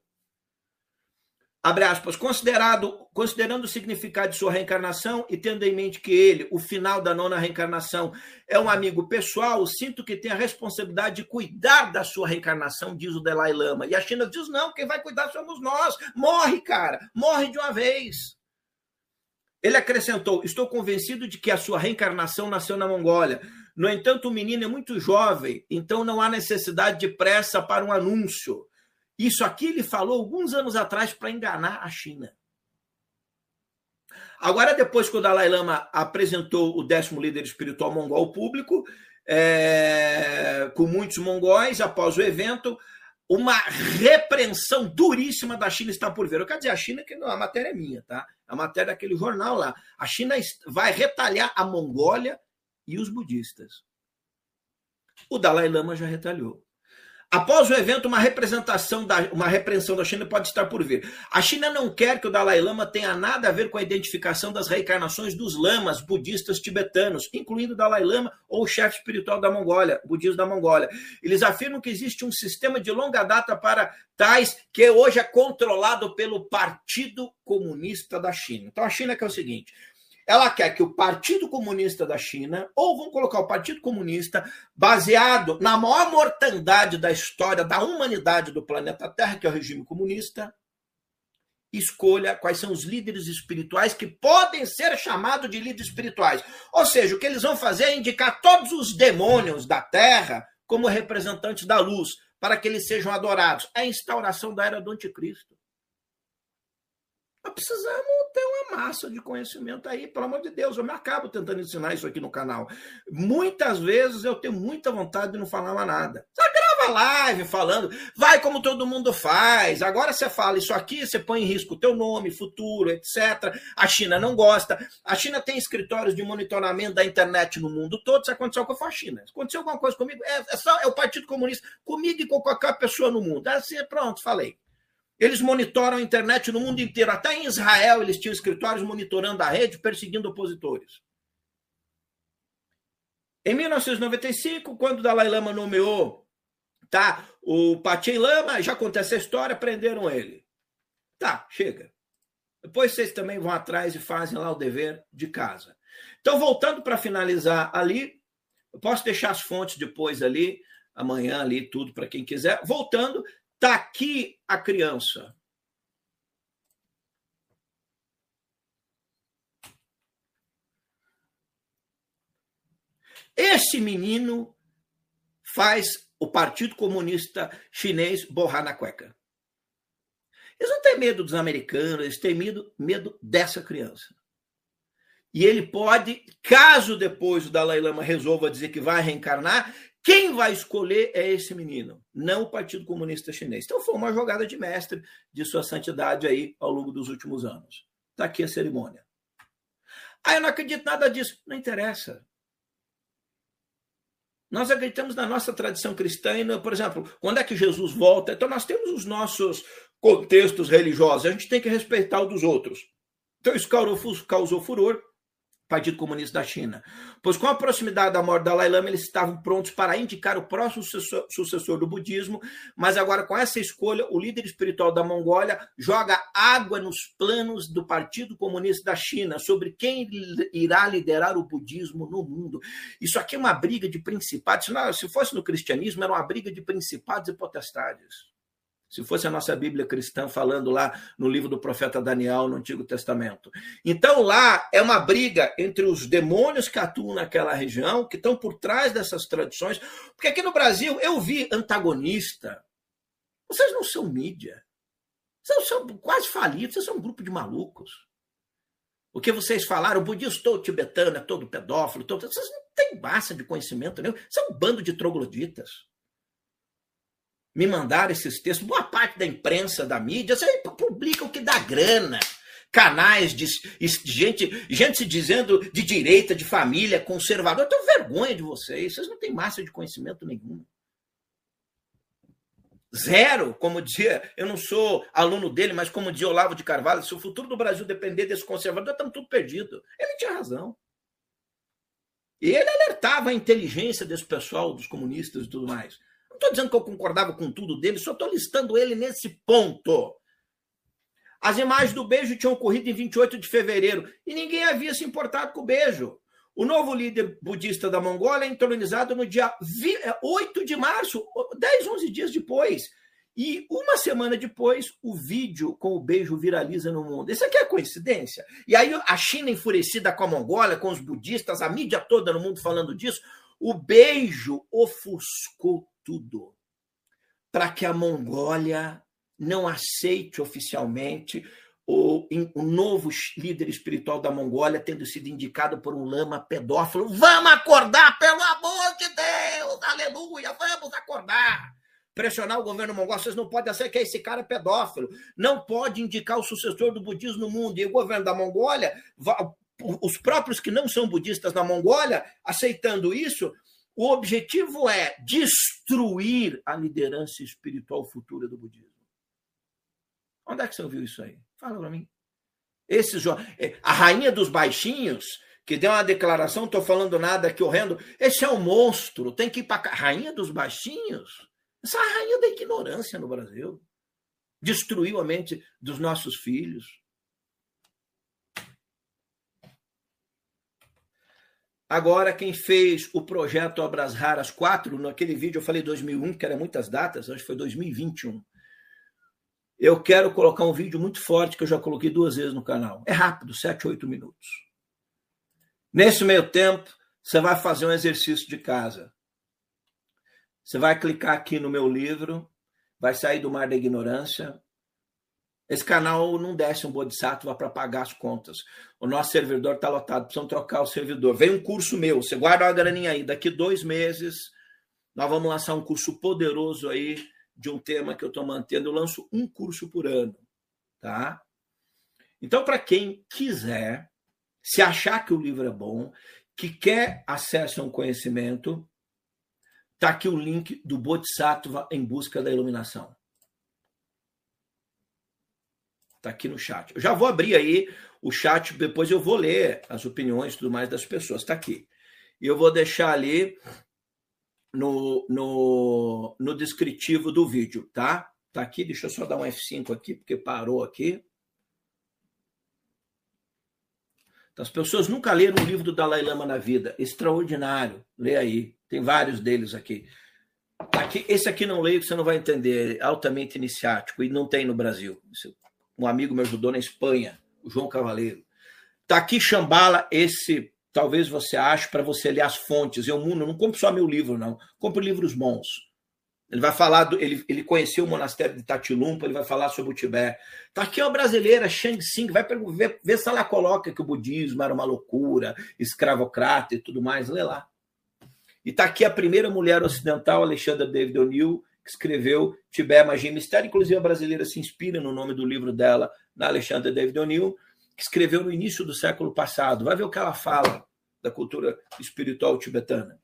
Abre aspas, considerado, considerando o significado de sua reencarnação e tendo em mente que ele, o final da nona reencarnação, é um amigo pessoal, sinto que tem a responsabilidade de cuidar da sua reencarnação, diz o Dalai Lama. E a China diz: não, quem vai cuidar somos nós. Morre, cara, morre de uma vez. Ele acrescentou: estou convencido de que a sua reencarnação nasceu na Mongólia no entanto, o menino é muito jovem, então não há necessidade de pressa para um anúncio. Isso aqui ele falou alguns anos atrás para enganar a China. Agora, depois que o Dalai Lama apresentou o décimo líder espiritual mongol ao público, é, com muitos mongóis, após o evento, uma repreensão duríssima da China está por ver. Eu quero dizer, a China, que não, a matéria é minha, tá? A matéria daquele jornal lá. A China vai retalhar a Mongólia e os budistas. O Dalai Lama já retalhou. Após o evento, uma representação da, uma repreensão da China pode estar por vir. A China não quer que o Dalai Lama tenha nada a ver com a identificação das reencarnações dos lamas budistas tibetanos, incluindo o Dalai Lama ou o chefe espiritual da Mongólia, budismo da Mongólia. Eles afirmam que existe um sistema de longa data para tais que hoje é controlado pelo Partido Comunista da China. Então a China quer o seguinte: ela quer que o Partido Comunista da China, ou vão colocar o Partido Comunista, baseado na maior mortandade da história da humanidade do planeta Terra, que é o regime comunista, escolha quais são os líderes espirituais que podem ser chamados de líderes espirituais. Ou seja, o que eles vão fazer é indicar todos os demônios da Terra como representantes da luz, para que eles sejam adorados. É a instauração da era do anticristo. Nós precisamos ter uma massa de conhecimento aí, pelo amor de Deus. Eu me acabo tentando ensinar isso aqui no canal. Muitas vezes eu tenho muita vontade de não falar mais nada. Só grava live falando, vai como todo mundo faz. Agora você fala isso aqui, você põe em risco o teu nome, futuro, etc. A China não gosta. A China tem escritórios de monitoramento da internet no mundo todo. Se aconteceu com a China, aconteceu alguma coisa comigo, é, é, só, é o Partido Comunista, comigo e com qualquer pessoa no mundo. Assim, pronto, falei. Eles monitoram a internet no mundo inteiro. Até em Israel eles tinham escritórios monitorando a rede, perseguindo opositores. Em 1995, quando Dalai Lama nomeou tá, o Pachei Lama, já acontece a história, prenderam ele. Tá, chega. Depois vocês também vão atrás e fazem lá o dever de casa. Então, voltando para finalizar ali, eu posso deixar as fontes depois ali, amanhã ali, tudo para quem quiser. Voltando, Está aqui a criança. Esse menino faz o Partido Comunista Chinês borrar na cueca. Eles não têm medo dos americanos, eles têm medo, medo dessa criança. E ele pode, caso depois o Dalai Lama resolva dizer que vai reencarnar, quem vai escolher é esse menino, não o Partido Comunista Chinês. Então foi uma jogada de mestre de sua santidade aí ao longo dos últimos anos. Está aqui a cerimônia. Ah, eu não acredito nada disso. Não interessa. Nós acreditamos na nossa tradição cristã e, por exemplo, quando é que Jesus volta? Então nós temos os nossos contextos religiosos, a gente tem que respeitar o dos outros. Então isso causou furor Partido Comunista da China. Pois com a proximidade da morte da Dalai Lama, eles estavam prontos para indicar o próximo sucessor, sucessor, do budismo, mas agora com essa escolha, o líder espiritual da Mongólia joga água nos planos do Partido Comunista da China sobre quem irá liderar o budismo no mundo. Isso aqui é uma briga de principados. Se fosse no cristianismo, era uma briga de principados e potestades. Se fosse a nossa Bíblia cristã falando lá no livro do profeta Daniel, no Antigo Testamento. Então lá é uma briga entre os demônios que atuam naquela região, que estão por trás dessas tradições. Porque aqui no Brasil eu vi antagonista. Vocês não são mídia. Vocês são quase falidos, vocês são um grupo de malucos. O que vocês falaram, o budista todo tibetano, é todo pedófilo, todo... vocês não têm massa de conhecimento nenhum. São um bando de trogloditas me mandaram esses textos, boa parte da imprensa, da mídia, você publica o que dá grana. Canais de, gente, gente se dizendo de direita, de família, conservador. Eu tenho vergonha de vocês. Vocês não têm massa de conhecimento nenhum. Zero, como dizia, eu não sou aluno dele, mas como dizia Olavo de Carvalho, se o futuro do Brasil depender desse conservador, estamos tudo perdido. Ele tinha razão. E ele alertava a inteligência desse pessoal, dos comunistas e tudo mais. Não estou dizendo que eu concordava com tudo dele, só estou listando ele nesse ponto. As imagens do beijo tinham ocorrido em 28 de fevereiro e ninguém havia se importado com o beijo. O novo líder budista da Mongólia é entronizado no dia 8 é, de março, 10, 11 dias depois. E uma semana depois, o vídeo com o beijo viraliza no mundo. Isso aqui é coincidência? E aí a China enfurecida com a Mongólia, com os budistas, a mídia toda no mundo falando disso, o beijo ofuscou tudo para que a Mongólia não aceite oficialmente o, o, novo líder espiritual da Mongólia tendo sido indicado por um lama pedófilo. Vamos acordar, pelo amor de Deus! Aleluia! Vamos acordar! Pressionar o governo mongol, vocês não podem dizer que esse cara é pedófilo. Não pode indicar o sucessor do budismo no mundo. E o governo da Mongólia, os próprios que não são budistas na Mongólia, aceitando isso, o objetivo é destruir a liderança espiritual futura do budismo. Onde é que você ouviu isso aí? Fala para mim. Esse, é, a rainha dos baixinhos, que deu uma declaração, estou falando nada aqui horrendo. Esse é um monstro, tem que ir para a rainha dos baixinhos. Essa é a rainha da ignorância no Brasil. Destruiu a mente dos nossos filhos. Agora, quem fez o projeto Obras Raras 4, naquele vídeo eu falei 2001, que era muitas datas, acho que foi 2021. Eu quero colocar um vídeo muito forte que eu já coloquei duas vezes no canal. É rápido, 7, 8 minutos. Nesse meio tempo, você vai fazer um exercício de casa. Você vai clicar aqui no meu livro, vai sair do mar da ignorância. Esse canal não desce um bodhisattva para pagar as contas. O nosso servidor está lotado, precisamos trocar o servidor. Vem um curso meu, você guarda uma graninha aí. Daqui dois meses, nós vamos lançar um curso poderoso aí de um tema que eu estou mantendo. Eu lanço um curso por ano, tá? Então, para quem quiser, se achar que o livro é bom, que quer acesso a um conhecimento, tá aqui o link do Bodhisattva em busca da iluminação. Tá aqui no chat. Eu já vou abrir aí o chat, depois eu vou ler as opiniões e tudo mais das pessoas. Tá aqui. E eu vou deixar ali no, no, no descritivo do vídeo, tá? Tá aqui, deixa eu só dar um F5 aqui, porque parou aqui. As pessoas nunca leram o livro do Dalai Lama na vida. Extraordinário. Lê aí. Tem vários deles aqui. aqui esse aqui não leio, que você não vai entender. É altamente iniciático e não tem no Brasil. Um amigo me ajudou na Espanha, o João Cavaleiro. Tá aqui Chambala, esse talvez você ache para você ler as fontes. Eu não compro só meu livro, não. Compro livros bons. Ele vai falar, do, ele, ele conheceu o monastério de Tatilumpa, ele vai falar sobre o Tibete. Tá aqui uma brasileira, Shang Tsing, vai ver, ver se ela coloca que o budismo era uma loucura, escravocrata e tudo mais, lê lá. E tá aqui a primeira mulher ocidental, Alexandra David O'Neill, que escreveu Tibete, Magia e Mistério, inclusive a brasileira se inspira no nome do livro dela, na Alexandra David O'Neill, que escreveu no início do século passado. Vai ver o que ela fala da cultura espiritual tibetana.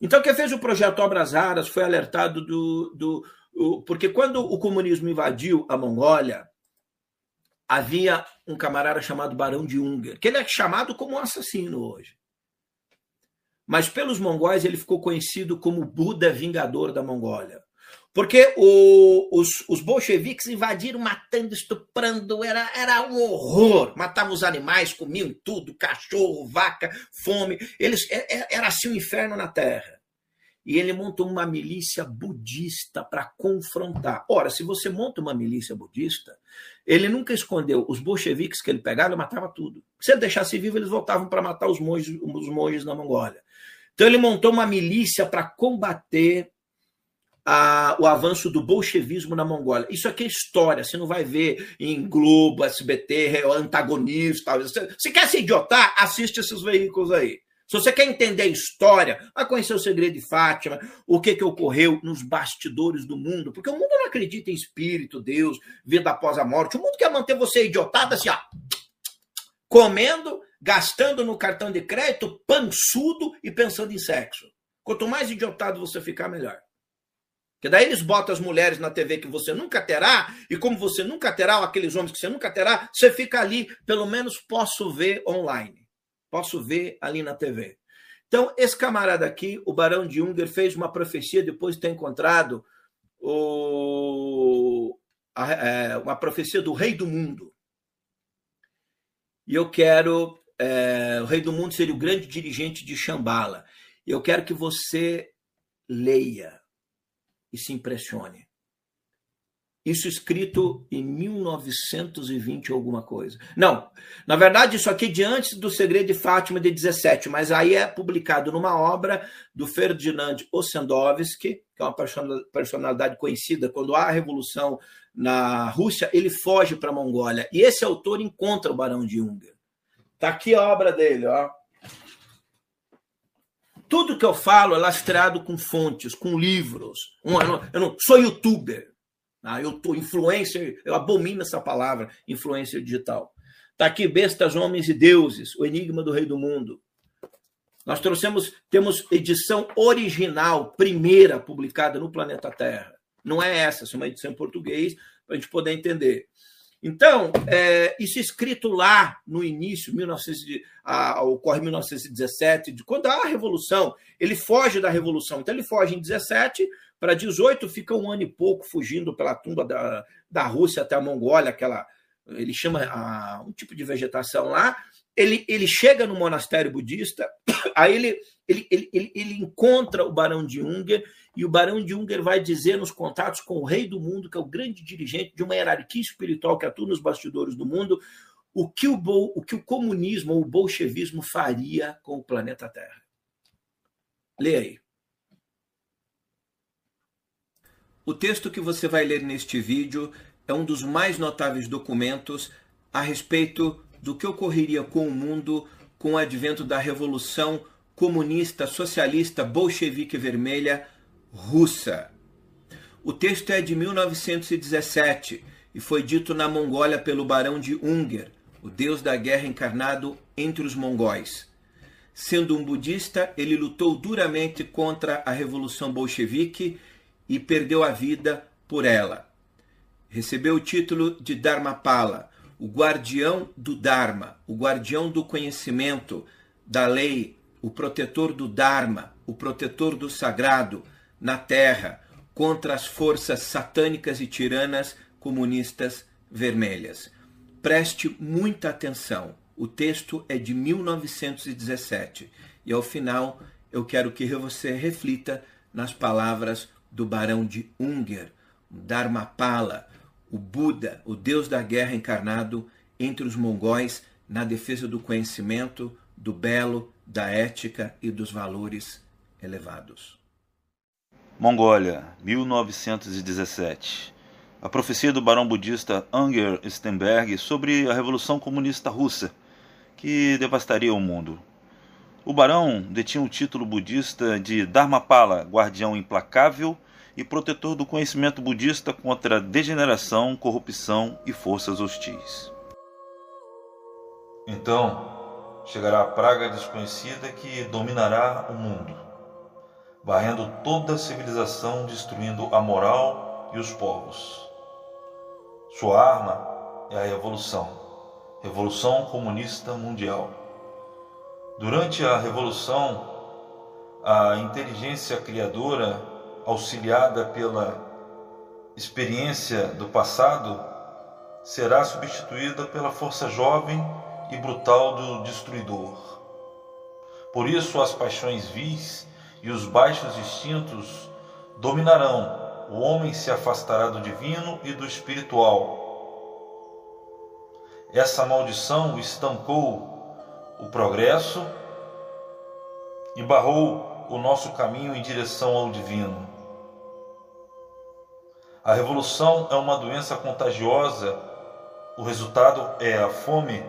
Então, quem fez o projeto Obras Raras foi alertado do. do porque quando o comunismo invadiu a Mongólia, havia um camarada chamado Barão de Unger, que ele é chamado como um assassino hoje. Mas pelos mongóis ele ficou conhecido como Buda Vingador da Mongólia. Porque o, os, os bolcheviques invadiram matando, estuprando, era, era um horror. Matavam os animais, comiam tudo, cachorro, vaca, fome. Eles é, é, Era assim um inferno na Terra. E ele montou uma milícia budista para confrontar. Ora, se você monta uma milícia budista, ele nunca escondeu os bolcheviques que ele pegava, ele matava tudo. Se ele deixasse vivo, eles voltavam para matar os monges, os monges na Mongólia. Então ele montou uma milícia para combater a, o avanço do bolchevismo na Mongólia. Isso aqui é história, você não vai ver em Globo, SBT, antagonista. Você, você quer se idiotar? Assiste esses veículos aí. Se você quer entender a história, vai conhecer o segredo de Fátima, o que, que ocorreu nos bastidores do mundo, porque o mundo não acredita em espírito, Deus, vida após a morte. O mundo quer manter você idiotado assim, ó, comendo, gastando no cartão de crédito, pançudo e pensando em sexo. Quanto mais idiotado você ficar, melhor. Porque daí eles botam as mulheres na TV que você nunca terá, e como você nunca terá, ou aqueles homens que você nunca terá, você fica ali, pelo menos posso ver online. Posso ver ali na TV. Então, esse camarada aqui, o Barão de Unger, fez uma profecia depois de ter encontrado o, a, é, uma profecia do rei do mundo. E eu quero. É, o rei do mundo seria o grande dirigente de Shambhala. Eu quero que você leia e se impressione. Isso escrito em 1920 alguma coisa. Não, na verdade isso aqui é de antes do Segredo de Fátima de 17, mas aí é publicado numa obra do Ferdinand Ossendowski, que é uma personalidade conhecida. Quando há a revolução na Rússia, ele foge para a Mongólia. E esse autor encontra o Barão de Unger. Tá aqui a obra dele, ó. Tudo que eu falo é lastreado com fontes, com livros. Eu não, eu não sou youtuber. Tá? Eu tô influencer, eu abomino essa palavra, influencer digital. Está aqui Bestas, Homens e Deuses, o Enigma do Rei do Mundo. Nós trouxemos, temos edição original, primeira publicada no planeta Terra. Não é essa, é uma edição em português, para a gente poder entender. Então, é, isso escrito lá no início, 1900, a, ocorre em 1917, de quando há a Revolução, ele foge da Revolução. Então, ele foge em 17 para 18, fica um ano e pouco fugindo pela tumba da, da Rússia até a Mongólia, aquela, ele chama a, um tipo de vegetação lá, ele, ele chega no monastério budista, *coughs* aí ele, ele, ele, ele, encontra o Barão de Unger, e o Barão de Unger vai dizer nos contatos com o rei do mundo, que é o grande dirigente de uma hierarquia espiritual que atua nos bastidores do mundo, o que o, o, que o comunismo ou o bolchevismo faria com o planeta Terra. Leia aí. O texto que você vai ler neste vídeo é um dos mais notáveis documentos a respeito do que ocorreria com o mundo com o advento da Revolução Comunista Socialista Bolchevique Vermelha Russa. O texto é de 1917 e foi dito na Mongólia pelo Barão de Unger, o deus da guerra encarnado entre os mongóis. Sendo um budista, ele lutou duramente contra a Revolução Bolchevique e perdeu a vida por ela. Recebeu o título de Dharmapala, o guardião do Dharma, o guardião do conhecimento, da lei, o protetor do Dharma, o protetor do sagrado na terra contra as forças satânicas e tiranas comunistas vermelhas. Preste muita atenção. O texto é de 1917 e ao final eu quero que você reflita nas palavras do Barão de Unger, Dharmapala, o Buda, o deus da guerra encarnado entre os mongóis na defesa do conhecimento, do belo, da ética e dos valores elevados. Mongólia, 1917. A profecia do barão budista Anger Stenberg sobre a Revolução Comunista Russa, que devastaria o mundo. O barão detinha o título budista de Dharmapala, guardião implacável e protetor do conhecimento budista contra degeneração, corrupção e forças hostis. Então chegará a praga desconhecida que dominará o mundo, varrendo toda a civilização, destruindo a moral e os povos. Sua arma é a revolução, Revolução Comunista Mundial. Durante a revolução, a inteligência criadora auxiliada pela experiência do passado, será substituída pela força jovem e brutal do destruidor. Por isso, as paixões vis e os baixos instintos dominarão. O homem se afastará do divino e do espiritual. Essa maldição estancou o progresso e barrou o nosso caminho em direção ao divino. A revolução é uma doença contagiosa. O resultado é a fome,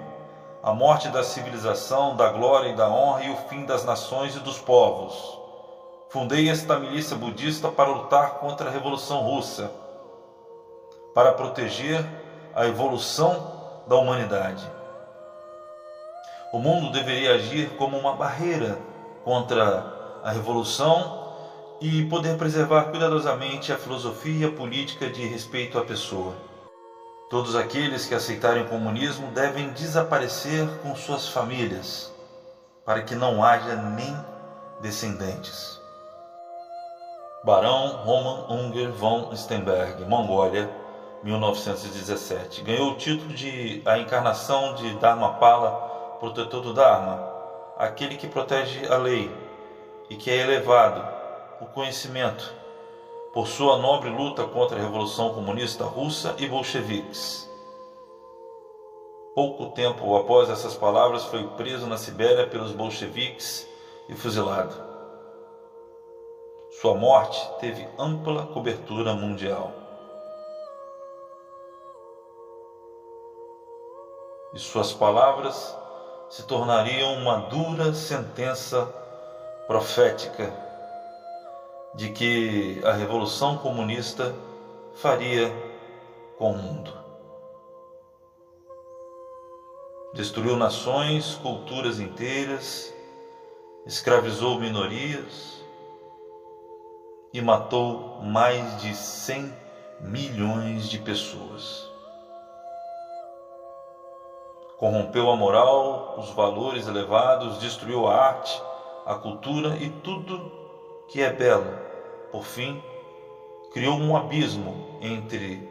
a morte da civilização, da glória e da honra e o fim das nações e dos povos. Fundei esta milícia budista para lutar contra a Revolução Russa, para proteger a evolução da humanidade. O mundo deveria agir como uma barreira contra a revolução e poder preservar cuidadosamente a filosofia política de respeito à pessoa. Todos aqueles que aceitarem o comunismo devem desaparecer com suas famílias, para que não haja nem descendentes. Barão Roman Unger von Stenberg, Mongólia, 1917. Ganhou o título de a encarnação de Dharmapala, protetor do Dharma, aquele que protege a lei e que é elevado o conhecimento por sua nobre luta contra a Revolução Comunista Russa e bolcheviques. Pouco tempo após essas palavras, foi preso na Sibéria pelos bolcheviques e fuzilado. Sua morte teve ampla cobertura mundial. E suas palavras se tornariam uma dura sentença profética de que a revolução comunista faria com o mundo. Destruiu nações, culturas inteiras, escravizou minorias e matou mais de 100 milhões de pessoas. Corrompeu a moral, os valores elevados, destruiu a arte, a cultura e tudo que é belo. Por fim, criou um abismo entre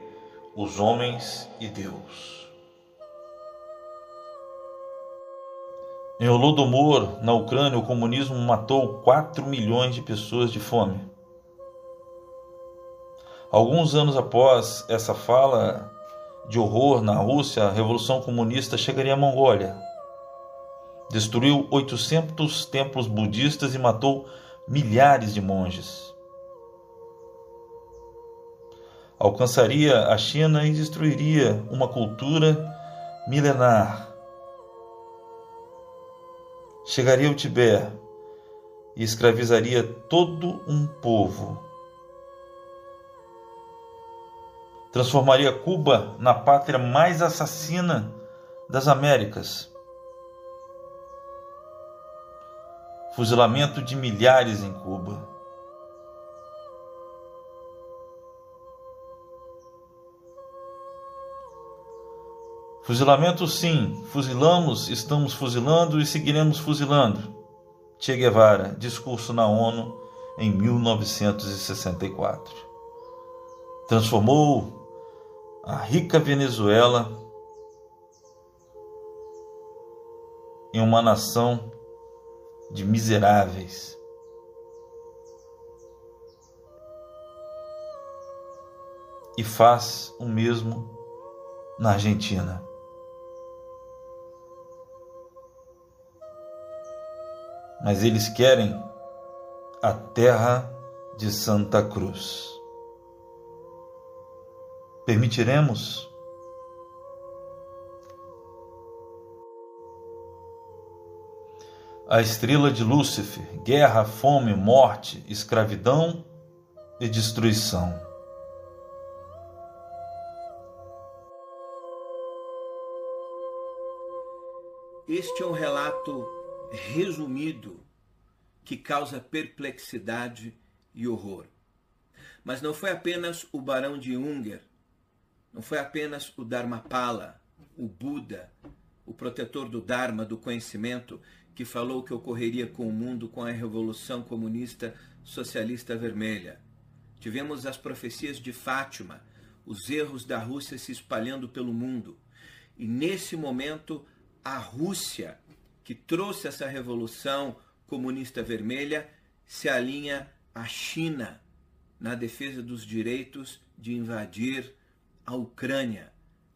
os homens e Deus. Em Holodomor, na Ucrânia, o comunismo matou 4 milhões de pessoas de fome. Alguns anos após essa fala de horror na Rússia, a Revolução Comunista chegaria à Mongólia. Destruiu 800 templos budistas e matou milhares de monges. Alcançaria a China e destruiria uma cultura milenar. Chegaria ao Tibete e escravizaria todo um povo transformaria Cuba na pátria mais assassina das Américas. Fuzilamento de milhares em Cuba. Fuzilamento sim, fuzilamos, estamos fuzilando e seguiremos fuzilando. Che Guevara, discurso na ONU em 1964. Transformou a rica Venezuela em uma nação de miseráveis. E faz o mesmo na Argentina. Mas eles querem a terra de Santa Cruz permitiremos? A estrela de Lúcifer, guerra, fome, morte, escravidão e destruição. Este é um relato resumido que causa perplexidade e horror. Mas não foi apenas o Barão de Unger não foi apenas o Dharmapala, o Buda, o protetor do Dharma, do conhecimento, que falou que ocorreria com o mundo com a Revolução Comunista Socialista Vermelha. Tivemos as profecias de Fátima, os erros da Rússia se espalhando pelo mundo. E nesse momento, a Rússia, que trouxe essa Revolução Comunista Vermelha, se alinha à China na defesa dos direitos de invadir a Ucrânia,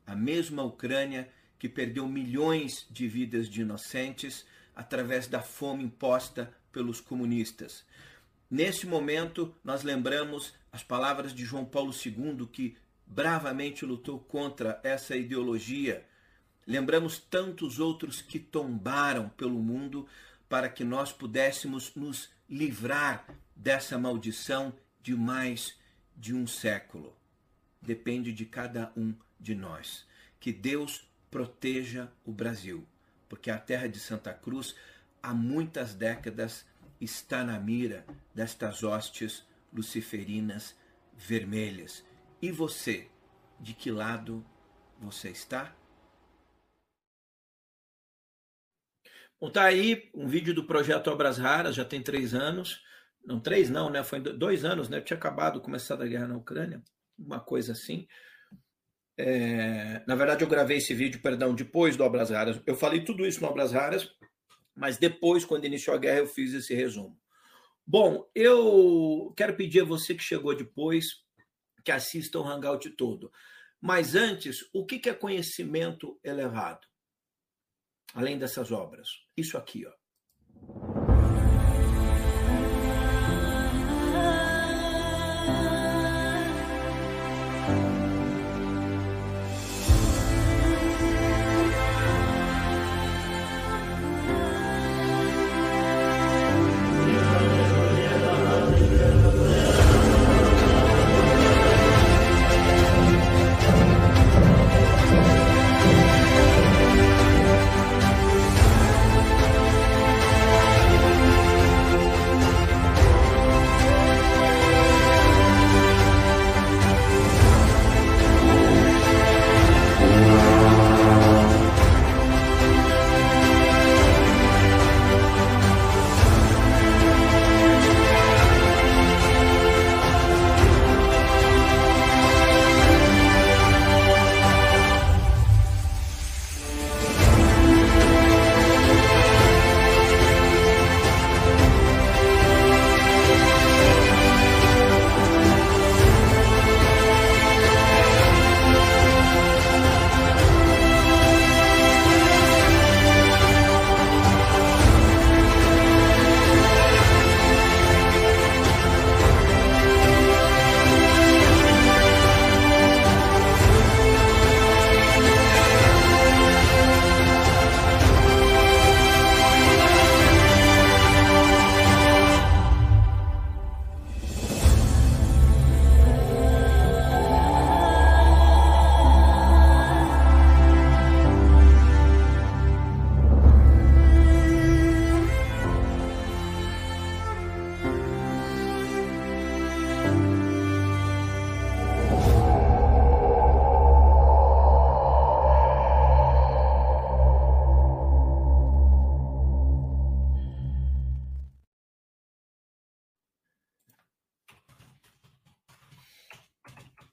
a mesma Ucrânia que perdeu milhões de vidas de inocentes através da fome imposta pelos comunistas. Nesse momento, nós lembramos as palavras de João Paulo II, que bravamente lutou contra essa ideologia. Lembramos tantos outros que tombaram pelo mundo para que nós pudéssemos nos livrar dessa maldição de mais de um século depende de cada um de nós. Que Deus proteja o Brasil, porque a terra de Santa Cruz há muitas décadas está na mira destas hostes luciferinas vermelhas. E você, de que lado você está? Bom, tá aí um vídeo do projeto Obras Raras, já tem três anos. Não, três não, né? Foi dois anos, né? Eu tinha acabado, começado a guerra na Ucrânia uma coisa assim. É, na verdade, eu gravei esse vídeo, perdão, depois do Obras Raras. Eu falei tudo isso no Obras Raras, mas depois, quando iniciou a guerra, eu fiz esse resumo. Bom, eu quero pedir a você que chegou depois que assista o Hangout todo. Mas antes, o que é conhecimento elevado? Além dessas obras. Isso aqui, ó.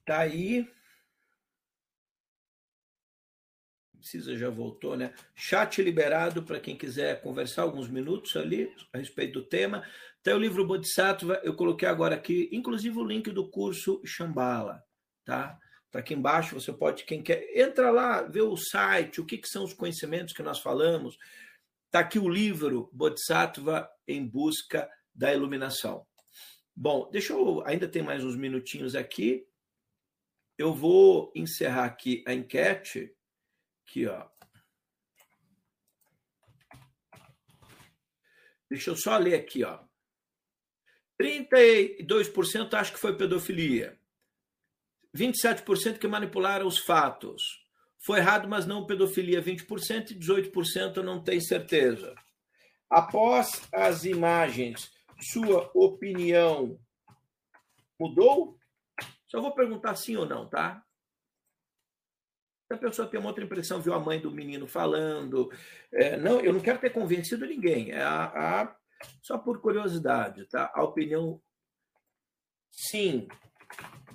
Tá aí. Precisa já voltou, né? Chat liberado para quem quiser conversar alguns minutos ali a respeito do tema. Tem o livro Bodhisattva, eu coloquei agora aqui, inclusive o link do curso Shambhala, tá? Está aqui embaixo, você pode, quem quer, entra lá, vê o site, o que, que são os conhecimentos que nós falamos. Está aqui o livro Bodhisattva em Busca da Iluminação. Bom, deixa eu. Ainda tem mais uns minutinhos aqui. Eu vou encerrar aqui a enquete. Aqui, ó. Deixa eu só ler aqui, ó. 32% acho que foi pedofilia. 27% que manipularam os fatos. Foi errado, mas não pedofilia 20% e 18% não tem certeza. Após as imagens, sua opinião mudou? Só vou perguntar sim ou não, tá? Se a pessoa tem uma outra impressão, viu a mãe do menino falando. É, não, eu não quero ter convencido ninguém. É a, a, só por curiosidade, tá? A opinião, sim,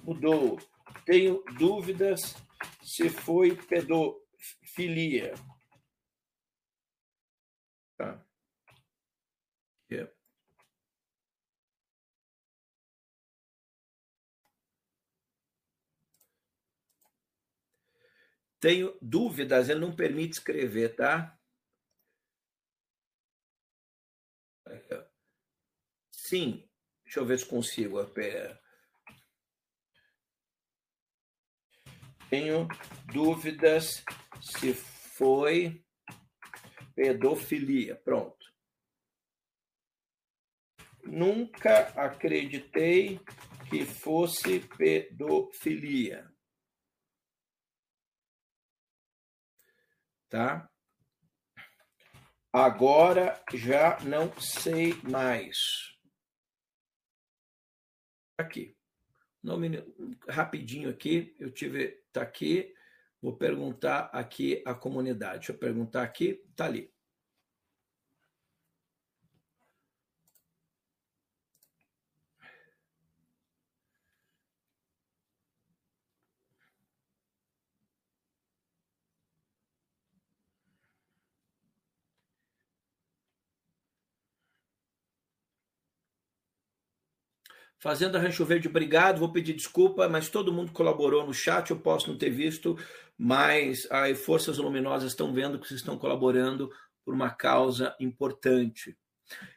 mudou. Tenho dúvidas se foi pedofilia. Tá. Yeah. É. Tenho dúvidas, ele não permite escrever, tá? Sim, deixa eu ver se consigo. Tenho dúvidas se foi pedofilia. Pronto. Nunca acreditei que fosse pedofilia. Tá? Agora já não sei mais. Aqui. Nome, rapidinho aqui, eu tive, tá aqui, vou perguntar aqui a comunidade. Deixa eu perguntar aqui, tá ali. Fazenda Rancho Verde, obrigado. Vou pedir desculpa, mas todo mundo colaborou no chat. Eu posso não ter visto, mas as forças luminosas estão vendo que vocês estão colaborando por uma causa importante.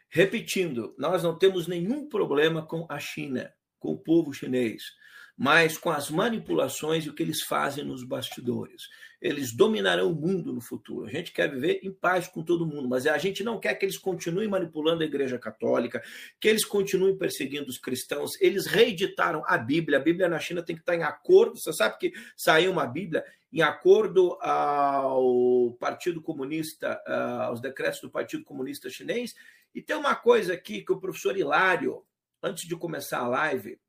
Repetindo, nós não temos nenhum problema com a China, com o povo chinês mas com as manipulações e o que eles fazem nos bastidores. Eles dominarão o mundo no futuro. A gente quer viver em paz com todo mundo, mas a gente não quer que eles continuem manipulando a Igreja Católica, que eles continuem perseguindo os cristãos. Eles reeditaram a Bíblia. A Bíblia na China tem que estar em acordo. Você sabe que saiu uma Bíblia em acordo ao Partido Comunista, aos decretos do Partido Comunista Chinês. E tem uma coisa aqui que o professor Hilário, antes de começar a live,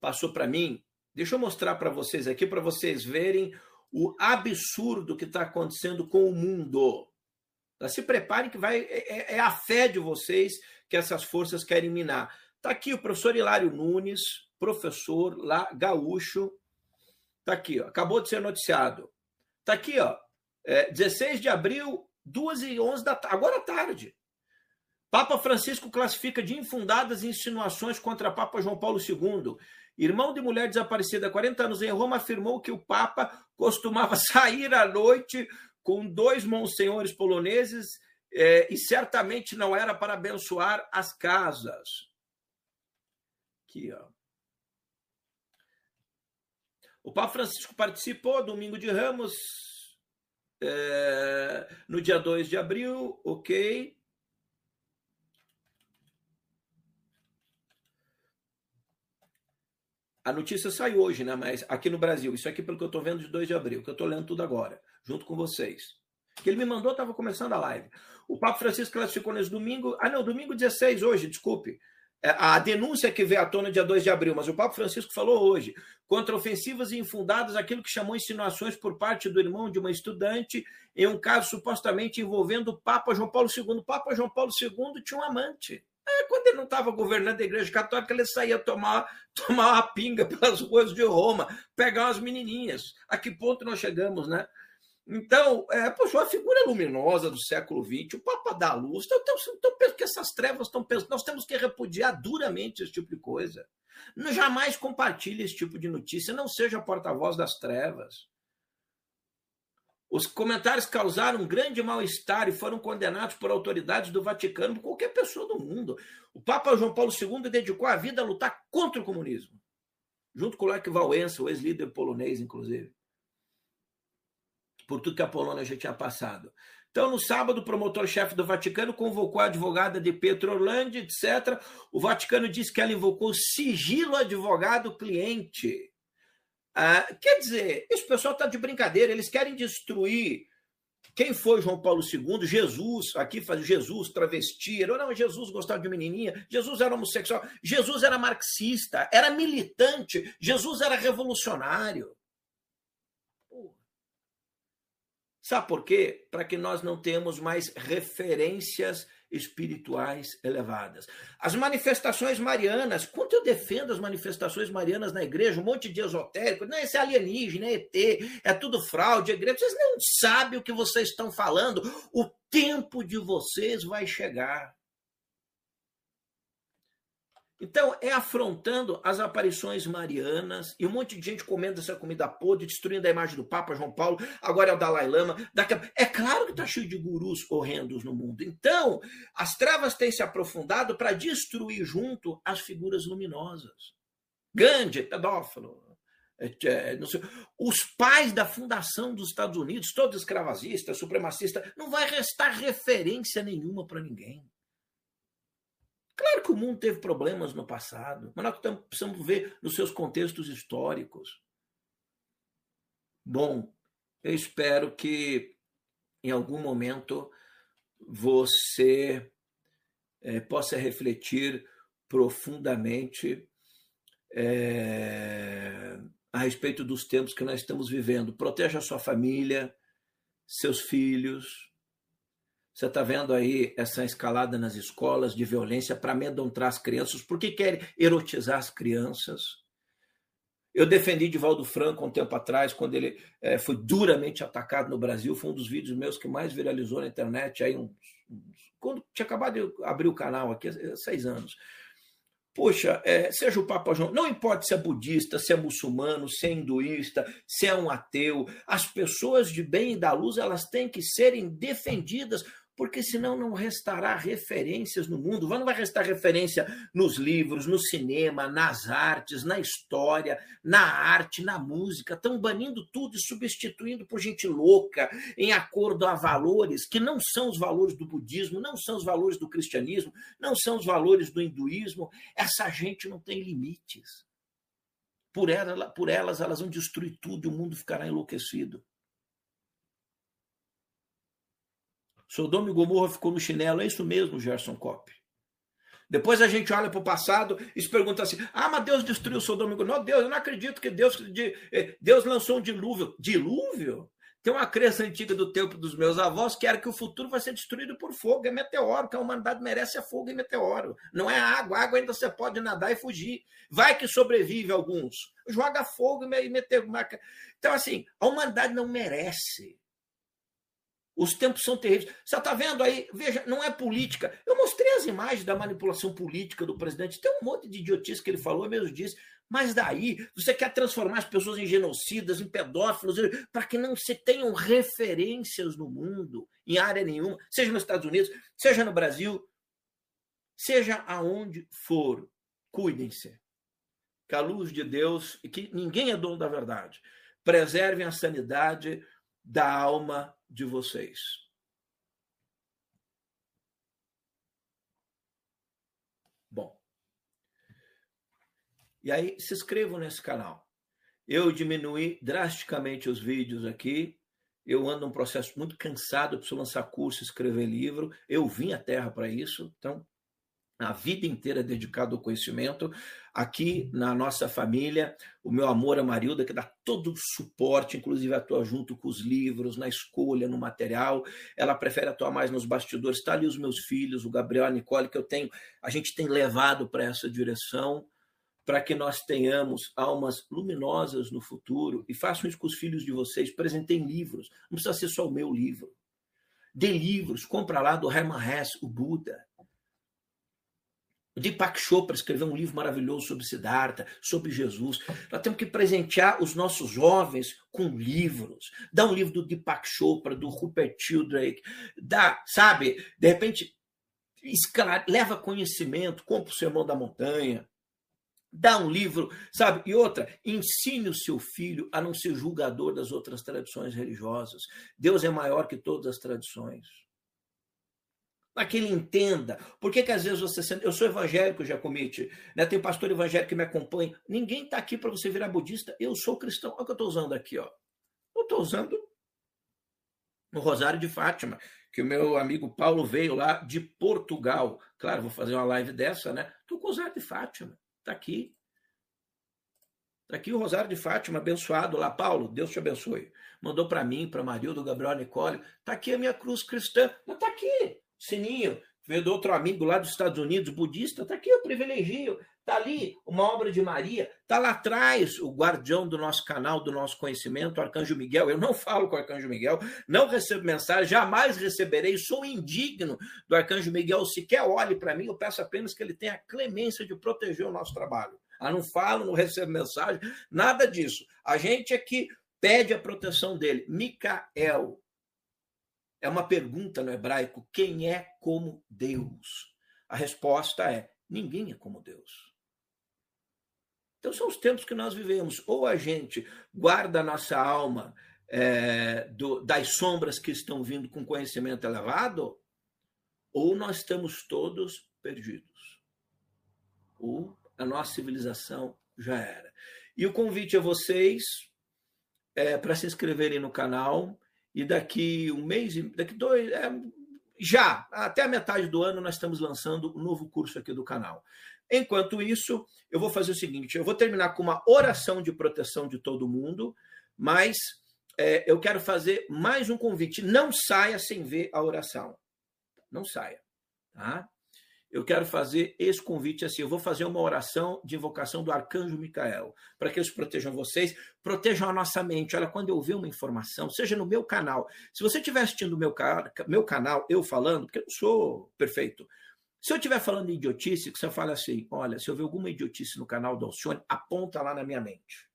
passou para mim. Deixa eu mostrar para vocês aqui, para vocês verem o absurdo que está acontecendo com o mundo. Tá? Se preparem que vai é, é, é, a fé de vocês que essas forças querem minar. Está aqui o professor Hilário Nunes, professor lá, gaúcho. Está aqui, ó, acabou de ser noticiado. Está aqui, ó, é, 16 de abril, 2 e 11 da tarde, agora à tarde. Papa Francisco classifica de infundadas insinuações contra Papa João Paulo II irmão de mulher desaparecida há 40 anos em Roma, afirmou que o Papa costumava *laughs* sair à noite com dois monsenhores poloneses é, e certamente não era para abençoar as casas. Aqui, ó. O Papa Francisco participou domingo de Ramos é, no dia 2 de abril, ok. A notícia saiu hoje, né? Mas aqui no Brasil, isso aqui pelo que eu estou vendo de 2 de abril, que eu estou lendo tudo agora, junto com vocês. Que ele me mandou, estava começando a live. O Papa Francisco classificou nesse domingo. Ah, não, domingo 16, hoje, desculpe. É, a denúncia que veio à tona dia 2 de abril, mas o Papa Francisco falou hoje, contra ofensivas e infundadas, aquilo que chamou insinuações por parte do irmão de uma estudante, em um caso supostamente envolvendo o Papa João Paulo II. O Papa João Paulo II tinha um amante. É quando ele não estava governando a Igreja Católica, ele saía tomar, *laughs* tomar uma pinga pelas ruas de Roma, pegar umas menininhas. A que ponto nós chegamos, né? Então, é, poxa, uma figura luminosa do século XX, o Papa da Luz. Então, então, então que essas trevas estão pensando. Nós temos que repudiar duramente esse tipo de coisa. Não, jamais compartilhe esse tipo de notícia, não seja porta-voz das trevas. Os comentários causaram um grande mal-estar e foram condenados por autoridades do Vaticano, por qualquer pessoa do mundo. O Papa João Paulo II dedicou a vida a lutar contra o comunismo, junto com o Lech Wałęsa, o ex-líder polonês, inclusive por tudo que a Polônia já tinha passado. Então, no sábado, o promotor-chefe do Vaticano convocou a advogada de Petro Orlandi, etc. O Vaticano disse que ela invocou sigilo advogado-cliente. Ah, quer dizer, esse pessoal está de brincadeira, eles querem destruir quem foi João Paulo II? Jesus, aqui faz Jesus, travesti, era, não, Jesus gostava de menininha, Jesus era homossexual, Jesus era marxista, era militante, Jesus era revolucionário. Sabe por quê? Para que nós não tenhamos mais referências espirituais elevadas. As manifestações marianas, quanto eu defendo as manifestações marianas na igreja, um monte de esotérico, não, esse é alienígena, é ET, é tudo fraude, é igreja. Vocês não sabem o que vocês estão falando. O tempo de vocês vai chegar. Então, é afrontando as aparições marianas e um monte de gente comendo essa comida podre, destruindo a imagem do Papa João Paulo, agora é o Dalai Lama. Daqui a... É claro que está cheio de gurus horrendos no mundo. Então, as trevas têm se aprofundado para destruir junto as figuras luminosas. Gandhi, pedófilo. É, sei, os pais da fundação dos Estados Unidos, todos escravagistas, supremacistas, não vai restar referência nenhuma para ninguém. Claro que o mundo teve problemas no passado, mas nós precisamos ver nos seus contextos históricos. Bom, eu espero que em algum momento você é, possa refletir profundamente é, a respeito dos tempos que nós estamos vivendo. Proteja a sua família, seus filhos, você está vendo aí essa escalada nas escolas de violência para amedrontar as crianças, porque querem erotizar as crianças. Eu defendi Divaldo Franco um tempo atrás, quando ele é, foi duramente atacado no Brasil. Foi um dos vídeos meus que mais viralizou na internet, aí uns, quando tinha acabado de abrir o canal aqui, há seis anos. Poxa, é, seja o Papa João, não importa se é budista, se é muçulmano, se é hinduísta, se é um ateu, as pessoas de bem e da luz elas têm que serem defendidas porque senão não restará referências no mundo, não vai restar referência nos livros, no cinema, nas artes, na história, na arte, na música. Estão banindo tudo e substituindo por gente louca, em acordo a valores que não são os valores do budismo, não são os valores do cristianismo, não são os valores do hinduísmo. Essa gente não tem limites. Por, ela, por elas, elas vão destruir tudo e o mundo ficará enlouquecido. Sodoma e Gomorra ficou no chinelo. É isso mesmo, Gerson Kopp. Depois a gente olha para o passado e se pergunta assim: ah, mas Deus destruiu Sodoma e Gomorra. Não, Deus, eu não acredito que Deus, eh, Deus lançou um dilúvio. Dilúvio? Tem uma crença antiga do tempo dos meus avós que era que o futuro vai ser destruído por fogo, é meteoro, que a humanidade merece é fogo e meteoro. Não é água, água ainda você pode nadar e fugir. Vai que sobrevive alguns. Joga fogo e meteoro. Então, assim, a humanidade não merece os tempos são terríveis. Você está vendo aí? Veja, não é política. Eu mostrei as imagens da manipulação política do presidente. Tem um monte de idiotice que ele falou, eu mesmo disse. Mas daí, você quer transformar as pessoas em genocidas, em pedófilos, para que não se tenham referências no mundo, em área nenhuma, seja nos Estados Unidos, seja no Brasil, seja aonde for. Cuidem-se. Que a luz de Deus, e que ninguém é dono da verdade, preservem a sanidade da alma de vocês. Bom. E aí, se inscrevam nesse canal. Eu diminui drasticamente os vídeos aqui. Eu ando num processo muito cansado, preciso lançar curso, escrever livro. Eu vim à Terra para isso. Então, a vida inteira dedicado ao conhecimento. Aqui na nossa família, o meu amor a Marilda, que dá todo o suporte, inclusive atua junto com os livros, na escolha, no material. Ela prefere atuar mais nos bastidores. Está ali os meus filhos, o Gabriel a Nicole, que eu tenho, a gente tem levado para essa direção, para que nós tenhamos almas luminosas no futuro. E façam isso com os filhos de vocês. Presentem livros, não precisa ser só o meu livro. Dê livros, compra lá do Hermann Hesse, o Buda o Deepak Chopra escreveu um livro maravilhoso sobre Siddhartha, sobre Jesus. Nós temos que presentear os nossos jovens com livros. Dá um livro do Deepak Chopra, do Rupert Sheldrake, dá, sabe? De repente, esclare... leva conhecimento, compra o Sermão da Montanha, dá um livro, sabe? E outra, ensine o seu filho a não ser julgador das outras tradições religiosas. Deus é maior que todas as tradições para que ele entenda. Por que, que às vezes você sente. Eu sou evangélico, Jacomite, né? tem pastor evangélico que me acompanha. Ninguém está aqui para você virar budista. Eu sou cristão. Olha o que eu estou usando aqui. Ó. Eu estou usando o Rosário de Fátima, que o meu amigo Paulo veio lá de Portugal. Claro, vou fazer uma live dessa, né? Estou com o Rosário de Fátima. Está aqui. Está aqui o Rosário de Fátima, abençoado lá. Paulo, Deus te abençoe. Mandou para mim, para Marildo, Gabriel Nicole. Está aqui a minha cruz cristã. Está aqui sininho, veio do outro amigo lá dos Estados Unidos, budista, está aqui o privilegio, está ali uma obra de Maria, está lá atrás o guardião do nosso canal, do nosso conhecimento, o Arcanjo Miguel. Eu não falo com o Arcanjo Miguel, não recebo mensagem, jamais receberei, sou indigno do Arcanjo Miguel, sequer olhe para mim, eu peço apenas que ele tenha a clemência de proteger o nosso trabalho. Ah, não falo, não recebo mensagem, nada disso. A gente é que pede a proteção dele. Micael, é uma pergunta no hebraico: quem é como Deus? A resposta é: ninguém é como Deus. Então são os tempos que nós vivemos. Ou a gente guarda a nossa alma é, do, das sombras que estão vindo com conhecimento elevado, ou nós estamos todos perdidos. Ou a nossa civilização já era. E o convite a vocês é para se inscreverem no canal e daqui um mês, daqui dois, é, já, até a metade do ano, nós estamos lançando um novo curso aqui do canal. Enquanto isso, eu vou fazer o seguinte: eu vou terminar com uma oração de proteção de todo mundo, mas é, eu quero fazer mais um convite. Não saia sem ver a oração. Não saia. Tá? Eu quero fazer esse convite assim. Eu vou fazer uma oração de invocação do arcanjo Micael, para que eles protejam vocês, protejam a nossa mente. Olha, quando eu ver uma informação, seja no meu canal, se você estiver assistindo o meu, meu canal, eu falando, porque eu não sou perfeito. Se eu estiver falando idiotice, que você fala assim: olha, se eu ver alguma idiotice no canal do Alcione, aponta lá na minha mente.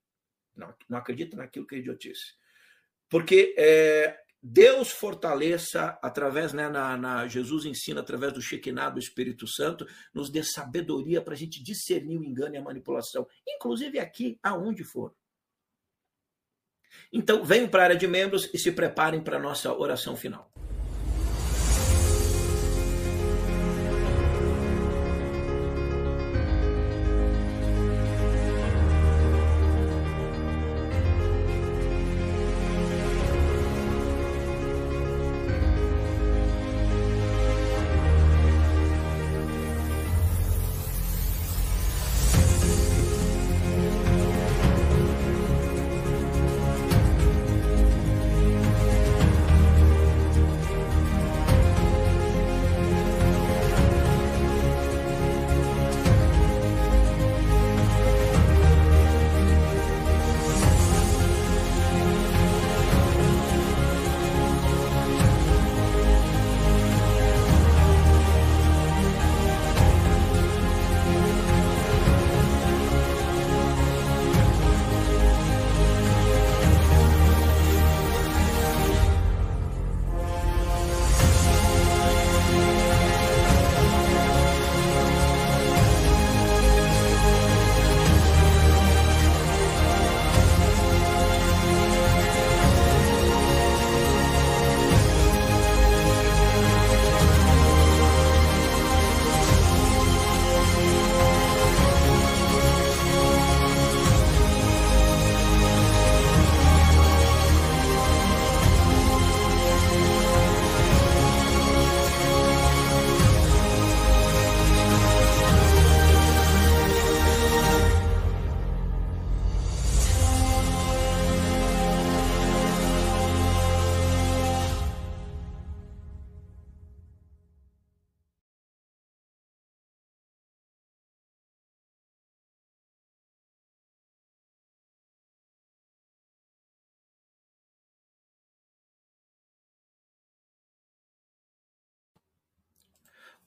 Não, não acredita naquilo que é idiotice. Porque é, Deus fortaleça através, né, na, na, Jesus ensina através do Shekinah do Espírito Santo, nos dê sabedoria para a gente discernir o engano e a manipulação, inclusive aqui, aonde for. Então, venham para a área de membros e se preparem para a nossa oração final.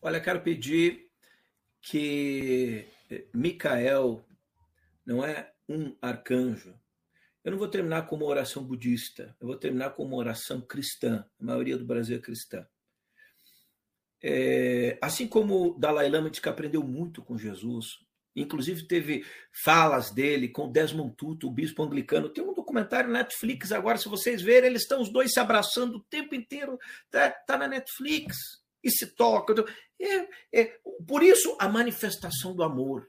Olha, quero pedir que Micael não é um arcanjo. Eu não vou terminar com uma oração budista, eu vou terminar com uma oração cristã. A maioria do Brasil é cristã. É, assim como Dalai Lama diz que aprendeu muito com Jesus, inclusive teve falas dele com Desmond Tutu, o bispo anglicano. Tem um documentário na Netflix agora, se vocês verem, eles estão os dois se abraçando o tempo inteiro. Tá, tá na Netflix e se tocam. É, é, por isso a manifestação do amor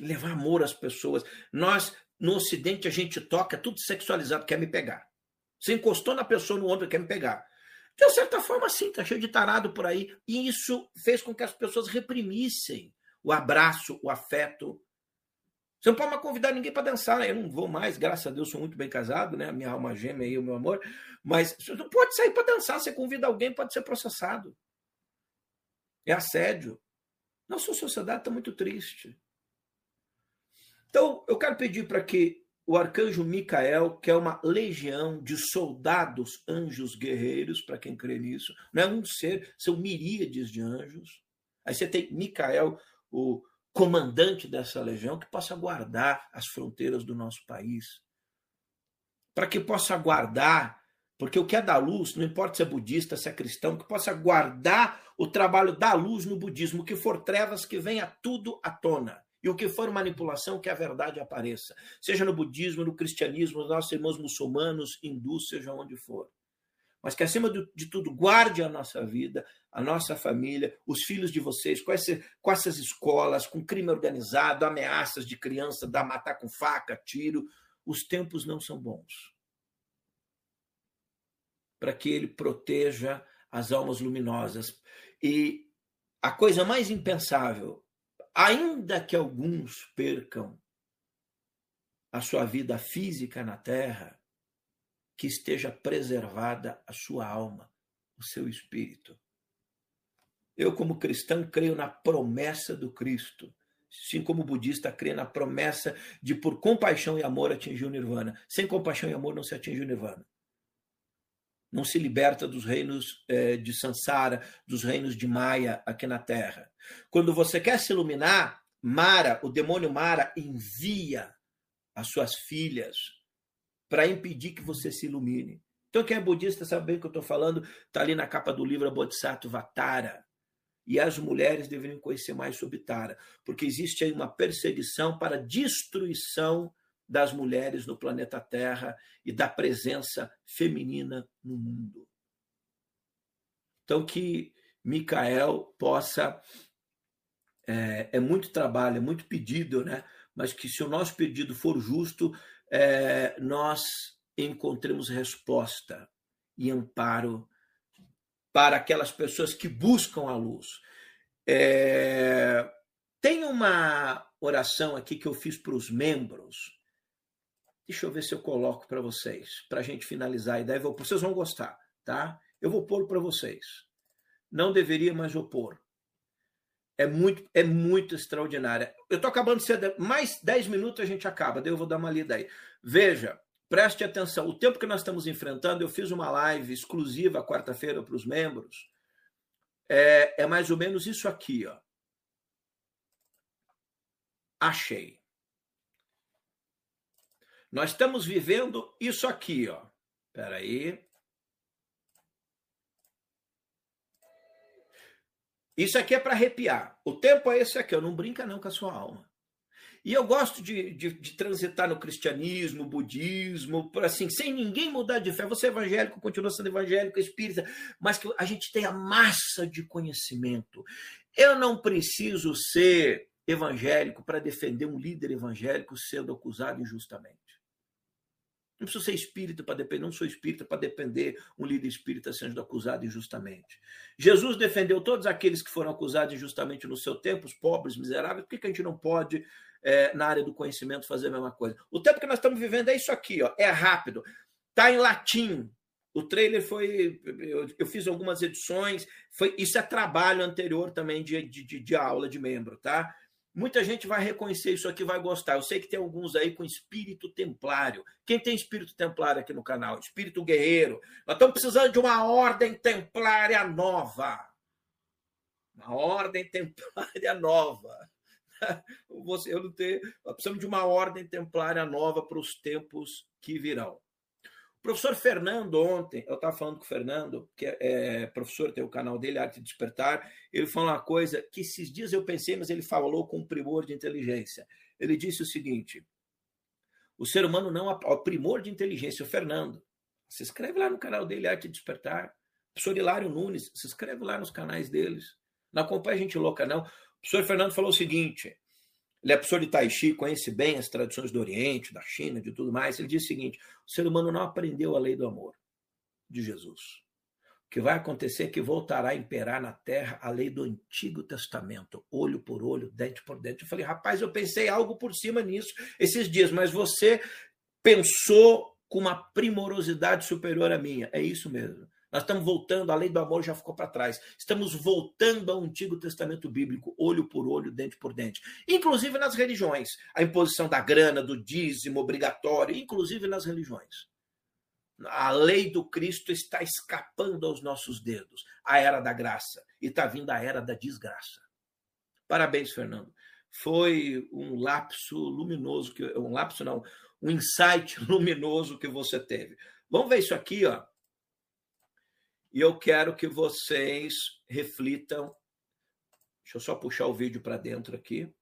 levar amor às pessoas. Nós, no Ocidente, a gente toca tudo sexualizado, quer me pegar. Você encostou na pessoa no ombro, quer me pegar. De certa forma, sim, tá cheio de tarado por aí. E isso fez com que as pessoas reprimissem o abraço, o afeto. Você não pode mais convidar ninguém para dançar. Eu não vou mais, graças a Deus, sou muito bem casado, né? Minha alma gêmea e o meu amor. Mas você não pode sair para dançar. Você convida alguém, pode ser processado. É assédio. Nossa sociedade está muito triste. Então, eu quero pedir para que o arcanjo Micael, que é uma legião de soldados anjos guerreiros, para quem crê nisso, não é um ser, são miríades de anjos. Aí você tem Micael, o comandante dessa legião, que possa guardar as fronteiras do nosso país. Para que possa guardar, porque o que é da luz, não importa se é budista, se é cristão, que possa guardar o trabalho da luz no budismo, que for trevas, que venha tudo à tona. E o que for manipulação, que a verdade apareça. Seja no budismo, no cristianismo, nos nossos irmãos muçulmanos, hindus, seja onde for. Mas que, acima de tudo, guarde a nossa vida, a nossa família, os filhos de vocês, com, esse, com essas escolas, com crime organizado, ameaças de criança, da matar com faca, tiro. Os tempos não são bons. Para que ele proteja as almas luminosas. E a coisa mais impensável ainda que alguns percam a sua vida física na terra, que esteja preservada a sua alma, o seu espírito. Eu, como cristão, creio na promessa do Cristo. Assim como budista, creio na promessa de, por compaixão e amor, atingir o nirvana. Sem compaixão e amor, não se atinge o nirvana não se liberta dos reinos eh, de Sansara, dos reinos de Maia aqui na Terra. Quando você quer se iluminar, Mara, o demônio Mara, envia as suas filhas para impedir que você se ilumine. Então, quem é budista sabe bem o que eu estou falando, está ali na capa do livro Bodhisattva Tara. E as mulheres deveriam conhecer mais sobre Tara, porque existe aí uma perseguição para destruição das mulheres no planeta Terra e da presença feminina no mundo. Então, que Micael possa. É, é, muito trabalho, é muito pedido, né? mas que se o nosso pedido for justo, é, nós encontremos resposta e amparo para aquelas pessoas que buscam a luz. É, tem uma oração aqui que eu fiz para os membros Deixa eu ver se eu coloco para vocês, para a gente finalizar a ideia. Vocês vão gostar, tá? Eu vou pôr para vocês. Não deveria, mas vou pôr. É muito, é muito extraordinária. Eu estou acabando cedo, mais 10 minutos a gente acaba, daí eu vou dar uma lida aí. Veja, preste atenção. O tempo que nós estamos enfrentando, eu fiz uma live exclusiva quarta-feira para os membros. É, é mais ou menos isso aqui, ó. Achei. Nós estamos vivendo isso aqui, ó. Espera Isso aqui é para arrepiar. O tempo é esse aqui, ó. não brinca não com a sua alma. E eu gosto de, de, de transitar no cristianismo, budismo, assim, sem ninguém mudar de fé. Você é evangélico, continua sendo evangélico, espírita, mas que a gente tenha massa de conhecimento. Eu não preciso ser evangélico para defender um líder evangélico sendo acusado injustamente. Não preciso ser espírita para depender, não sou espírita para depender um líder espírita sendo acusado injustamente. Jesus defendeu todos aqueles que foram acusados injustamente no seu tempo, os pobres, miseráveis. Por que, que a gente não pode, é, na área do conhecimento, fazer a mesma coisa? O tempo que nós estamos vivendo é isso aqui, ó, é rápido. Está em latim. O trailer foi. Eu, eu, fiz algumas edições. Foi, isso é trabalho anterior também de, de, de aula de membro, tá? Muita gente vai reconhecer isso aqui, vai gostar. Eu sei que tem alguns aí com espírito templário. Quem tem espírito templário aqui no canal? Espírito guerreiro. Nós estamos precisando de uma ordem templária nova. Uma ordem templária nova. *laughs* Você, eu não tenho, precisamos de uma ordem templária nova para os tempos que virão. O professor Fernando, ontem, eu estava falando com o Fernando, que é, é professor, tem o canal dele, Arte de Despertar, ele falou uma coisa que esses dias eu pensei, mas ele falou com primor de inteligência. Ele disse o seguinte: o ser humano não. O primor de inteligência, o Fernando. Se inscreve lá no canal dele, Arte de Despertar. O professor Hilário Nunes, se inscreve lá nos canais deles. Não acompanha gente louca, não. O professor Fernando falou o seguinte: ele é professor de Tai Chi, conhece bem as tradições do Oriente, da China, de tudo mais. Ele diz o seguinte: o ser humano não aprendeu a lei do amor de Jesus. O que vai acontecer é que voltará a imperar na terra a lei do Antigo Testamento, olho por olho, dente por dente. Eu falei, rapaz, eu pensei algo por cima nisso esses dias, mas você pensou com uma primorosidade superior à minha. É isso mesmo. Nós estamos voltando, a lei do amor já ficou para trás. Estamos voltando ao Antigo Testamento Bíblico, olho por olho, dente por dente. Inclusive nas religiões. A imposição da grana, do dízimo obrigatório, inclusive nas religiões. A lei do Cristo está escapando aos nossos dedos. A era da graça. E está vindo a era da desgraça. Parabéns, Fernando. Foi um lapso luminoso, que um lapso não, um insight *laughs* luminoso que você teve. Vamos ver isso aqui, ó. E eu quero que vocês reflitam. Deixa eu só puxar o vídeo para dentro aqui.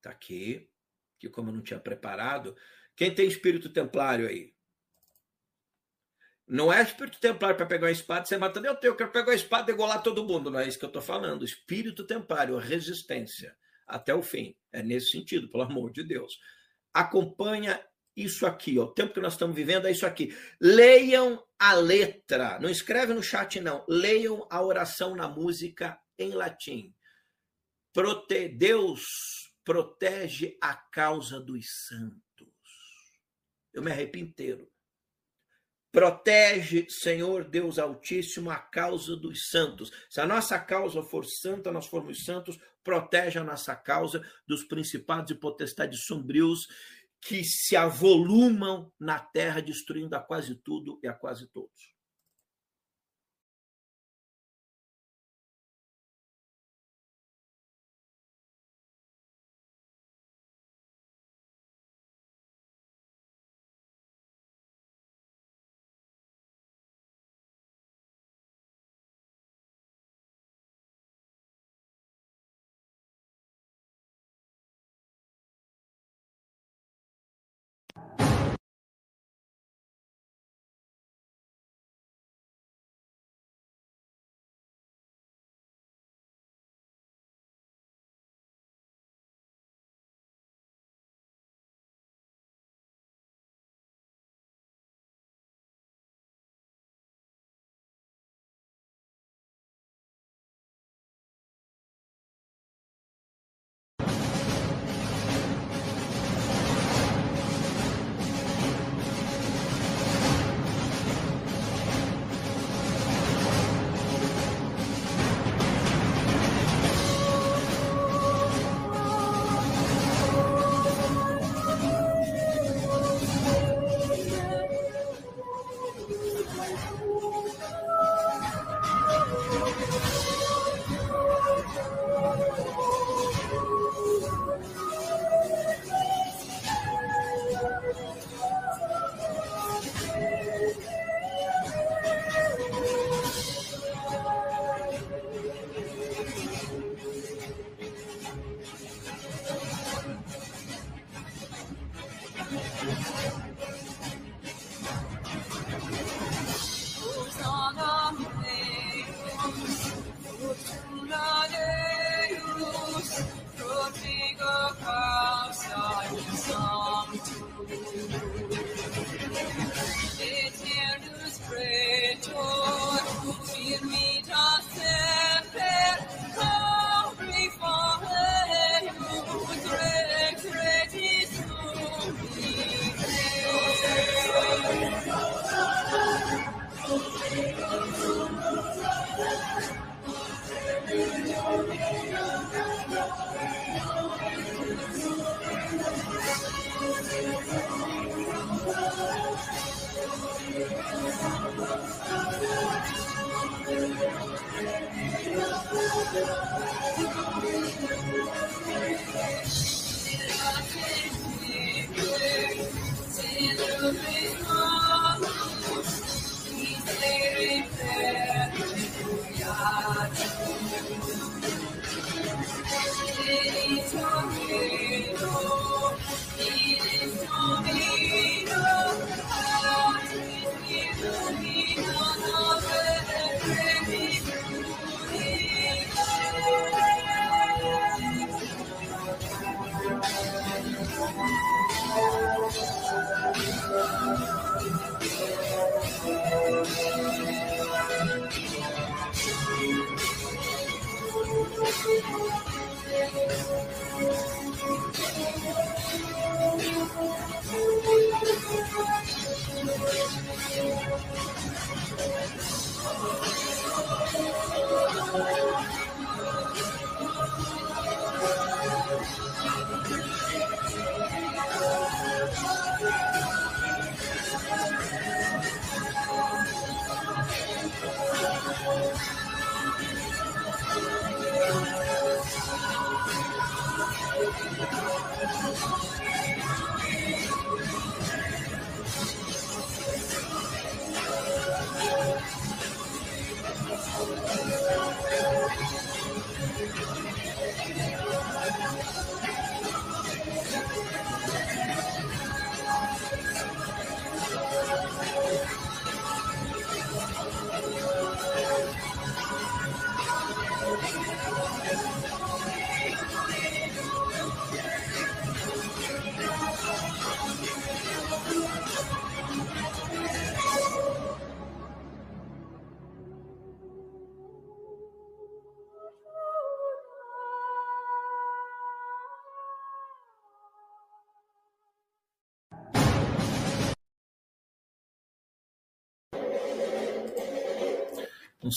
Tá aqui. Que como eu não tinha preparado. Quem tem espírito templário aí? Não é espírito templário para pegar uma espada e você matando. Eu tenho, eu quero pegar uma espada e degolar todo mundo. Não é isso que eu estou falando. Espírito templário, resistência até o fim. É nesse sentido, pelo amor de Deus. Acompanha isso aqui, ó. o tempo que nós estamos vivendo é isso aqui. Leiam a letra, não escreve no chat não. Leiam a oração na música em latim. Prote Deus protege a causa dos santos. Eu me arrepio inteiro. Protege, Senhor Deus Altíssimo, a causa dos santos. Se a nossa causa for santa, nós formos santos, protege a nossa causa dos principados e potestades sombrios que se avolumam na terra, destruindo a quase tudo e a quase todos.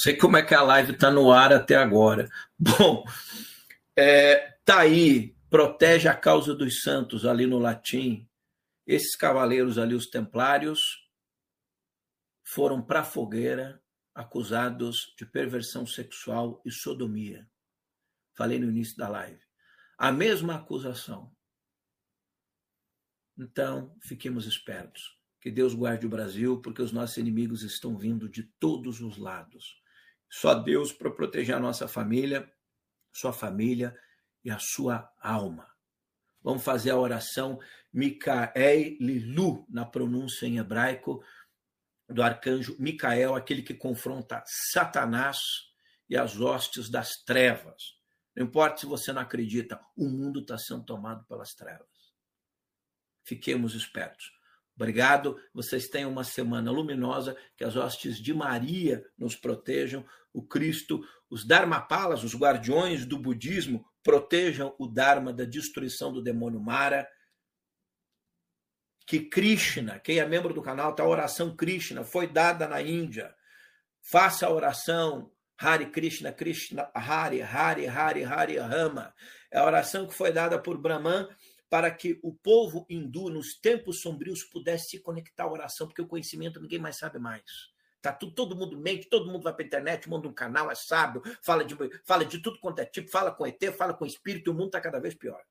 Sei como é que a live está no ar até agora. Bom, é, tá aí, protege a causa dos santos ali no latim. Esses cavaleiros ali, os templários, foram para a fogueira acusados de perversão sexual e sodomia. Falei no início da live. A mesma acusação. Então, fiquemos espertos. Que Deus guarde o Brasil, porque os nossos inimigos estão vindo de todos os lados. Só Deus para proteger a nossa família, sua família e a sua alma. Vamos fazer a oração Mikael Lilu, na pronúncia em hebraico, do arcanjo Micael, aquele que confronta Satanás e as hostes das trevas. Não importa se você não acredita, o mundo está sendo tomado pelas trevas. Fiquemos espertos. Obrigado. Vocês tenham uma semana luminosa, que as hostes de Maria nos protejam, o Cristo, os Dharmapalas, os guardiões do budismo, protejam o Dharma da destruição do demônio Mara. Que Krishna, quem é membro do canal, tá, a oração Krishna foi dada na Índia. Faça a oração Hare Krishna, Krishna Hare, Hare, Hare, Hare Rama. É a oração que foi dada por Brahman para que o povo hindu, nos tempos sombrios, pudesse se conectar à oração, porque o conhecimento ninguém mais sabe mais. Tá tudo, todo mundo mente, todo mundo vai para a internet, monta um canal, é sábio, fala de, fala de tudo quanto é tipo, fala com ET, fala com espírito, o mundo está cada vez pior.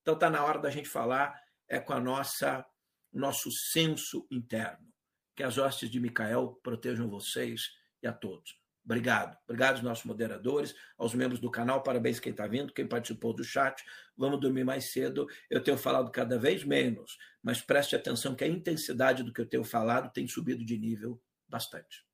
Então está na hora da gente falar é com a nossa nosso senso interno. Que as hostes de Micael protejam vocês e a todos. Obrigado. Obrigado aos nossos moderadores, aos membros do canal. Parabéns quem está vindo, quem participou do chat. Vamos dormir mais cedo. Eu tenho falado cada vez menos, mas preste atenção que a intensidade do que eu tenho falado tem subido de nível bastante.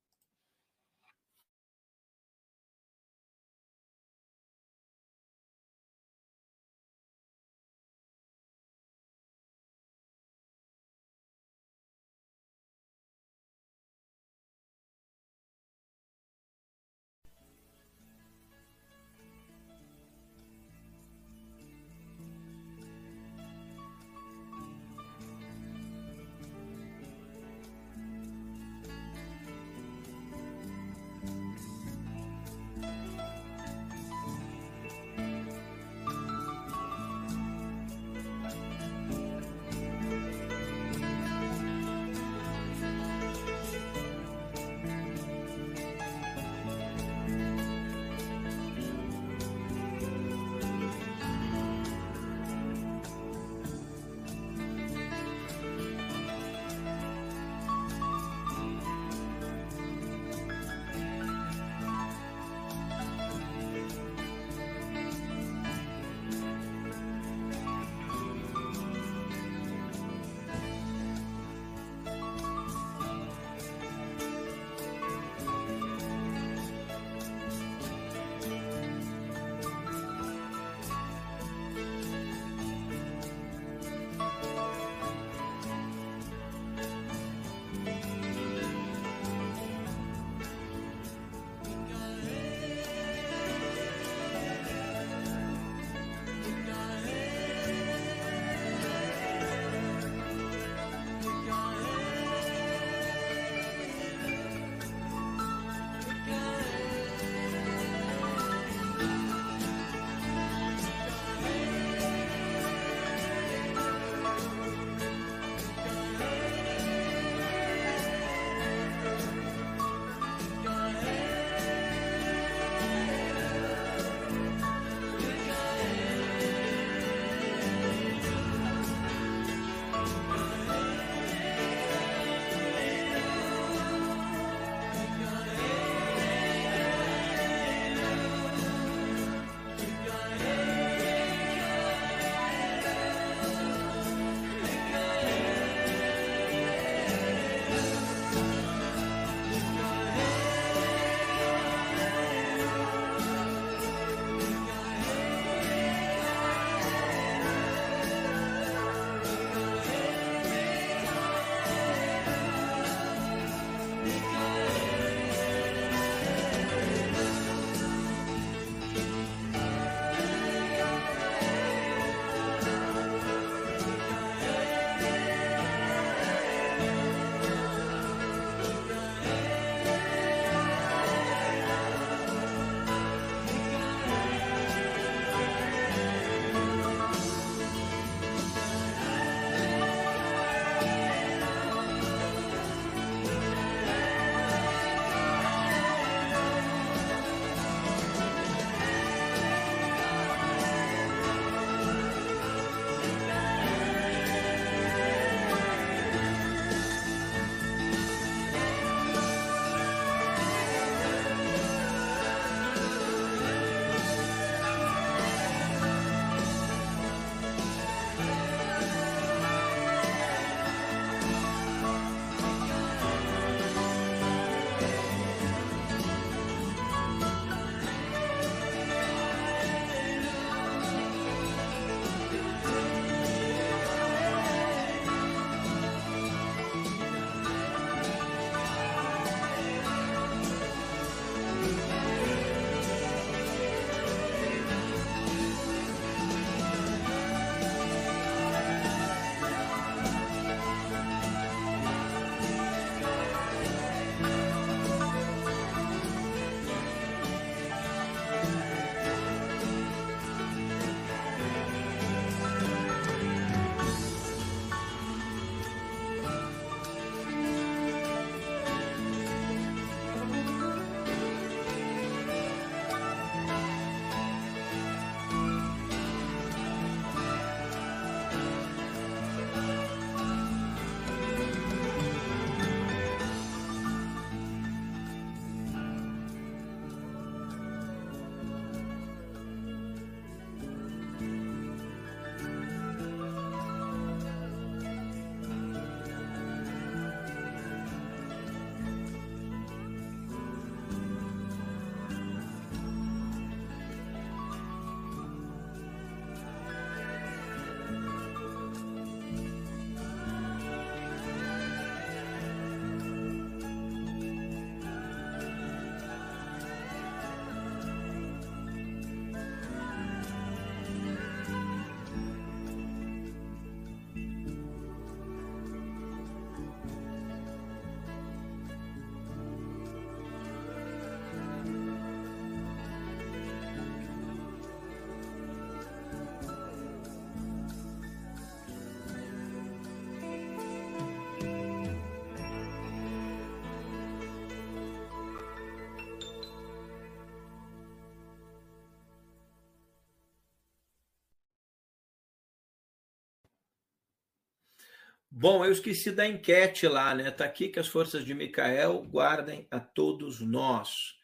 Bom, eu esqueci da enquete lá, né? Tá aqui que as forças de Micael guardem a todos nós.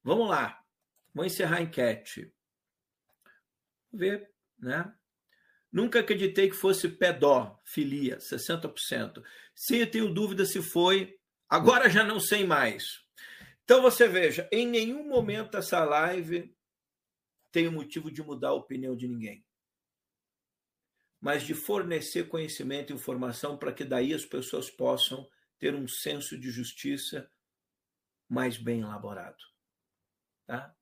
Vamos lá. Vou encerrar a enquete. Ver, né? Nunca acreditei que fosse pedó, filia, 60%. Sim, eu tenho dúvida se foi. Agora já não sei mais. Então você veja, em nenhum momento essa live tem o motivo de mudar a opinião de ninguém. Mas de fornecer conhecimento e informação para que daí as pessoas possam ter um senso de justiça mais bem elaborado. Tá?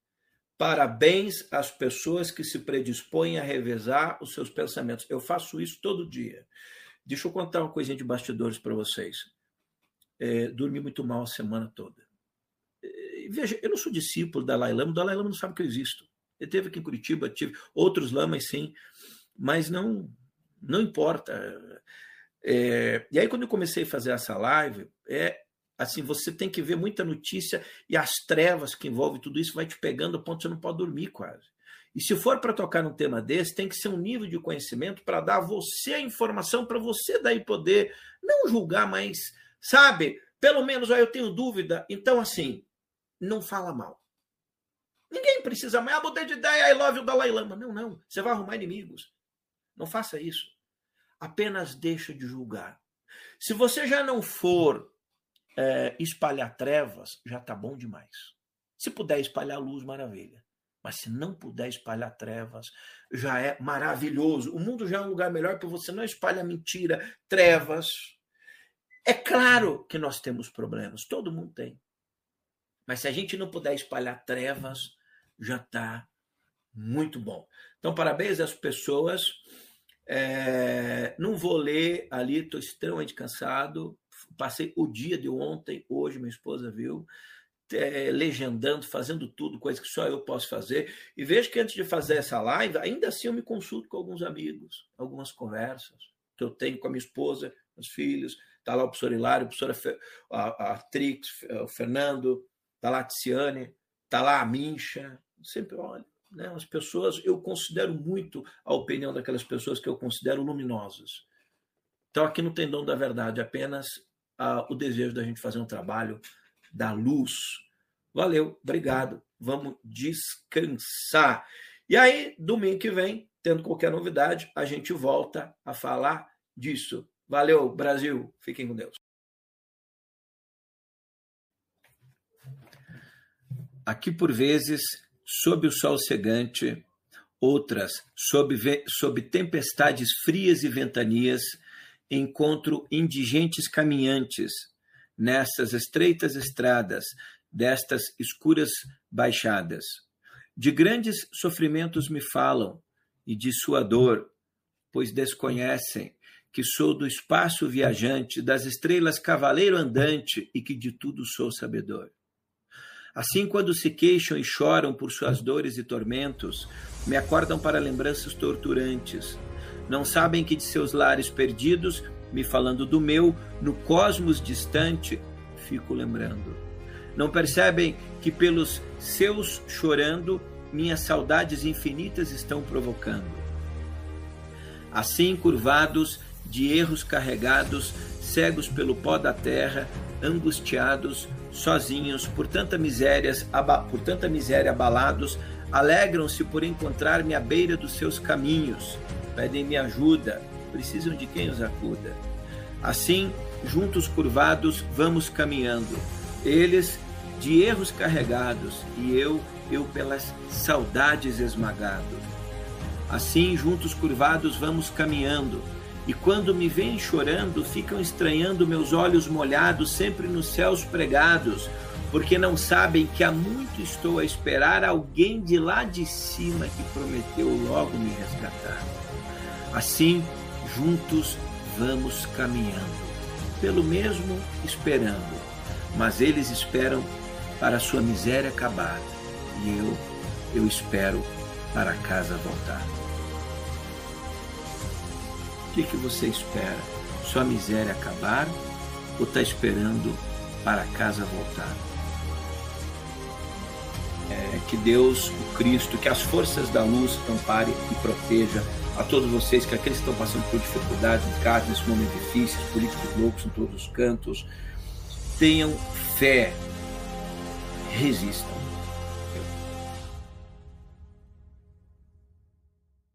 Parabéns às pessoas que se predispõem a revezar os seus pensamentos. Eu faço isso todo dia. Deixa eu contar uma coisinha de bastidores para vocês. É, dormi muito mal a semana toda. É, veja, eu não sou discípulo da Dalai Lama, o Dalai Lama não sabe que eu existo. Ele teve aqui em Curitiba, tive outros lamas sim, mas não, não importa. É, e aí, quando eu comecei a fazer essa live, é, Assim, você tem que ver muita notícia e as trevas que envolvem tudo isso vai te pegando a ponto que você não pode dormir quase. E se for para tocar num tema desse, tem que ser um nível de conhecimento para dar a você a informação, para você daí poder não julgar, mas, sabe, pelo menos, ó, eu tenho dúvida, então assim, não fala mal. Ninguém precisa mais, ah, mudei de ideia, I love o Dalai Lama. Não, não, você vai arrumar inimigos. Não faça isso. Apenas deixa de julgar. Se você já não for é, espalhar trevas, já está bom demais. Se puder espalhar luz, maravilha. Mas se não puder espalhar trevas, já é maravilhoso. O mundo já é um lugar melhor para você não espalhar mentira, trevas. É claro que nós temos problemas, todo mundo tem. Mas se a gente não puder espalhar trevas, já está muito bom. Então, parabéns às pessoas. É, não vou ler ali, estou extremamente cansado passei o dia de ontem, hoje minha esposa viu, é, legendando, fazendo tudo, coisa que só eu posso fazer. E vejo que antes de fazer essa live, ainda assim eu me consulto com alguns amigos, algumas conversas que eu tenho com a minha esposa, os filhos. Está lá o professor Hilário, a professora a, a Trix, o Fernando, está lá a Tiziane, está lá a Mincha. sempre olho. Né? As pessoas, eu considero muito a opinião daquelas pessoas que eu considero luminosas. Então aqui não tem dom da verdade, apenas uh, o desejo da gente fazer um trabalho da luz. Valeu, obrigado. Vamos descansar. E aí, domingo que vem, tendo qualquer novidade, a gente volta a falar disso. Valeu, Brasil. Fiquem com Deus. Aqui, por vezes, sob o sol cegante, outras sob, sob tempestades frias e ventanias, encontro indigentes caminhantes nessas estreitas estradas destas escuras baixadas. De grandes sofrimentos me falam e de sua dor, pois desconhecem que sou do espaço viajante, das estrelas cavaleiro andante e que de tudo sou sabedor. Assim, quando se queixam e choram por suas dores e tormentos, me acordam para lembranças torturantes, não sabem que de seus lares perdidos, me falando do meu, no cosmos distante, fico lembrando. Não percebem que pelos seus chorando, minhas saudades infinitas estão provocando. Assim, curvados, de erros carregados, cegos pelo pó da terra, angustiados, sozinhos, por tanta misérias, por tanta miséria abalados, alegram-se por encontrar-me à beira dos seus caminhos pedem-me ajuda, precisam de quem os acuda. Assim, juntos curvados, vamos caminhando, eles de erros carregados e eu, eu pelas saudades esmagado. Assim, juntos curvados, vamos caminhando, e quando me veem chorando, ficam estranhando meus olhos molhados, sempre nos céus pregados, porque não sabem que há muito estou a esperar alguém de lá de cima que prometeu logo me resgatar. Assim, juntos vamos caminhando, pelo mesmo esperando, mas eles esperam para sua miséria acabar, e eu, eu espero para casa voltar. Que, que você espera? Sua miséria acabar ou está esperando para casa voltar? É, que Deus, o Cristo, que as forças da luz ampare e proteja a todos vocês que aqueles que estão passando por dificuldades em casa, nesse momento difícil, políticos loucos em todos os cantos, tenham fé, resistam